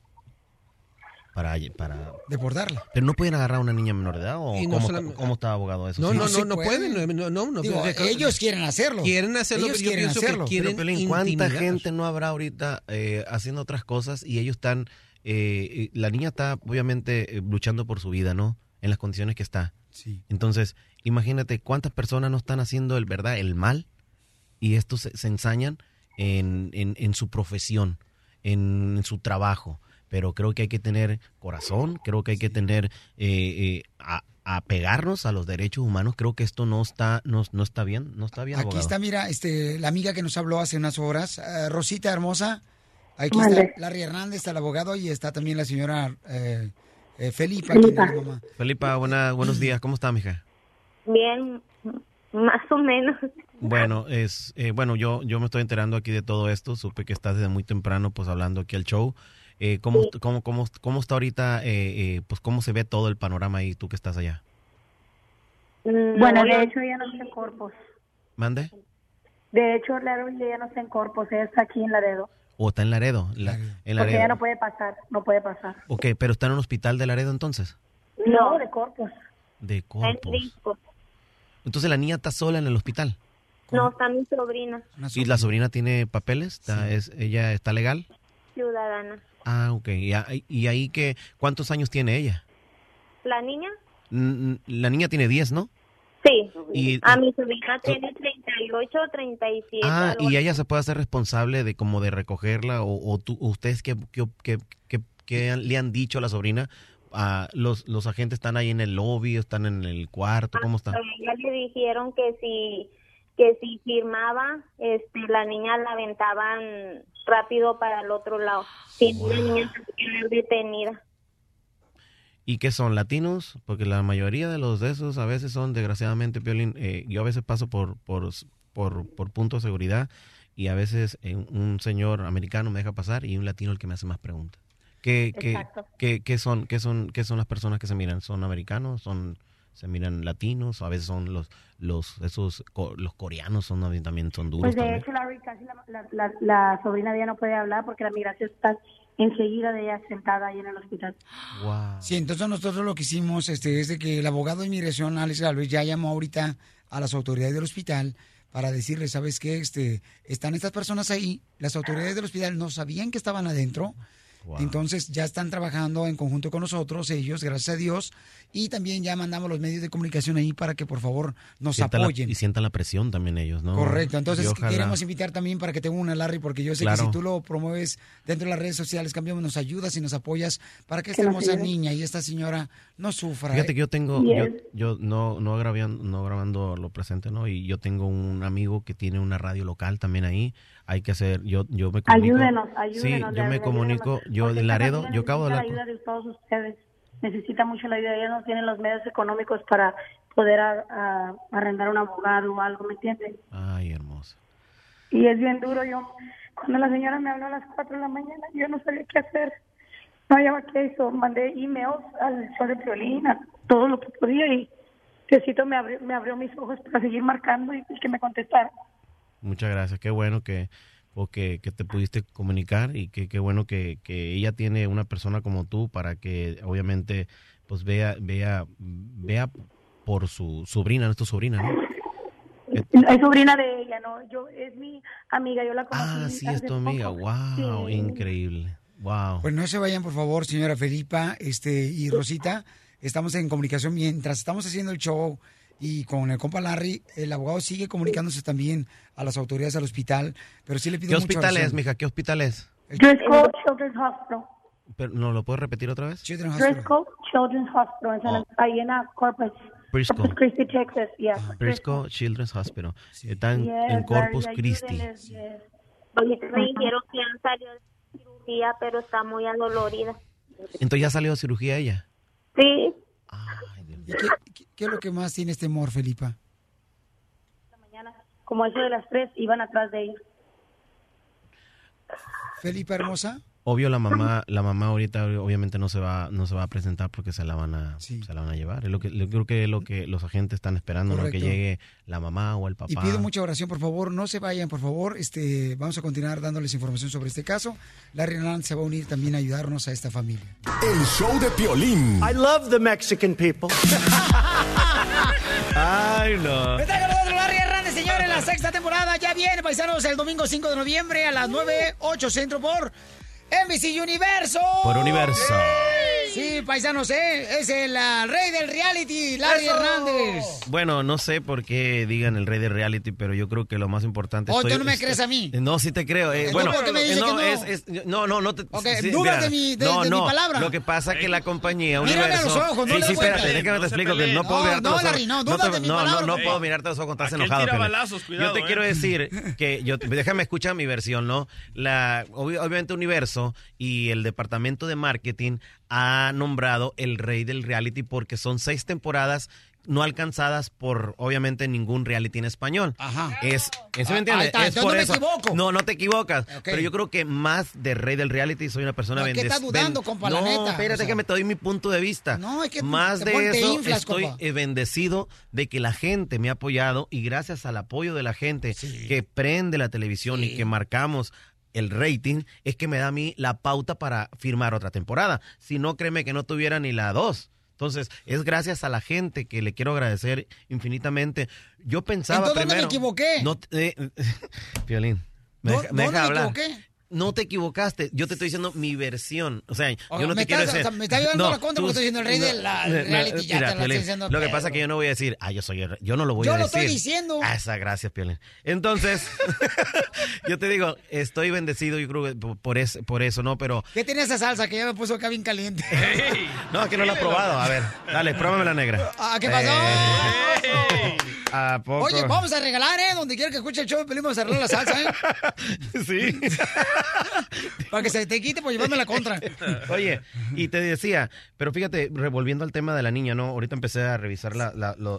Para, para deportarla. Pero no pueden agarrar a una niña menor de edad o no cómo, solamente- cómo está abogado eso. No, ¿Sí? no, no, no puede. pueden. No, no, no, Digo, pero- ellos quieren hacerlo. Quieren hacerlo, Ellos pero yo quieren que hacerlo. quieren Pero, Piolín, ¿cuánta intimidar. gente no habrá ahorita eh, haciendo otras cosas y ellos están... eh, eh, la niña está obviamente eh, luchando por su vida, ¿no? En las condiciones que está. Sí. Entonces, imagínate cuántas personas no están haciendo el verdad, el mal, y estos se, se ensañan en, en- en su profesión, en, en su trabajo. Pero creo que hay que tener corazón, creo que hay que tener eh, eh, a, a pegarnos a los derechos humanos. Creo que esto no está, no, no está bien, no está bien. Aquí abogado. está, mira, este, la amiga que nos habló hace unas horas, eh, Rosita hermosa. Aquí Mande. está Larry Hernández, está el abogado, y está también la señora eh, eh, Felipa. quien es mamá. Felipa, buena, buenos días. ¿Cómo está, mija? Bien, más o menos. Bueno, es eh, bueno, yo yo me estoy enterando aquí de todo esto. Supe que estás desde muy temprano, pues hablando aquí al show. Eh, ¿cómo, cómo, cómo, cómo está ahorita, eh, eh, pues cómo se ve todo el panorama ahí, tú que estás allá? Bueno, de hecho ella no está en Corpus. ¿Mande? De hecho, Larry ella no está en Corpus, ella está aquí en Laredo. ¿O está en Laredo? La- en Porque Laredo. ella no puede pasar, no puede pasar. Ok, pero está en un hospital de Laredo entonces. No, de Corpus. De Corpus. Entonces la niña está sola en el hospital. No, está mi sobrina, ¿Y la sobrina tiene papeles? ¿Está- es, ¿Ella está legal? ciudadana. Ah, ok. ¿Y, ahí- y ahí que, cuántos años tiene ella? ¿La niña? La niña tiene 10, ¿no? Sí. Y- A mi sobrina tiene 38 o 37. Ah, y ella se puede hacer responsable de como de recogerla o, o tú, ustedes qué, qué, qué- qué- le han dicho a la sobrina. Ah, los, los agentes están ahí en el lobby, están en el cuarto, ¿cómo están? A ella le dijeron que si que si firmaba, este, la niña la aventaban rápido para el otro lado. Si no, la niña se detenida. ¿Y qué son? ¿Latinos? Porque la mayoría de los de esos a veces son, desgraciadamente, Piolín, eh, yo a veces paso por, por, por, por punto de seguridad y a veces eh, un señor americano me deja pasar y un latino el que me hace más preguntas. ¿Qué, qué, qué, qué son, qué, son, ¿Qué son las personas que se miran? ¿Son americanos? ¿Son se miran latinos? ¿O a veces son los, los, esos, los coreanos son también son duros Pues de también? hecho, la, la, la, la sobrina de ella no puede hablar porque la migración está enseguida de ella sentada ahí en el hospital. Sí, entonces nosotros lo que hicimos este, es de que el abogado de inmigración, Alex Galvez, ya llamó ahorita a las autoridades del hospital para decirles, ¿sabes qué? Este, están estas personas ahí, las autoridades del hospital no sabían que estaban adentro, entonces ya están trabajando en conjunto con nosotros, ellos, gracias a Dios, y también ya mandamos los medios de comunicación ahí para que por favor nos Sientan la- apoyen. y sientan la presión también ellos, ¿no? Correcto, entonces ojalá- queremos invitar también para que te una, Larry, porque yo sé Claro. que si tú lo promueves dentro de las redes sociales, cambiamos, nos ayudas y nos apoyas para que esta hermosa niña y esta señora no sufra. Fíjate ¿eh? que yo tengo, yo, yo no, no, grabando, no grabando lo presente, ¿no? Y yo tengo un amigo que tiene una radio local también ahí. Hay que hacer, yo, yo me comunico. Ayúdenos, ayúdenos. Sí, yo me comunico, ayúdenos. yo de Laredo, yo acabo de la ayuda de todos ustedes. Necesita mucho la ayuda. Ellos no tienen los medios económicos para poder a- a- arrendar un abogado o algo, ¿me entienden? Ay, hermosa. Y es bien duro. Yo, cuando la señora me habló a las 4 de la mañana, yo no sabía qué hacer. No hallaba qué hizo. Mandé emails al show de Piolín, a todo lo que podía y Diosito me abrió, me abrió mis ojos para seguir marcando y que me contestara. Muchas gracias. Qué bueno que, o que, que te pudiste comunicar y que qué bueno que, que ella tiene una persona como tú para que obviamente pues vea, vea, vea por su sobrina, no es tu sobrina, ¿no? Es sobrina de ella, ¿no? Yo, es mi amiga, yo la conocí. Ah, sí, es tu amiga. poco. Wow, Sí. increíble. Wow. Pues no se vayan, por favor, señora Felipa este, y Rosita. Estamos en comunicación mientras estamos haciendo el show y con el compa Larry, el abogado sigue comunicándose también a las autoridades al hospital, pero sí le pido ¿Qué mucha hospital es, oración. mija? ¿Qué hospital es? Driscoll Children's Hospital. Pero, ¿No lo puedes repetir otra vez? Driscoll Children's Hospital, en San- ahí en Corpus, Briscoe. Corpus Christi, Texas. Yeah. Briscoe Children's Hospital. Está en, Yes, en Corpus Larry, Christi. yes. Ahorita me dijeron que han salido de cirugía, pero está muy adolorida. Entonces ya salió de cirugía ella. Sí. ¿Y qué, qué- qué es lo que más tiene este temor, Felipa? Como eso de las tres, iban atrás de ellos. Felipa hermosa. Obvio la mamá, la mamá ahorita obviamente no se va, no se va a presentar porque se la van a, se la van a llevar. Es lo que, yo creo que es lo que los agentes están esperando, ¿no? que llegue la mamá o el papá. Y pido mucha oración, por favor, no se vayan, por favor. Este, vamos a continuar dándoles información sobre este caso. Larry Hernández se va a unir también a ayudarnos a esta familia. El show de Piolín. I love the Mexican people. Ay, no. Está con nosotros Larry Hernández, señores, la sexta temporada ya viene, paisanos, el domingo 5 de noviembre a las 9, 8 centro por NBC Universo. Por Universo. Sí, paisanos, ¿eh? es el ah, rey del reality, Larry ¡Eso! Hernández. Bueno, no sé por qué digan el rey de reality, pero yo creo que lo más importante Oh, estoy- ¿tú no me crees a mí? No, sí te creo. eh, bueno, ¿por qué me dices no, que no? es- es- no, no, no te. Ok, dudas de mi- de- de mi palabra. Lo que pasa que la compañía Mírame a los ojos, no sí, le sí, espérate, déjame No te explico que no puedo No, mirarte no, los Larry, ojos. no, dudas de mi no, no, palabra. no Ey. puedo mirarte los ojos cuando estás enojado. Yo te eh. quiero decir que yo déjame escuchar mi versión, ¿no? La obvi- obviamente Universo y el departamento de marketing ha nombrado el rey del reality porque son seis temporadas no alcanzadas por obviamente ningún reality en español. Ajá. Es, ¿sí Ah, me entiendes? ahí está, es entonces por no me eso. equivoco. No, no te equivocas. Pero yo creo que más de rey del reality soy una persona No, es que estás dudando, compa, la No, neta, espérate o sea. que me te doy mi punto de vista. No, es que más te de eso inflas, estoy compa. eh, bendecido de que la gente me ha apoyado y gracias al apoyo de la gente que prende la televisión y que marcamos el rating es que me da a mí la pauta para firmar otra temporada. Si no, créeme que no tuviera ni la dos. Entonces, es gracias a la gente que le quiero agradecer infinitamente. Yo pensaba Entonces, ¿dónde me equivoqué? No, te- eh, me, ¿Dó- deja- me dónde deja me hablar. equivoqué? No te equivocaste. Yo te estoy diciendo mi versión. O sea, O yo no te quiero estás- decir. o sea, me está llevando No, la contra tú- porque estoy diciendo el rey de la- no, reality, ya te mira, la estoy Piolín, diciendo Lo que pasa es que yo no voy a decir, ah, yo soy el rey. Yo no lo voy Yo a lo decir. estoy diciendo. Ah, esa gracias, Piolín. Entonces, yo te digo, estoy bendecido, yo creo que por, es- por eso, ¿no? Pero, ¿Qué tiene esa salsa que ya me puso acá bien caliente? no, que no lo he probado. A ver, dale, pruébame la negra. Ah, ¿qué pasó? Eh, ¿A poco? Oye, vamos a regalar, ¿eh? Donde quiera que escuche el show, Pelín, vamos a regalar la salsa, ¿eh? Sí. Para que se te quite por llevarme la contra. Oye, y te decía, pero fíjate, revolviendo al tema de la niña, ¿no? Ahorita empecé a revisar la,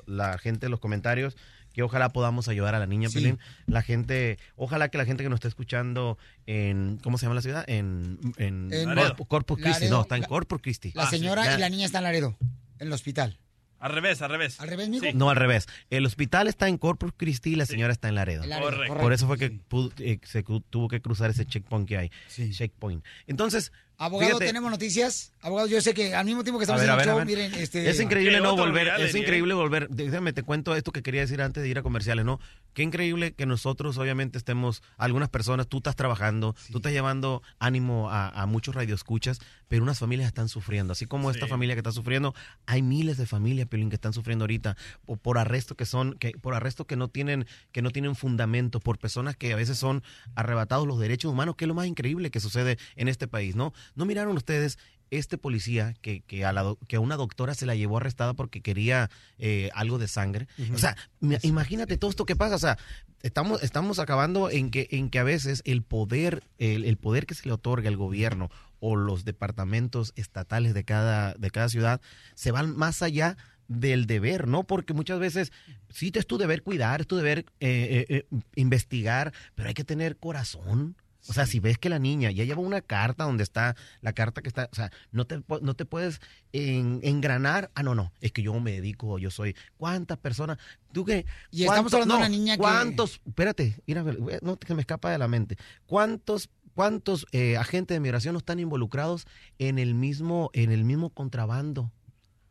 la, gente, los comentarios, que ojalá podamos ayudar a la niña, Sí. Pelín. La gente, ojalá que la gente que nos está escuchando en, ¿cómo se llama la ciudad? En, en, En Corpus, Christi, no, está en Corpus Christi. La señora Ya. y la niña están en Laredo, en el hospital. Al revés, al revés. ¿Al revés, mijo? No, al revés. El hospital está en Corpus Christi y la señora está en Laredo. Laredo, Correcto. Por eso fue que pudo- eh, se tuvo que cruzar ese checkpoint que hay. Checkpoint. Entonces, Abogado, fíjate- tenemos noticias. Abogado, yo sé que al mismo tiempo que estamos ver, en a el ver, show, miren, este... Es increíble ¿Qué no volver, es eh? increíble volver. Déjame te cuento esto que quería decir antes de ir a comerciales, ¿no? Qué increíble que nosotros obviamente estemos, algunas personas, tú estás trabajando, tú estás llevando ánimo a, a muchos radioescuchas, pero unas familias están sufriendo, así como esta familia que está sufriendo, hay miles de familias, Piolín, que están sufriendo ahorita por, por arrestos que son, que por arrestos que no tienen, que no tienen fundamento, por personas que a veces son arrebatados los derechos humanos, que es lo más increíble que sucede en este país, ¿no? No miraron ustedes este policía que, que, a la, que a una doctora se la llevó arrestada porque quería eh, algo de sangre. O sea, imagínate todo esto que pasa. O sea, estamos, estamos acabando en que, en que a veces el poder, el, el poder que se le otorga al gobierno o los departamentos estatales de cada, de cada ciudad se van más allá del deber, ¿no? Porque muchas veces sí es tu deber cuidar, es tu deber eh, eh, eh, investigar, pero hay que tener corazón. O sea, si ves que la niña ya lleva una carta donde está la carta que está, o sea, no te, no te puedes en- engranar. Ah, no, no, es que yo me dedico, yo soy. ¿Cuántas personas? ¿Tú qué? Y estamos ¿Cuántos- hablando de una niña que- ¿Cuántos? Espérate, mira, no que me escapa de la mente. ¿Cuántos cuántos eh, agentes de migración no están involucrados en el mismo en el mismo contrabando?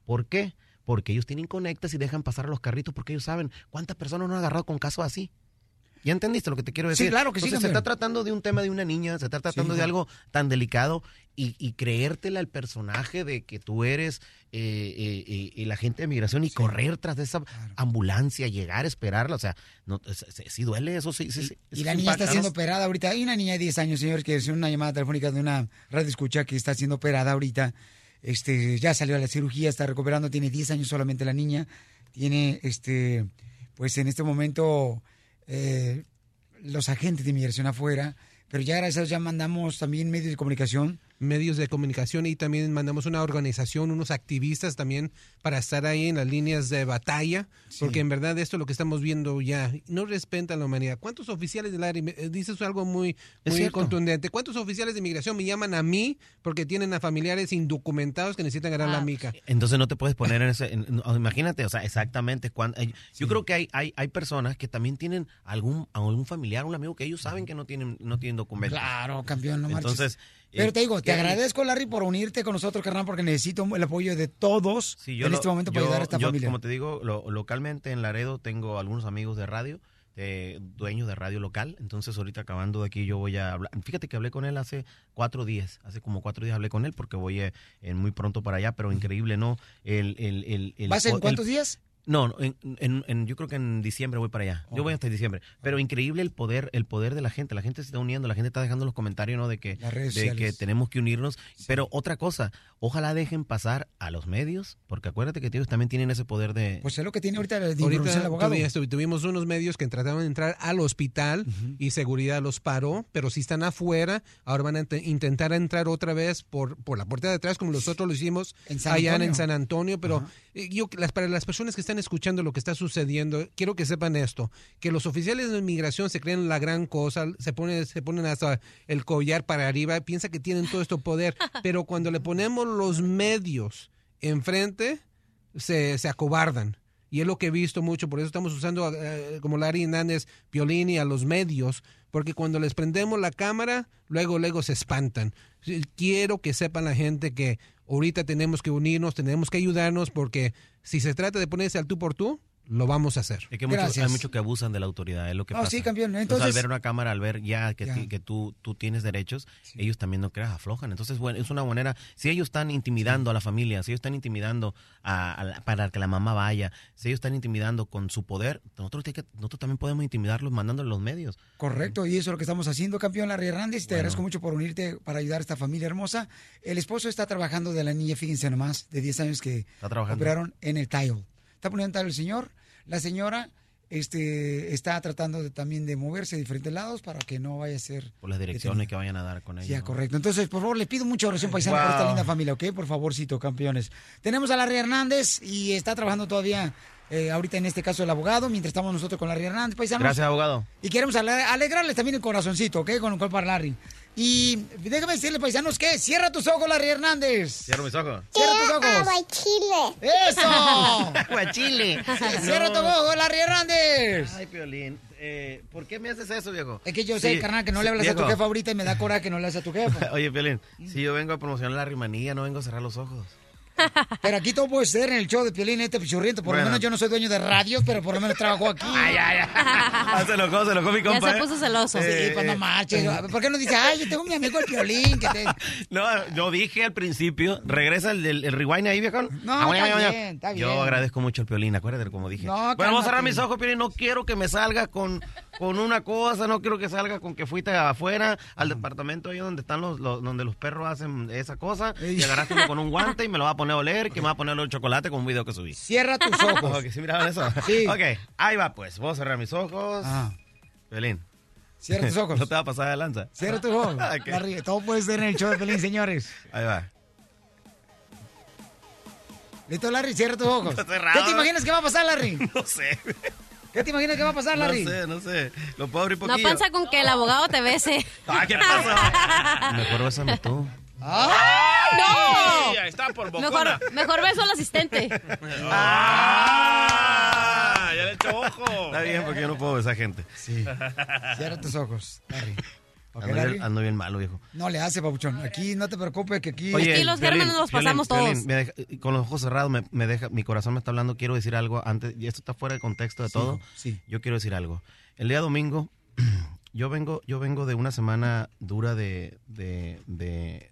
¿Por qué? Porque ellos tienen conectas y dejan pasar a los carritos porque ellos saben cuántas personas no han agarrado con casos así. ¿Ya entendiste lo que te quiero Sí, decir? claro que sí, se está tratando de un tema de una niña, se está tratando Sí, de algo tan delicado y, y creértela el personaje de que tú eres eh, eh, eh, el agente de migración y correr tras de esa ambulancia, llegar, esperarla. O sea, no, se- sí duele eso, sí. sí, sí, Y eso la sí niña está siendo ¿no? operada ahorita. Hay una niña de 10 años, señor, que es una llamada telefónica de una radio escucha que está siendo operada ahorita. Este, ya salió a la cirugía, está recuperando, tiene 10 años solamente la niña. Tiene, este, pues en este momento, eh, los agentes de inmigración afuera pero ya gracias a Dios ya mandamos también medios de comunicación. Medios de comunicación y también mandamos una organización, unos activistas también para estar ahí en las líneas de batalla, porque en verdad esto es lo que estamos viendo ya, no respetan la humanidad. ¿Cuántos oficiales del área, eh, dices algo muy, contundente, cuántos oficiales de inmigración me llaman a mí porque tienen a familiares indocumentados que necesitan ganar Ah. la mica? Entonces no te puedes poner en ese... en- no, imagínate, o sea, exactamente. Cuando, eh, Yo creo que hay, hay, hay personas que también tienen algún, algún familiar, un amigo que ellos saben que no tienen, no tienen documentos. Claro, campeón, no marches. Pero te digo, te agradezco, Larry, por unirte con nosotros, carnal, porque necesito el apoyo de todos Sí, yo en lo- este momento para ayudar a esta yo, familia. Como te digo, lo- localmente en Laredo tengo algunos amigos de radio, eh, dueños de radio local. Entonces, ahorita acabando de aquí, yo voy a hablar. Fíjate que hablé con él hace cuatro días. Hace como cuatro días hablé con él porque voy eh, en muy pronto para allá, pero increíble, ¿no? El, el, el, el- ¿Vas en el- cuántos días? No, en, en- en- yo creo que en diciembre voy para allá. Yo voy hasta diciembre. Pero increíble el poder, el poder de la gente. La gente se está uniendo, la gente está dejando los comentarios, ¿no? De que, de que tenemos que unirnos. Pero otra cosa, ojalá dejen pasar a los medios, porque acuérdate que ellos también tienen ese poder de. Pues es lo que tiene ahorita el de Ahorita al abogado. tuvimos unos medios que trataban de entrar al hospital y seguridad los paró, pero si están afuera, ahora van a int- intentar entrar otra vez por, por la puerta de atrás, como nosotros lo hicimos allá Antonio. en San Antonio. Pero eh, yo, las, para las personas que están escuchando lo que está sucediendo, quiero que sepan esto, que los oficiales de inmigración se creen la gran cosa, se ponen, se ponen hasta el collar para arriba, piensa que tienen todo este poder, pero cuando le ponemos los medios enfrente, se, se acobardan. Y es lo que he visto mucho, por eso estamos usando eh, como Larry Hernández, Piolini a los medios, porque cuando les prendemos la cámara, luego, luego se espantan. Quiero que sepan la gente que ahorita tenemos que unirnos, tenemos que ayudarnos, porque si se trata de ponerse al tú por tú, lo vamos a hacer. Es que muchos, hay muchos que abusan de la autoridad, es lo que No, pasa. sí, campeón, al entonces- ver una cámara, al ver ya que, Ya. que tú, tú tienes derechos, ellos también no creas, aflojan. Entonces, bueno, es una manera, si ellos están intimidando a la familia, si ellos están intimidando a, a la- para que la mamá vaya, si ellos están intimidando con su poder, nosotros, que- nosotros también podemos intimidarlos mandándoles los medios. Correcto, y eso es lo que estamos haciendo, campeón Larry Hernández. Te Bueno. agradezco mucho por unirte para ayudar a esta familia hermosa. El esposo está trabajando de la niña, fíjense nomás, de 10 años que operaron en el tile. Está poniendo en tile el señor. La señora este, está tratando de, también de moverse a diferentes lados para que no vaya a ser... Por las direcciones que vayan a dar con ellos. Ya, ¿no? correcto. Entonces, por favor, le pido mucha oración paisana por esta linda familia, ¿ok? Por favorcito, campeones. Tenemos a Larry Hernández y está trabajando todavía, eh, ahorita en este caso, el abogado, mientras estamos nosotros con Larry Hernández, paisanos. Gracias, abogado. Y queremos ale- alegrarles también el corazoncito, ¿ok? Con el cual para Larry. Y déjame decirle, paisanos, que cierra tus ojos, Larry Hernández. Cierro mis ojos. Cierra tus ojos. Chile. ¡Eso! Aguachile. Cierra tus ojos, Larry Hernández. Ay, Piolín, eh, ¿por qué me haces eso, viejo? Es que yo sé, Sí, carnal, que no sí, le hablas a tu jefa ahorita y me da coraje que no le hables a tu jefa. Oye, Piolín, si yo vengo a promocionar la rimanía, no vengo a cerrar los ojos. Pero aquí todo puede ser en el show de Piolín, este pichurriento. Por lo menos yo no soy dueño de radios, pero por lo menos trabajo aquí. Ay, ay, Ah, se enojó, se enojó mi Ya compa. se ¿eh? puso celoso. Sí, Eh, pues no eh, marches. ¿Por qué no dice, ay, yo tengo mi amigo el Piolín? Que te... No, yo dije al principio, regresa el, el, el rewind ahí, viejo. No, Ah, está bien, está Yo bien. agradezco mucho al Piolín, acuérdate como dije. No, bueno, vamos a cerrar mis ojos, Piolín. No quiero que me salga con, con una cosa, no quiero que salga con que fuiste afuera al departamento ahí donde están los, los- donde los perros hacen esa cosa y agarraste uno con un guante y me lo va a poner a oler, que me va a poner el chocolate con un video que subí. Cierra tus ojos. Ok, ¿sí miraban eso? Sí. Ok, ahí va pues. Voy a cerrar mis ojos. Ah. Piolín. Cierra tus ojos. No te va a pasar de lanza. Cierra tus ojos. Ok. Larry, todo puede ser en el show de Piolín, señores. Ahí va. Listo, Larry, cierra tus ojos. ¿Qué te imaginas que va a pasar, Larry? No sé. ¿Qué te imaginas que va a pasar, Larry? No sé, no sé. Lo puedo abrir No poquillo. pasa con que el abogado te bese. Ah, ¿qué pasa? Mejor bésame tú. ¡No! Sí, ahí está por bocona. Mejor, mejor beso al asistente. Ah, ya le echo ojo. Está bien, porque yo no puedo besar gente. Sí. Cierra tus ojos, Larry. Ando, bien, ando bien malo, viejo. No le hace, papuchón. Aquí no te preocupes, que aquí... Aquí los gérmenes los Piolín, pasamos todos. me deja- con los ojos cerrados, me, me deja, mi corazón me está hablando. Quiero decir algo antes, y esto está fuera de contexto de Sí, todo. sí. Yo quiero decir algo. El día domingo, yo vengo, yo vengo de una semana dura de, de, de,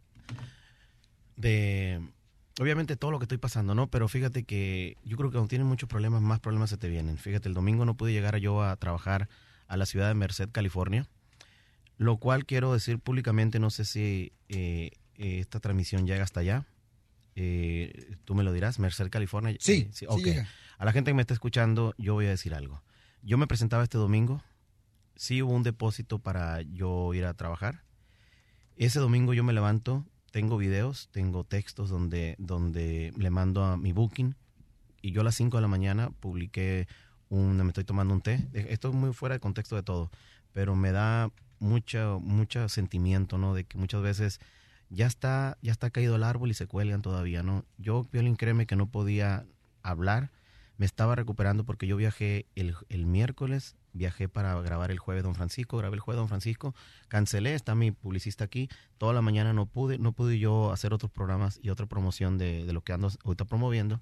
de- obviamente todo lo que estoy pasando, ¿no? Pero fíjate que yo creo que cuando tienes muchos problemas, más problemas se te vienen. Fíjate, el domingo no pude llegar yo a trabajar a la ciudad de Merced, California, lo cual quiero decir públicamente, no sé si eh, eh, esta transmisión llega hasta allá. Eh, tú me lo dirás, Merced, California. Sí, sí ok. llega. A la gente que me está escuchando, yo voy a decir algo. Yo me presentaba este domingo sí hubo un depósito para yo ir a trabajar. Ese domingo yo me levanto, tengo videos, tengo textos donde, donde le mando a mi booking y yo a las 5 de la mañana publiqué un, me estoy tomando un té. Esto es muy fuera de contexto de todo, pero me da mucho, mucho sentimiento, ¿no? De que muchas veces ya está, ya está caído el árbol y se cuelgan todavía, ¿no? Yo, Violín, créeme que no podía hablar, me estaba recuperando porque yo viajé el, el miércoles, viajé para grabar el jueves Don Francisco, grabé el jueves Don Francisco, cancelé, está mi publicista aquí, toda la mañana no pude, no pude yo hacer otros programas y otra promoción de, de lo que ando ahorita promoviendo.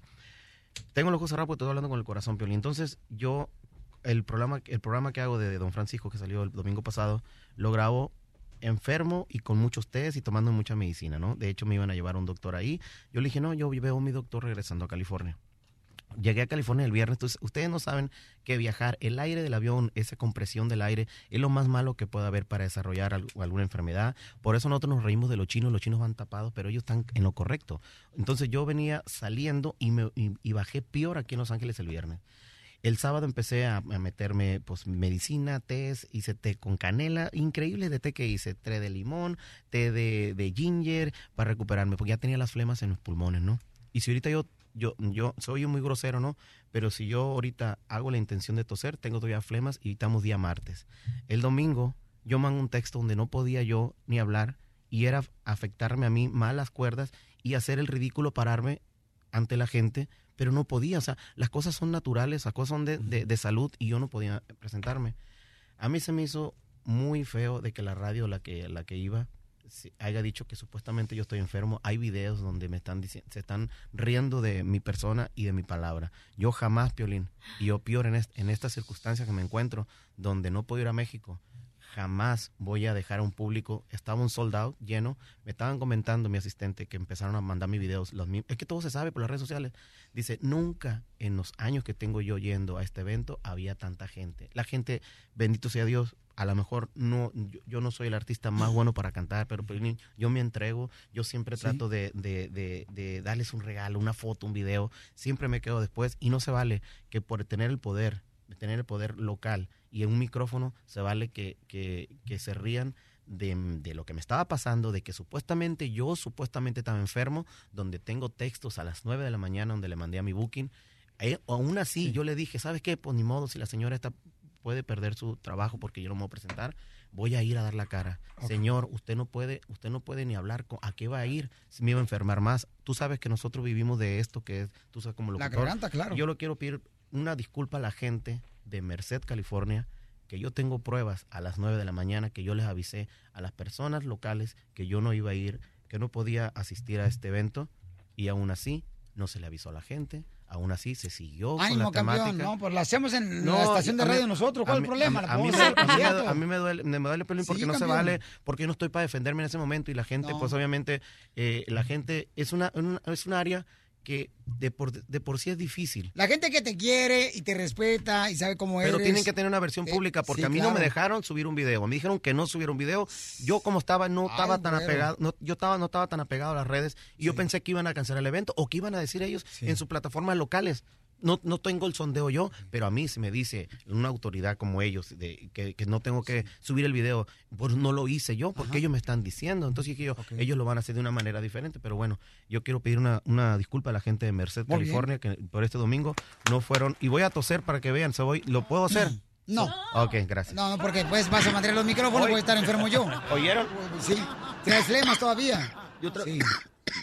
Tengo los ojos cerrados porque estoy hablando con el corazón, Piolín. Entonces, yo, el programa, el programa que hago de Don Francisco, que salió el domingo pasado, lo grabo enfermo y con muchos test y tomando mucha medicina, ¿no? De hecho, me iban a llevar un doctor ahí. Yo le dije, no, yo veo a mi doctor regresando a California. Llegué a California el viernes, entonces ustedes no saben que viajar, el aire del avión, esa compresión del aire, es lo más malo que puede haber para desarrollar al- alguna enfermedad. Por eso nosotros nos reímos de los chinos, los chinos van tapados, pero ellos están en lo correcto. Entonces yo venía saliendo y, me, y bajé peor aquí en Los Ángeles el viernes. El sábado empecé a, meterme pues medicina, test, hice té con canela, increíble de té que hice, té de limón, té de, de ginger para recuperarme, porque ya tenía las flemas en los pulmones, ¿no? Y si ahorita yo, yo, yo soy muy grosero, ¿no? Pero si yo ahorita hago la intención de toser, tengo todavía flemas y estamos día martes. El domingo yo mando un texto donde no podía yo ni hablar y era afectarme a mí mal las cuerdas y hacer el ridículo, pararme ante la gente, pero no podía. O sea, las cosas son naturales, las cosas son de, de- salud y yo no podía presentarme. A mí se me hizo muy feo de que la radio la que, la que iba haya dicho que supuestamente yo estoy enfermo. Hay videos donde me están diciendo, se están riendo de mi persona y de mi palabra. Yo jamás, Piolín, y yo peor en, est- en esta circunstancia que me encuentro, donde no puedo ir a México, jamás voy a dejar a un público. Estaba un soldado lleno. Me estaban comentando mi asistente que empezaron a mandar mis videos. Los, mi- es que todo se sabe por las redes sociales. Dice, nunca en los años que tengo yo yendo a este evento había tanta gente. La gente, bendito sea Dios, a lo mejor no, yo, yo no soy el artista más bueno para cantar, pero Piolín, yo me entrego, yo siempre Sí. trato de, de- de- de darles un regalo, una foto, un video, siempre me quedo después y no se vale que por tener el poder, de tener el poder local y en un micrófono, se vale que, que, que se rían de, de lo que me estaba pasando, de que supuestamente yo supuestamente estaba enfermo, donde tengo textos a las 9 de la mañana donde le mandé a mi booking. Eh, aún así, yo le dije, ¿sabes qué? Pues ni modo, si la señora está, puede perder su trabajo porque yo no me voy a presentar, voy a ir a dar la cara. Señor, usted no puede, usted no puede ni hablar, con, ¿a qué va a ir? Si me iba a enfermar más. Tú sabes que nosotros vivimos de esto que es, tú sabes como La locutor. garganta, claro. Yo lo quiero pedir una disculpa a la gente de Merced, California, que yo tengo pruebas a las 9 de la mañana que yo les avisé a las personas locales que yo no iba a ir, que no podía asistir a este evento y aún así no se le avisó a la gente, aún así se siguió con la temática. campeón, no, pues la hacemos en No, la estación de mí- radio nosotros. ¿Cuál es el problema? A, mí, a mí a mí me duele, me duele Pelín, porque Sí, no se vale, porque yo no estoy para defenderme en ese momento y la gente, No. pues obviamente, eh, la gente es una, una- es un área que de por, de por sí es difícil. La gente que te quiere y te respeta y sabe cómo Pero eres. tienen que tener una versión Eh, pública porque sí, a mí no me claro. dejaron subir un video. Me dijeron que no subiera un video. Yo como estaba no estaba Ay, tan güero. apegado, no, yo estaba no estaba tan apegado a las redes y yo pensé que iban a cancelar el evento o que iban a decir ellos en sus plataformas locales. No, no tengo el sondeo yo, pero a mí se me dice una autoridad como ellos de que, que no tengo que subir el video, pues no lo hice yo porque ellos me están diciendo. Entonces dije yo, ellos lo van a hacer de una manera diferente, pero bueno, yo quiero pedir una, una disculpa a la gente de Merced, Muy bien. California, que por este domingo no fueron y voy a toser para que vean, se voy, ¿lo puedo hacer? No. Ok, gracias. No, no, porque después vas a mantener los micrófonos, voy a estar enfermo yo. ¿Oyeron? Sí. Tienes flemas todavía. Yo, Sí.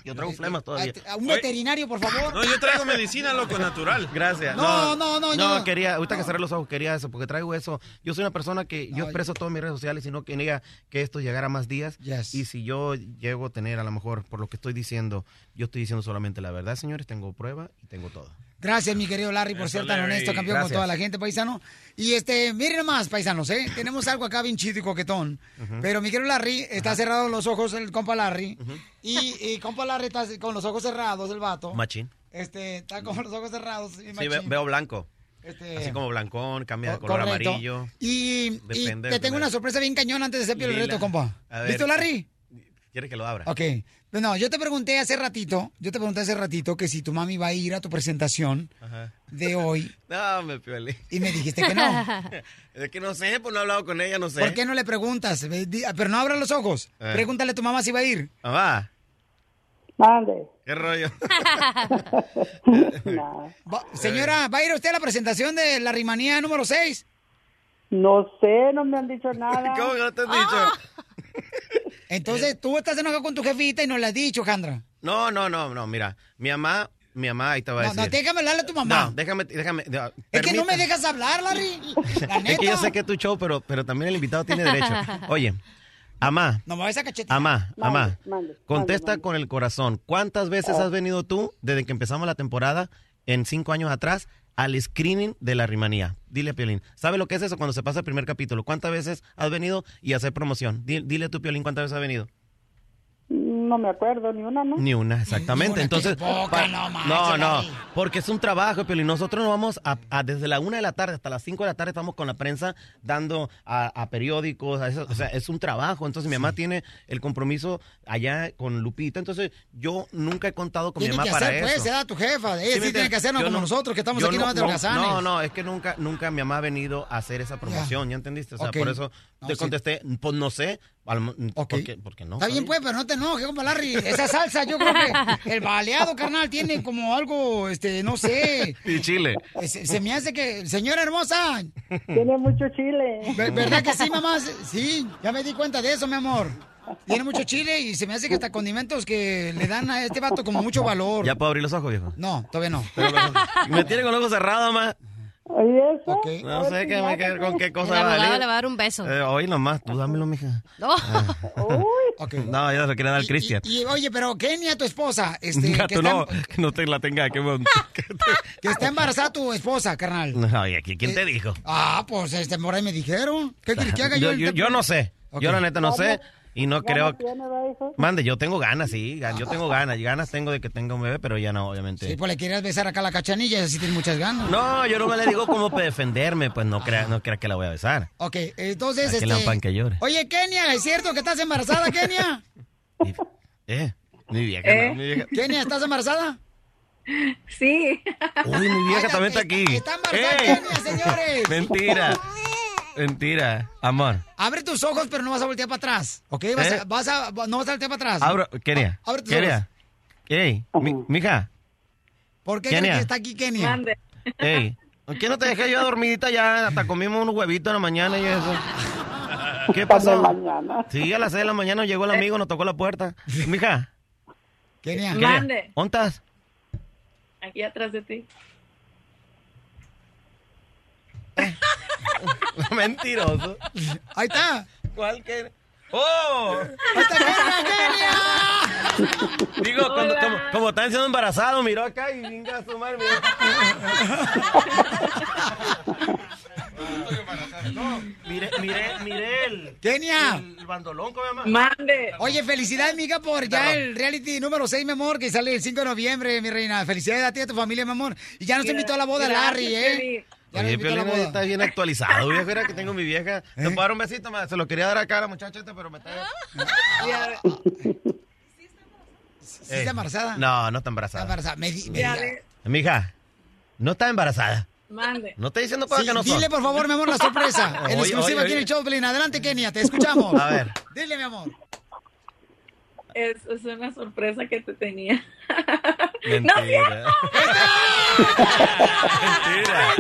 Yo traigo flemas todavía. A un veterinario, por favor. No, yo traigo medicina, loco, natural. Gracias. No, no, no, No, no. quería, ahorita que cerré los ojos, quería eso, porque traigo eso. Yo soy una persona que yo expreso todo en mis redes sociales y no quería que esto llegara a más días. Y si yo llego a tener, a lo mejor, por lo que estoy diciendo, yo estoy diciendo solamente la verdad, señores, tengo prueba y tengo todo. Gracias, mi querido Larry, por Eso, ser tan Larry. honesto, campeón, Gracias. con toda la gente, paisano. Y este, miren nomás, paisanos, ¿eh? Tenemos algo acá bien chido y coquetón. Ujú. Pero mi querido Larry, está cerrado los ojos el compa Larry. y, y compa Larry está con los ojos cerrados, el vato. Machín. Este, está con los ojos cerrados. y Sí, veo, blanco. Este- Así como blancón, cambia de Co- color correcto. amarillo. Y, te tengo una sorpresa bien cañona antes de hacer el reto, compa. ¿Listo, Larry? ¿Quieres que lo abra? Ok. No, yo te pregunté hace ratito, yo te pregunté hace ratito que si tu mami va a ir a tu presentación Ajá. de hoy No, me piolín. y me dijiste que no. Es que no sé, pues no he hablado con ella, no sé. ¿Por qué no le preguntas? Pero no abras los ojos. Eh. Pregúntale a tu mamá si va a ir. Mamá, Mande. ¿qué rollo? Va- señora, ¿va a ir usted a la presentación de la rimanía número 6? No sé, no me han dicho nada. ¿Cómo que no te han dicho? Entonces, tú estás enojado con tu jefita y no le has dicho, Jandra. No, no, no, no, mira, mi mamá, mi mamá ahí te va a No, decir. no, déjame hablarle a tu mamá. No, déjame, déjame. no, es que no me dejas hablar, Larry. La neta. Es que yo sé que es tu show, pero, pero también el invitado tiene derecho. Oye, Amá, No me vas a cachetear. Amá, Amá, mande, contesta mande. con el corazón. ¿Cuántas veces has venido tú, desde que empezamos la temporada, en cinco años atrás, al screening de la rimanía? Dile a Piolín. ¿Sabe lo que es eso cuando se pasa el primer capítulo? ¿Cuántas veces has venido y hacer promoción? Di- Dile a tu Piolín cuántas veces has venido. No me acuerdo ni una, ¿no? Ni una, exactamente. Entonces, pa- no, no, porque es un trabajo, pero nosotros nos vamos a, a- desde la una de la tarde hasta las cinco de la tarde estamos con la prensa dando a, a periódicos, a eso, o sea, es un trabajo. Entonces mi mamá tiene el compromiso allá con Lupita. Entonces yo nunca he contado con Tiene mi mamá que para hacer, eso. pues, se da tu jefa. Ella ¿Sí sí, tiene que hacernos como no- nosotros, que estamos aquí no, nomás de no. No, no, es que nunca, nunca mi mamá ha venido a hacer esa promoción, ¿ya entendiste? O sea, Ok. por eso No, te sí. contesté, pues no sé, al mo- porque, porque no. Está bien, pues, pero no te enojes, compa Larry. Esa salsa, yo creo que el baleado, carnal, tiene como algo, este, no sé. Y Chile. Se, se me hace que, señora hermosa. Tiene mucho chile. Ver- ¿Verdad que sí, mamá? Sí, ya me di cuenta de eso, mi amor. Tiene mucho chile y se me hace que hasta condimentos que le dan a este vato como mucho valor. ¿Ya puedo abrir los ojos, viejo? No, todavía no. Me tiene con los ojos cerrados, mamá. ¿Y eso? No sé qué, me- qué- con qué cosa va a le va a dar un beso. Eh, oye, nomás, tú dámelo, mija. No. No, ya se lo quiere dar Cristian. Y oye, pero Kenia, tu esposa, este, que, está, no, que no te la tenga. Que... que está embarazada tu esposa, carnal. Oye, ¿qui- ¿quién te dijo? Ah, pues este, por ahí me dijeron. ¿Qué quieres que haga yo? Yo, yo, yo no sé. Yo la neta no sé. Y no creo... ¿Tiene, va, hijo? Mande, yo tengo ganas, sí. Yo tengo ganas. Ganas tengo de que tenga un bebé, pero ya no, obviamente. Sí, pues le querías besar acá a la cachanilla, así tiene muchas ganas. No, yo no me le digo para defenderme, pues no crea, no crea que la voy a besar. Ok, entonces, este... pan que llore. Oye, Kenia, ¿es cierto que estás embarazada, Kenia? Eh, mi vieja, ¿Eh? no, mi vieja. Kenia, ¿estás embarazada? Sí. Uy, mi vieja también está aquí. Está embarazada ¡Ey! Kenia, señores. Mentira. Mentira. Amor. Abre tus ojos, pero no vas a voltear para atrás, ¿ok? Vas ¿Eh? a, vas a- no vas a voltear para atrás. Abro, Kenia. Abre tus Kenia. Ey, mi, mija. ¿Por qué Kenia. que está aquí Kenia? Ey. ¿Por qué no te dejé yo dormidita ya? Hasta comimos unos huevitos en la mañana y eso. ¿Qué pasó? Sí, a las 6 de la mañana llegó el amigo, nos tocó la puerta. Mija. Kenia. Mande. ¿Dónde estás? Aquí atrás de ti. Mentiroso. Ahí está. ¿Cuál que? ¡Oh! ¡Ahí está Kenia, Kenia! Digo, como, como, como están siendo embarazados, miró acá y venga a su madre. No, mire, mire, mire el... Kenia. El bandolón, ¿cómo llama? Mande. Oye, felicidades, amiga, por ya el reality número 6, mi amor, que sale el 5 de noviembre, mi reina. Felicidades a ti y a tu familia, mi amor. Y ya nos invitó a la boda Larry, ¿eh? Piolín. Oye, Piolín está bien actualizado, viejo. Era que tengo mi vieja. ¿Te puedo dar un besito, ma? Se lo quería dar acá a la muchacha esta, pero me está... ¿Sí está embarazada? No, no está Está embarazada. embarazada. Me, me. Mija, no está embarazada. Mande. No estoy diciendo cosas Sí, que no son. dile, por favor, mi amor, la sorpresa. En exclusiva oye, aquí en oye. el show, Pelín. Adelante, Kenia, te escuchamos. A ver. Dile, mi amor. Es, es una sorpresa que te tenía. Mentira. Mentira.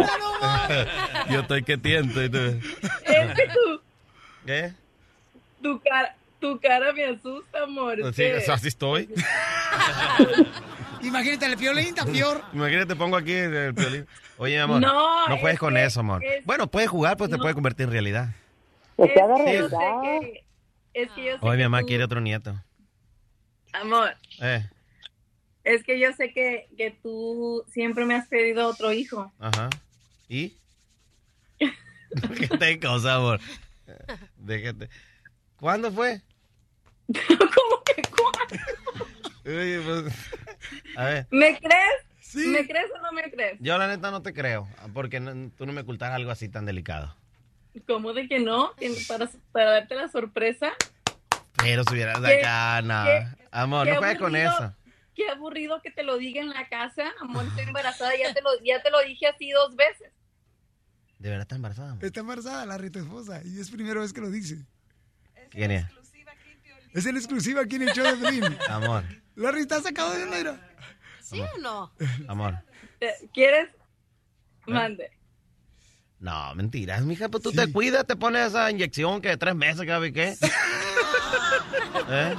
Yo estoy que tiento. y tú- tu, ¿Qué? tu, cara, tu cara me asusta, amor. Sí, así estoy. Imagínate, el piolín está peor. Imagínate, te pongo aquí el violín. Oye, mi amor. No, No juegues es con que- eso, amor. es- Bueno, puedes jugar, pues te puede convertir en realidad. Es que yo sé que, es que yo sé Hoy mi mamá tú- quiere otro nieto. Amor, Eh, es que yo sé que, que tú siempre me has pedido otro hijo. ajá. ¿Y? Déjate de cosa, amor. Déjate. ¿Cuándo fue? ¿Cómo que cuándo? Oye, pues, a ver. ¿Me crees? ¿Me crees o no me crees? Yo la neta no te creo, porque no- tú no me ocultas algo así tan delicado. ¿Cómo de que no? Para, para darte la sorpresa. Pero si hubieras ¿Qué- no. qué- Amor, qué no juegues con eso. Qué aburrido que te lo diga en la casa. Amor, estoy embarazada. Ya te lo, ya te lo dije así dos veces. ¿De verdad está embarazada? amor? Está embarazada Larry, tu esposa, y es primera vez que lo dice. ¿Quién es? Es en exclusiva aquí en el show de Pelín. Amor, Larry está sacado de onda, mira. ¿Sí o no? amor. ¿Quieres? ¿Eh? Mande. No, mentiras, mija, pues tú te cuidas, te pones esa inyección que de tres meses, ¿sabes qué? ¿Eh?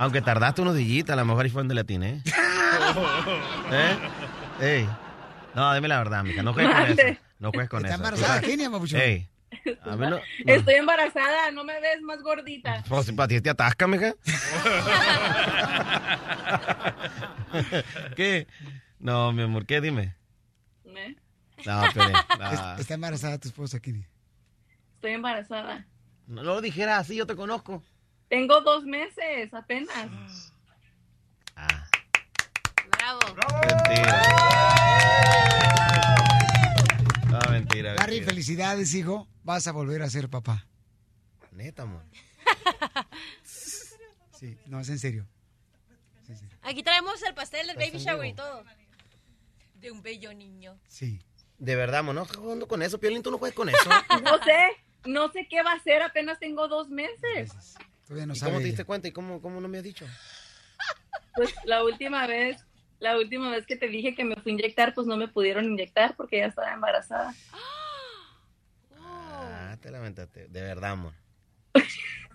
Aunque tardaste unos días, a lo mejor ahí fue donde le atiné. ¿Eh? Ey. No, dime la verdad, mija, no juegues con eso. No juegues con Está eso. embarazada, Kenia, papuchón. Ey. A mí no, no. Estoy embarazada. No me ves más gordita. Pues si para ti te atasca, mija. ¿Qué? No, mi amor, ¿qué? Dime. ¿Eh? No. Es- Está embarazada tu esposa, Kenia. Estoy embarazada. No lo dijeras así, yo te conozco. Tengo dos meses apenas. Bravo. Mentira. No, mentira. Larry, mentira. felicidades, hijo. Vas a volver a ser papá. Neta, amor. Sí, no, es en serio. Aquí traemos el pastel del baby en shower y todo. De un bello niño. Sí. De verdad, amor, no estás jugando con eso, Piolín, tú no juegas con eso. No sé. No sé qué va a hacer. Apenas tengo dos meses. Todavía no ¿Y sabe cómo te ella. diste cuenta y cómo, cómo no me has dicho? Pues la última vez, la última vez que te dije que me fui a inyectar, pues no me pudieron inyectar porque ya estaba embarazada. Ah, te lamentaste. De verdad, amor.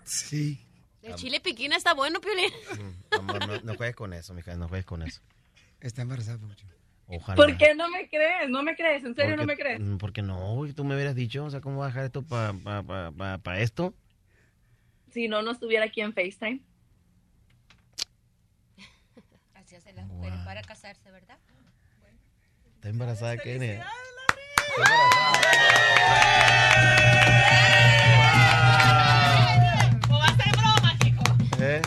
Sí. El chile piquina está bueno, Piolín. Mm, Amor, no, no juegues con eso, mija, no juegues con eso. Está embarazada, papuchón. Ojalá. ¿Por qué no me crees? ¿No me crees? ¿En serio no me crees? mm, Porque no, tú me hubieras dicho, o sea, ¿cómo vas a dejar esto para pa, pa, pa- pa esto? Si no, no estuviera aquí en FaceTime. Así hacen las mujeres para casarse, ¿verdad? Está embarazada, Kenia. ¿O va a ser broma, chico? ¿Eh?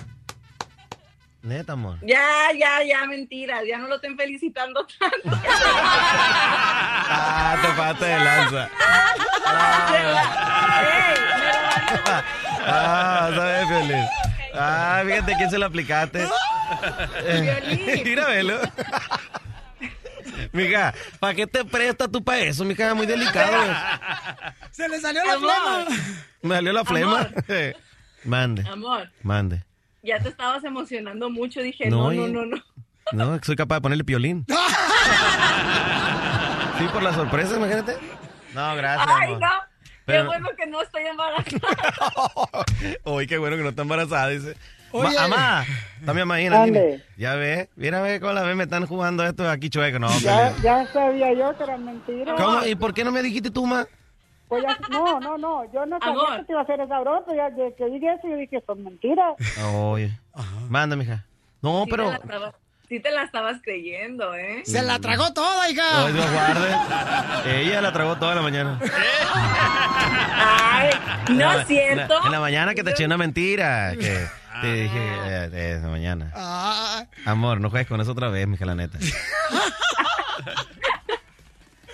Neta, amor. Ya, ya, ya, mentiras. Ya no lo estén felicitando tanto. Ah, te pasaste de lanza. Ah, ¿sabes, Piolín? Ah, fíjate quién se lo aplicaste. Eh, Mira, velo. Mija, ¿para qué te prestas tú para eso? Mija, muy delicado. Se le salió la Amor. flema. Me salió la flema. Mande, Amor, mande. Ya te estabas emocionando mucho. Dije, No, no, no, y- no, no. No, soy capaz de ponerle piolín. Sí, por la sorpresa, imagínate. No, gracias, Ay, amor. no. Pero- Qué bueno que no estoy embarazada. Uy, qué bueno que no está embarazada, dice. Oye. Ma- Amá, está mi mamá Ande. línea. Ya ve, mira, ve cómo la ve, me están jugando esto aquí chueco, no. Ya, Piolín. ya sabía yo que era mentira. ¿Cómo? ¿Y por qué no me dijiste tú, ma? Pues ya- no, no, no, yo no sabía Amor. que te iba a hacer esa broma, ya de que dije eso, yo dije, son mentiras. Oye. Manda, mija. No, Sí pero. la estabas- Sí te la estabas creyendo, ¿eh? Se la tragó toda, hija. Ay, Dios guarde. Ella la tragó toda la mañana. Ay, no En la- es cierto. En la, en la mañana que te eché una mentira. Que te dije eh, eh, en la mañana. Ah, Amor, no juegues con eso otra vez, mija, la neta.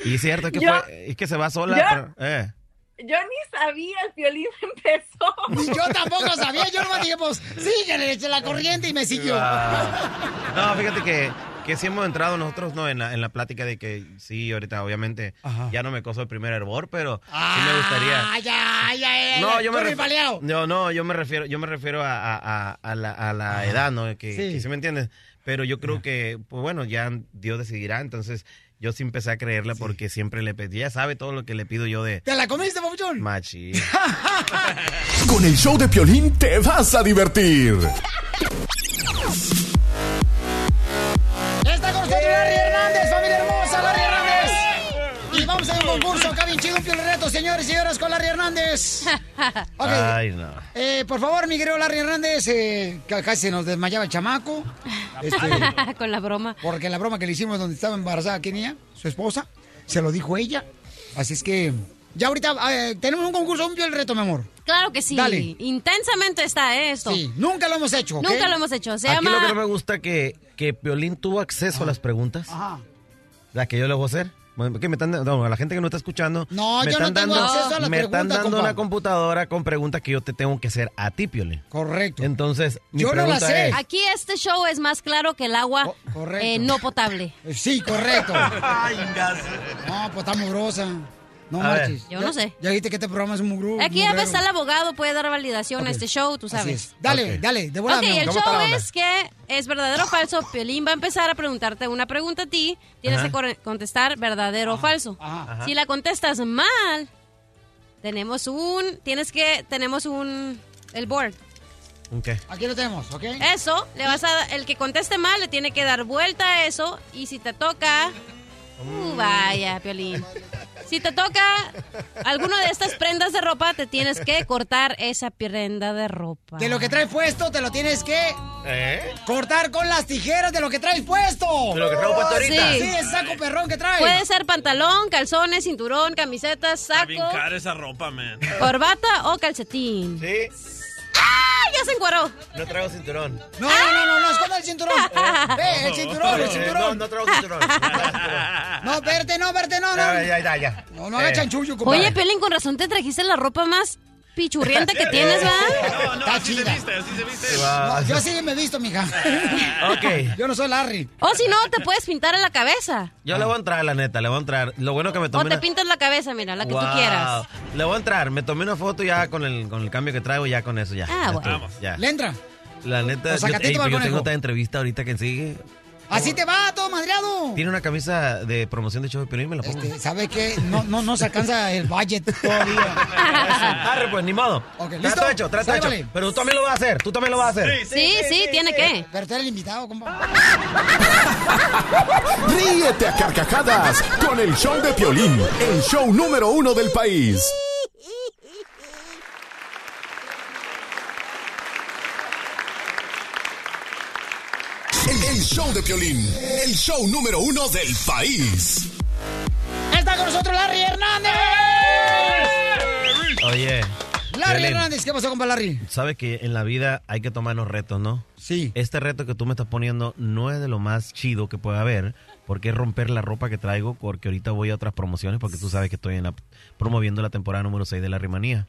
Y es cierto, es que, Yo- fue, es que se va sola. yo- pero- eh. Yo ni sabía, el violín empezó. Yo tampoco sabía. Yo nomás dije, pues, síguele, eché la corriente y me siguió. Ah. No, fíjate que, que sí hemos entrado nosotros no en la, en la plática de que sí, ahorita obviamente ya no me coso el primer hervor, pero sí me gustaría. Ah, ya, ya, ya. No, yo me refiero. No, no, yo me refiero, yo me refiero a, a- a- a la, a la edad, ¿no? Que, Sí. que sí me entiendes. Pero yo creo que, pues bueno, ya Dios decidirá. Entonces, yo sí empecé a creerle porque siempre le pedí. Ya sabe todo lo que le pido yo de ¿Te la comiste, papuchón? machi. Con el show de Piolín te vas a divertir. Está con nosotros Larry Hernández, familia hermosa. Vamos a hacer un concurso acá bien chido, un piel reto, señores y señoras, con Larry Hernández. Ok. Ay, no. Eh, por favor, mi querido Larry Hernández, eh, que casi se nos desmayaba el chamaco. Este, Con la broma. porque la broma que le hicimos donde estaba embarazada Kenia, su esposa, se lo dijo ella. Así es que ya ahorita eh, tenemos un concurso, un piel reto, mi amor. Claro que sí. Dale. Intensamente está ¿eh, esto. Sí, nunca lo hemos hecho. Nunca lo hemos hecho. Se Aquí llama... lo que no me gusta que, que Piolín tuvo acceso a las preguntas. Ajá. La que yo le voy a hacer. Bueno, que me están, no, a la gente que no está escuchando. No, me yo no están tengo dando- acceso a las Me están dando compa. una computadora con preguntas que yo te tengo que hacer a ti, Piolín. Correcto. Entonces, mi Yo no la sé. es... Aquí este show es más claro que el agua correcto. eh, no potable. Sí, correcto. No, pues está mugrosa. No A ver. marches. Yo Ya- no sé. Ya viste que este programa es un mugru. Aquí a veces el abogado puede dar validación a este show, tú Así sabes. es. Dale, dale, de volada, Ok, el ¿Cómo show es que es verdadero o falso. Piolín va a empezar a preguntarte una pregunta a ti. Tienes Ajá. que contestar verdadero o falso. Ajá. Si la contestas mal, tenemos un... Tienes que... Tenemos un... El board. Ok. Aquí lo tenemos, ¿ok? Eso, le vas a... El que conteste mal le tiene que dar vuelta a eso. Y si te toca... Uh, vaya, Piolín. Si te toca alguna de estas prendas de ropa, te tienes que cortar esa prenda de ropa. De lo que traes puesto, te lo tienes que ¿Eh? cortar con las tijeras de lo que traes puesto. De lo que traigo puesto ahorita. Sí, ese saco perrón que traes. Puede ser pantalón, calzones, cinturón, camisetas, Está bien saco, cara esa ropa, man. corbata o calcetín. Sí. ¡Ah! Ya se encueró. No traigo cinturón. No, no, no, no, no, esconda el cinturón. Ve, el cinturón, el Eh, cinturón. No, no traigo cinturón. No, verte, no, verte, no, no. Ya, ya, ya, ya. No, no haga Eh. chanchullo, compadre. Oye, Pelín, con razón te trajiste la ropa más pichurrienta que tienes, ¿va? No, no, así se viste, así se viste. No, yo sí me he visto, mija. Ok. Yo no soy Larry. O si no, te puedes pintar en la cabeza. Yo le voy a entrar, la neta, le voy a entrar. Lo bueno que me O te una... pintas la cabeza, mira, la que tú quieras. Le voy a entrar. Me tomé una foto ya con el, con el cambio que traigo, ya con eso, ya. Ah, Ya bueno. estoy, Vamos. ya. ¿Le entra? La neta, O yo, ey, para el yo tengo otra entrevista ahorita que sigue. Así te va, todo madreado. Tiene una camisa de promoción de show de Piolín, me la pongo. Este, ¿Sabe qué? No, no, no se alcanza el budget todavía. Arre, pues, ni modo. Ok, Trato ¿listo? hecho, trato hecho. vale. Pero tú también lo vas a hacer, tú también lo vas a hacer. Sí, sí, tiene que. Pero tú eres el invitado, compa. Ríete a carcajadas con el show de Piolín, el show número uno del país. Show de Piolín, el show número uno del país. Está con nosotros Larry Hernández. Oye. Larry Hernández, ¿qué pasó, compa Larry? Sabes que en la vida hay que tomarnos retos, ¿no? Sí. Este reto que tú me estás poniendo no es de lo más chido que puede haber, porque es romper la ropa que traigo, porque ahorita voy a otras promociones, porque tú sabes que estoy en la, promoviendo la temporada número 6 de la rimanía.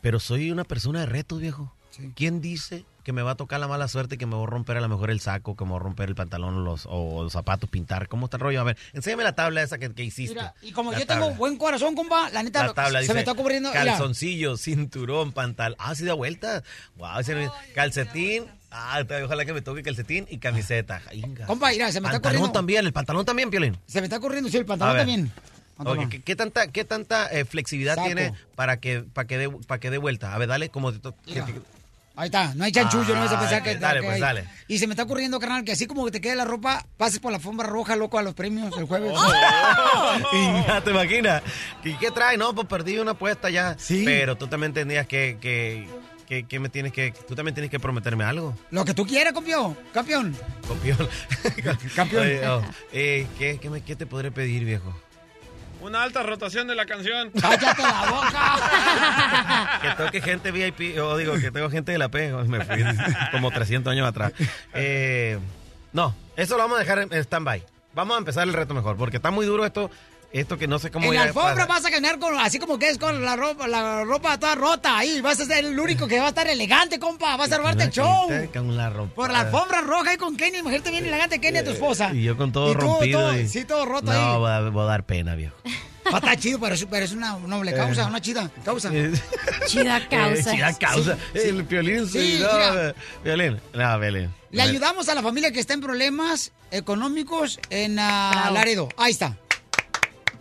Pero soy una persona de retos, viejo. ¿Quién dice que me va a tocar la mala suerte y que me voy a romper a lo mejor el saco, que me voy a romper el pantalón o los, o los zapatos, pintar? ¿Cómo está el rollo? A ver, enséñame la tabla esa que, que hiciste. Mira, y como La yo tengo buen corazón, compa, la neta, La tabla se dice me está cubriendo. mira. calzoncillo, cinturón, pantalón. Ah, sí da vuelta. Wow, ese- calcetín. Ah, ojalá que me toque calcetín y camiseta. Inga. Compa, mira, se me está pantalón corriendo. también, el pantalón también, Piolín. Se me está corriendo, sí, el pantalón también. Pantalón. Ok, ¿qué, qué tanta, qué tanta eh, flexibilidad Saco. tiene para que, para que dé, para que dé vuelta? A ver, dale como... que- Ahí está, no hay chanchullo, no vas a Ah, pensar ok, que... dale, que pues, hay. dale. Y se me está ocurriendo, carnal, que así como que te quede la ropa, pases por la alfombra roja, loco, a los premios el jueves. Inga, ¿Te imaginas? ¿Y qué trae? No, pues perdí una apuesta ya. Sí. Pero tú también tenías que... que que, que me tienes que... Tú también tienes que prometerme algo. Lo que tú quieras, campeón. Campeón. Campeón. Oye, oh, eh, ¿qué, qué, me- qué te podré pedir, viejo? Una alta rotación de la canción. ¡Cállate la boca! Que toque gente VIP, o digo, que tengo gente de la P, me fui como 300 años atrás. Eh, no, eso lo vamos a dejar en en stand-by. Vamos a empezar el reto mejor, porque está muy duro esto, esto que no sé cómo en la alfombra vas a caminar con, así como que es con la ropa, la ropa toda rota ahí. Vas a ser el único que va a estar elegante, compa. Vas a robarte el show. Con la ropa. Por la alfombra roja ahí con Kenny. Imagínate bien elegante Kenny a tu esposa. Y yo con todo Y tú, rompido. todo- y- sí, todo roto no, ahí. voy a, voy a dar pena, viejo. Va a estar chido, pero es, pero es una noble causa, una chida causa. Chida causa. Eh, chida causa. Sí, El violín, sí, Sí, no, mira. eh, violín. No, violín. Le ayudamos a la familia que está en problemas económicos en Bravo. Laredo. Ahí está.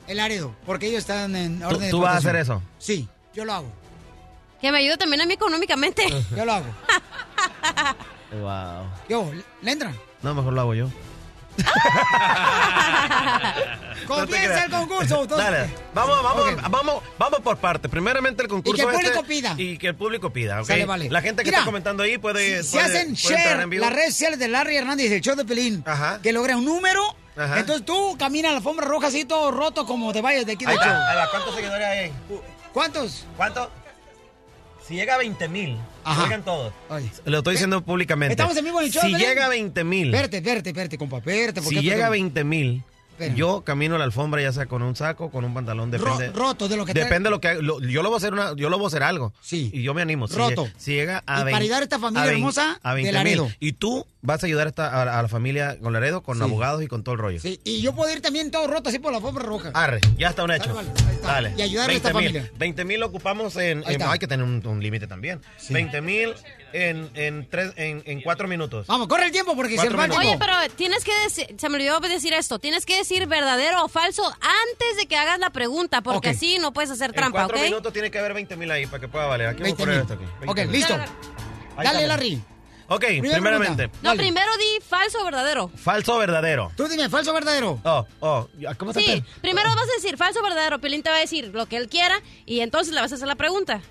El Laredo, porque ellos están en ¿Tú, orden de tú vas a hacer eso? Sí, yo lo hago. Que me ayude también a mí económicamente. Yo lo hago. Wow. Yo, ¿le entra? No, mejor lo hago yo. Comienza el concurso. entonces. Dale, vamos, vamos, Ok. vamos, vamos por parte. Primeramente el concurso. Y que el este, público pida. Y que el público pida, ¿ok? Sale, vale. La gente que Mira, está comentando ahí puede. Si puede- hacen puede share en vivo. las redes sociales de Larry Hernández del show de Pelín, que logra un número, Ajá. entonces tú caminas a la alfombra roja así todo roto como te vayas de aquí del show. ¿Cuántos seguidores hay? ¿Cuántos? ¿Cuántos? Si llega a 20 mil, oigan todos. Ay. Lo estoy diciendo públicamente. Estamos en vivo en el show, Si Pelín. llega a 20 mil, Espérate, espérate, espérate, compa, espérate. si llega a 20 mil, yo camino la alfombra ya sea con un saco, con un pantalón, Ro- depende. roto de lo que. Depende de lo que. Lo- yo lo voy a hacer una, yo lo voy a hacer algo. Sí. Y yo me animo. Roto. Si, llega a Y para 20 ayudar a esta familia vein- hermosa a de 20 Laredo. mil. Y tú vas a ayudar a, esta- a- a la familia con Laredo, con Sí. abogados y con todo el rollo. Sí, y yo puedo ir también todo roto así por la alfombra roja. Arre, ya está un hecho. Dale, vale, ahí está. Dale. Y ayudar a esta 20 mil. familia. 20 mil lo ocupamos en. En- hay que tener un, un límite también. 20 mil en, en, tres, en, en cuatro minutos. Vamos, corre el tiempo porque se Cuatro va el minutos. tiempo. Oye, pero tienes que decir, se me olvidó decir esto, tienes que decir verdadero o falso antes de que hagas la pregunta, porque así no puedes hacer En trampa, ¿ok? cuatro minutos tiene que haber 20 mil ahí para que pueda valer. Aquí voy a 20 poner mil. esto aquí. 20 Ok, listo. Ahí Dale. Larry. Ok, Primera primeramente. No, primero di falso o verdadero. Falso o verdadero. Tú dime, falso o verdadero. Oh, oh. ¿Cómo te Sí, primero vas a decir falso o verdadero. Pelín te va a decir lo que él quiera y entonces le vas a hacer la pregunta.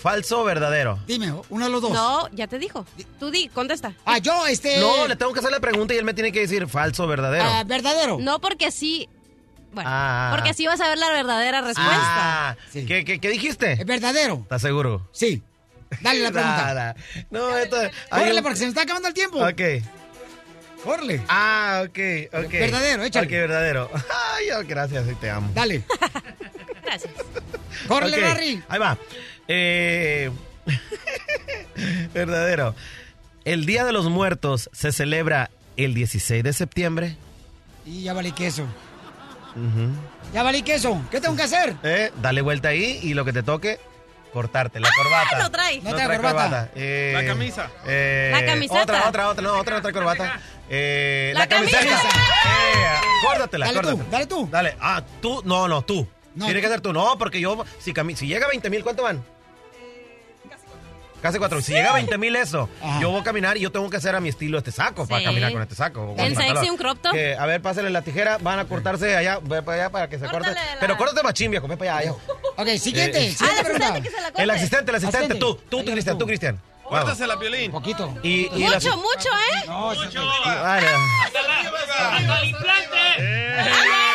Falso o verdadero. Dime, uno de los dos. No, ya te dijo. Tú di, contesta. Ah, yo, este. No, le tengo que hacer la pregunta y él me tiene que decir falso o verdadero. Ah, verdadero. No, porque así. Bueno, Ah. porque así vas a ver la verdadera respuesta. Ah, ¿qué, qué, qué dijiste? ¿Es verdadero? ¿Estás seguro? Sí. Dale la pregunta. Nada. No, esto. hay Córrele un- porque se me está acabando el tiempo. Ok. Córrele. Ah, ok, ok. Verdadero, échale. Ok, verdadero. Ay, oh, gracias, te amo. Dale. Gracias. Córrele, Ok, Larry. Ahí va. Eh, verdadero. El Día de los Muertos se celebra el 16 de septiembre. Y ya valí queso. Ya valí queso. ¿Qué tengo que hacer? Eh, dale vuelta ahí y lo que te toque, cortarte la corbata. lo trae. No trae corbata. Eh, La camisa. eh, La camiseta. Otra, otra, otra, no, otra, otra corbata. Eh, La la, camiseta. camisa. Eh, córdatela, Dale tú, córdatela. dale tú. Dale. Ah, tú, no, no, tú. No. Tiene que ser tú. No, porque yo, si, cami- si llega a 20 mil, ¿cuánto van? Casi cuatro. Si llega a 20 mil eso, Ajá. yo voy a caminar y yo tengo que hacer a mi estilo este saco para Sí. caminar con este saco. el sexy, un crop top. Que, a ver, pásenle la tijera, van a cortarse allá, ve para allá para que se corte. La- Pero córtate machín, viejo, ve para allá. Ok, siguiente. Eh, siguiente Ah, la pregunta. asistente que se la corte. El asistente, el asistente, tú, tú, tú, Cristian, tú. Cristian. Vamos. Córtasela, Piolín. Poquito. Y, Mucho, mucho, ¿eh? Vale. ¡Hasta el implante!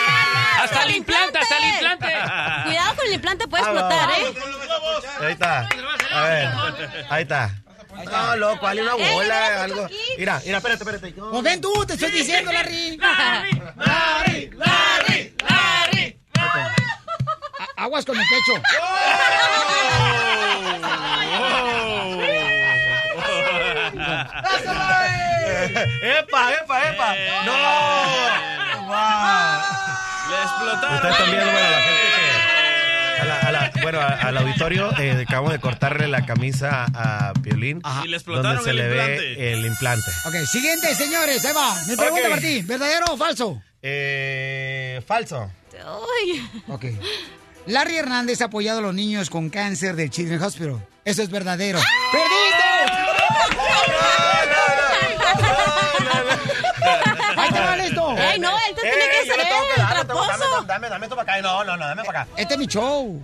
¡Hasta el implante, hasta el implante! Cuidado con el implante, puede Ah, explotar. ¿eh? Ahí está. A ver, ahí está. No, loco, dale una bola, mira, algo. aquí. Mira, mira, espérate, espérate. Pues ven tú, te estoy diciendo, Larry. ¡Larry! ¡Larry! ¡Larry! A- Aguas con el pecho. ¡Epa, epa, epa! ¡No! ¡Wow! Le explotaron. Ustedes están viendo, bueno, la gente que... a la- a la- bueno, a- al auditorio eh, acabamos de cortarle la camisa a Piolín. Y le explotaron donde se el le implante. ve el implante. Ok, siguiente, señores. Ahí va. Mi pregunta Ok. para ti. ¿Verdadero o falso? Eh, falso. Uy. Ok. Larry Hernández ha apoyado a los niños con cáncer del Children's Hospital. Eso es verdadero. ¡Perdiste! Dame, dame, esto para acá. No, no, no, dame para acá. Este es mi show.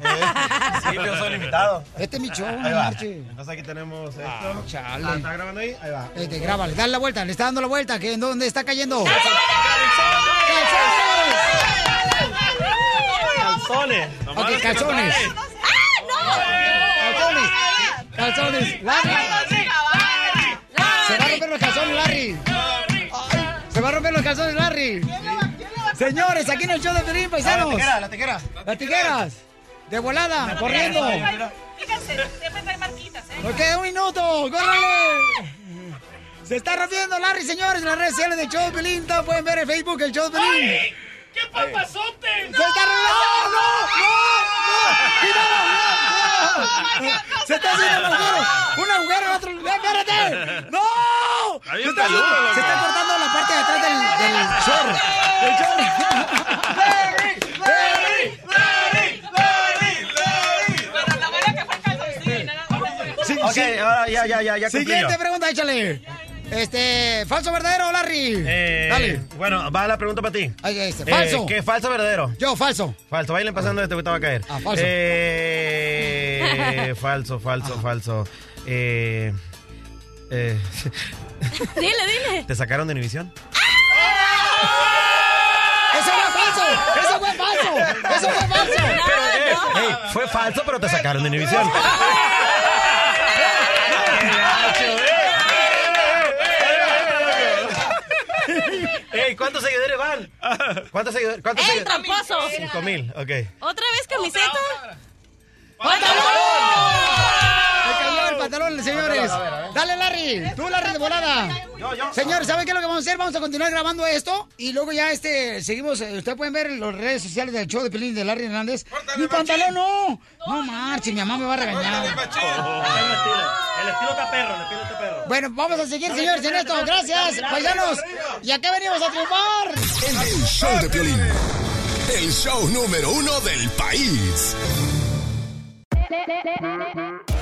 Sí, yo soy limitado. Este es mi show, no Ahí va. marche. Entonces aquí tenemos esto. Ah, chale. Ah, ¿Está grabando ahí? Ahí va. Este, grábale, dale la vuelta, le está dando la vuelta, que ¿en dónde está cayendo? Calzones. Ok, calzones. Calzones. Calzones. Larry. Se va a romper los calzones, Larry. Se va a romper los calzones, Larry. Señores, aquí en el show de Pelín, La paisanos. tijera, la tijera. Las tijeras. De volada, corriendo. Fíjense, siempre trae marquitas, ¿eh? Queda un minuto, córrele. Se está rompiendo Larry, señores, en las redes sociales de Show de Pelín. Todos pueden ver en Facebook el Show de Pelín. ¡Ay! ¡Qué papazote! ¡Se está rompiendo! ¡No, no, no! ¡Cuidado! no! ¡Se está haciendo un agujero! ¡Un agujero en otro lugar! ¡Espérate! ¡No! Se está, se cortando la parte de atrás del, del. Pero la buena que fue el. Sí, Ok, sí. ahora ya, ya, ya, ya Siguiente pregunta, échale. Este, ¿falso verdadero, Larry? Eh, Dale. Bueno, va la pregunta para ti. Ahí este, Eh, falso. ¿Qué falso verdadero? Yo, falso. Falso, vayan pasando este, ahorita va a caer. Ah, falso. Eh, falso, falso, falso. Eh, eh, Dile, dile. ¿Te sacaron de Univisión? ¡Eso fue falso! ¡Eso fue falso! ¡Eso fue falso! Pero, eh, hey, fue falso, pero te sacaron de Univisión. Ey, ¿cuántos seguidores van? ¿Cuántos seguidores? ¿Cuántos ¡Ey, seguidores? tramposo! Cinco mil, ok. ¿Otra vez camiseta? El pantalón, señores. Dale, Larry. Tú, Larry, de volada. Señores, ¿saben qué es lo que vamos a hacer? Vamos a continuar grabando esto y luego ya este seguimos. eh, Ustedes pueden ver en las redes sociales del show de Pelín de Larry Hernández. ¡Mi pantalón no! No marche, mi mamá me va a regañar. El estilo está perro, el estilo está perro. Bueno, vamos a seguir, señores, en esto. Gracias, paisanos. Y acá venimos a triunfar. El show de Piolín. El show número uno del país.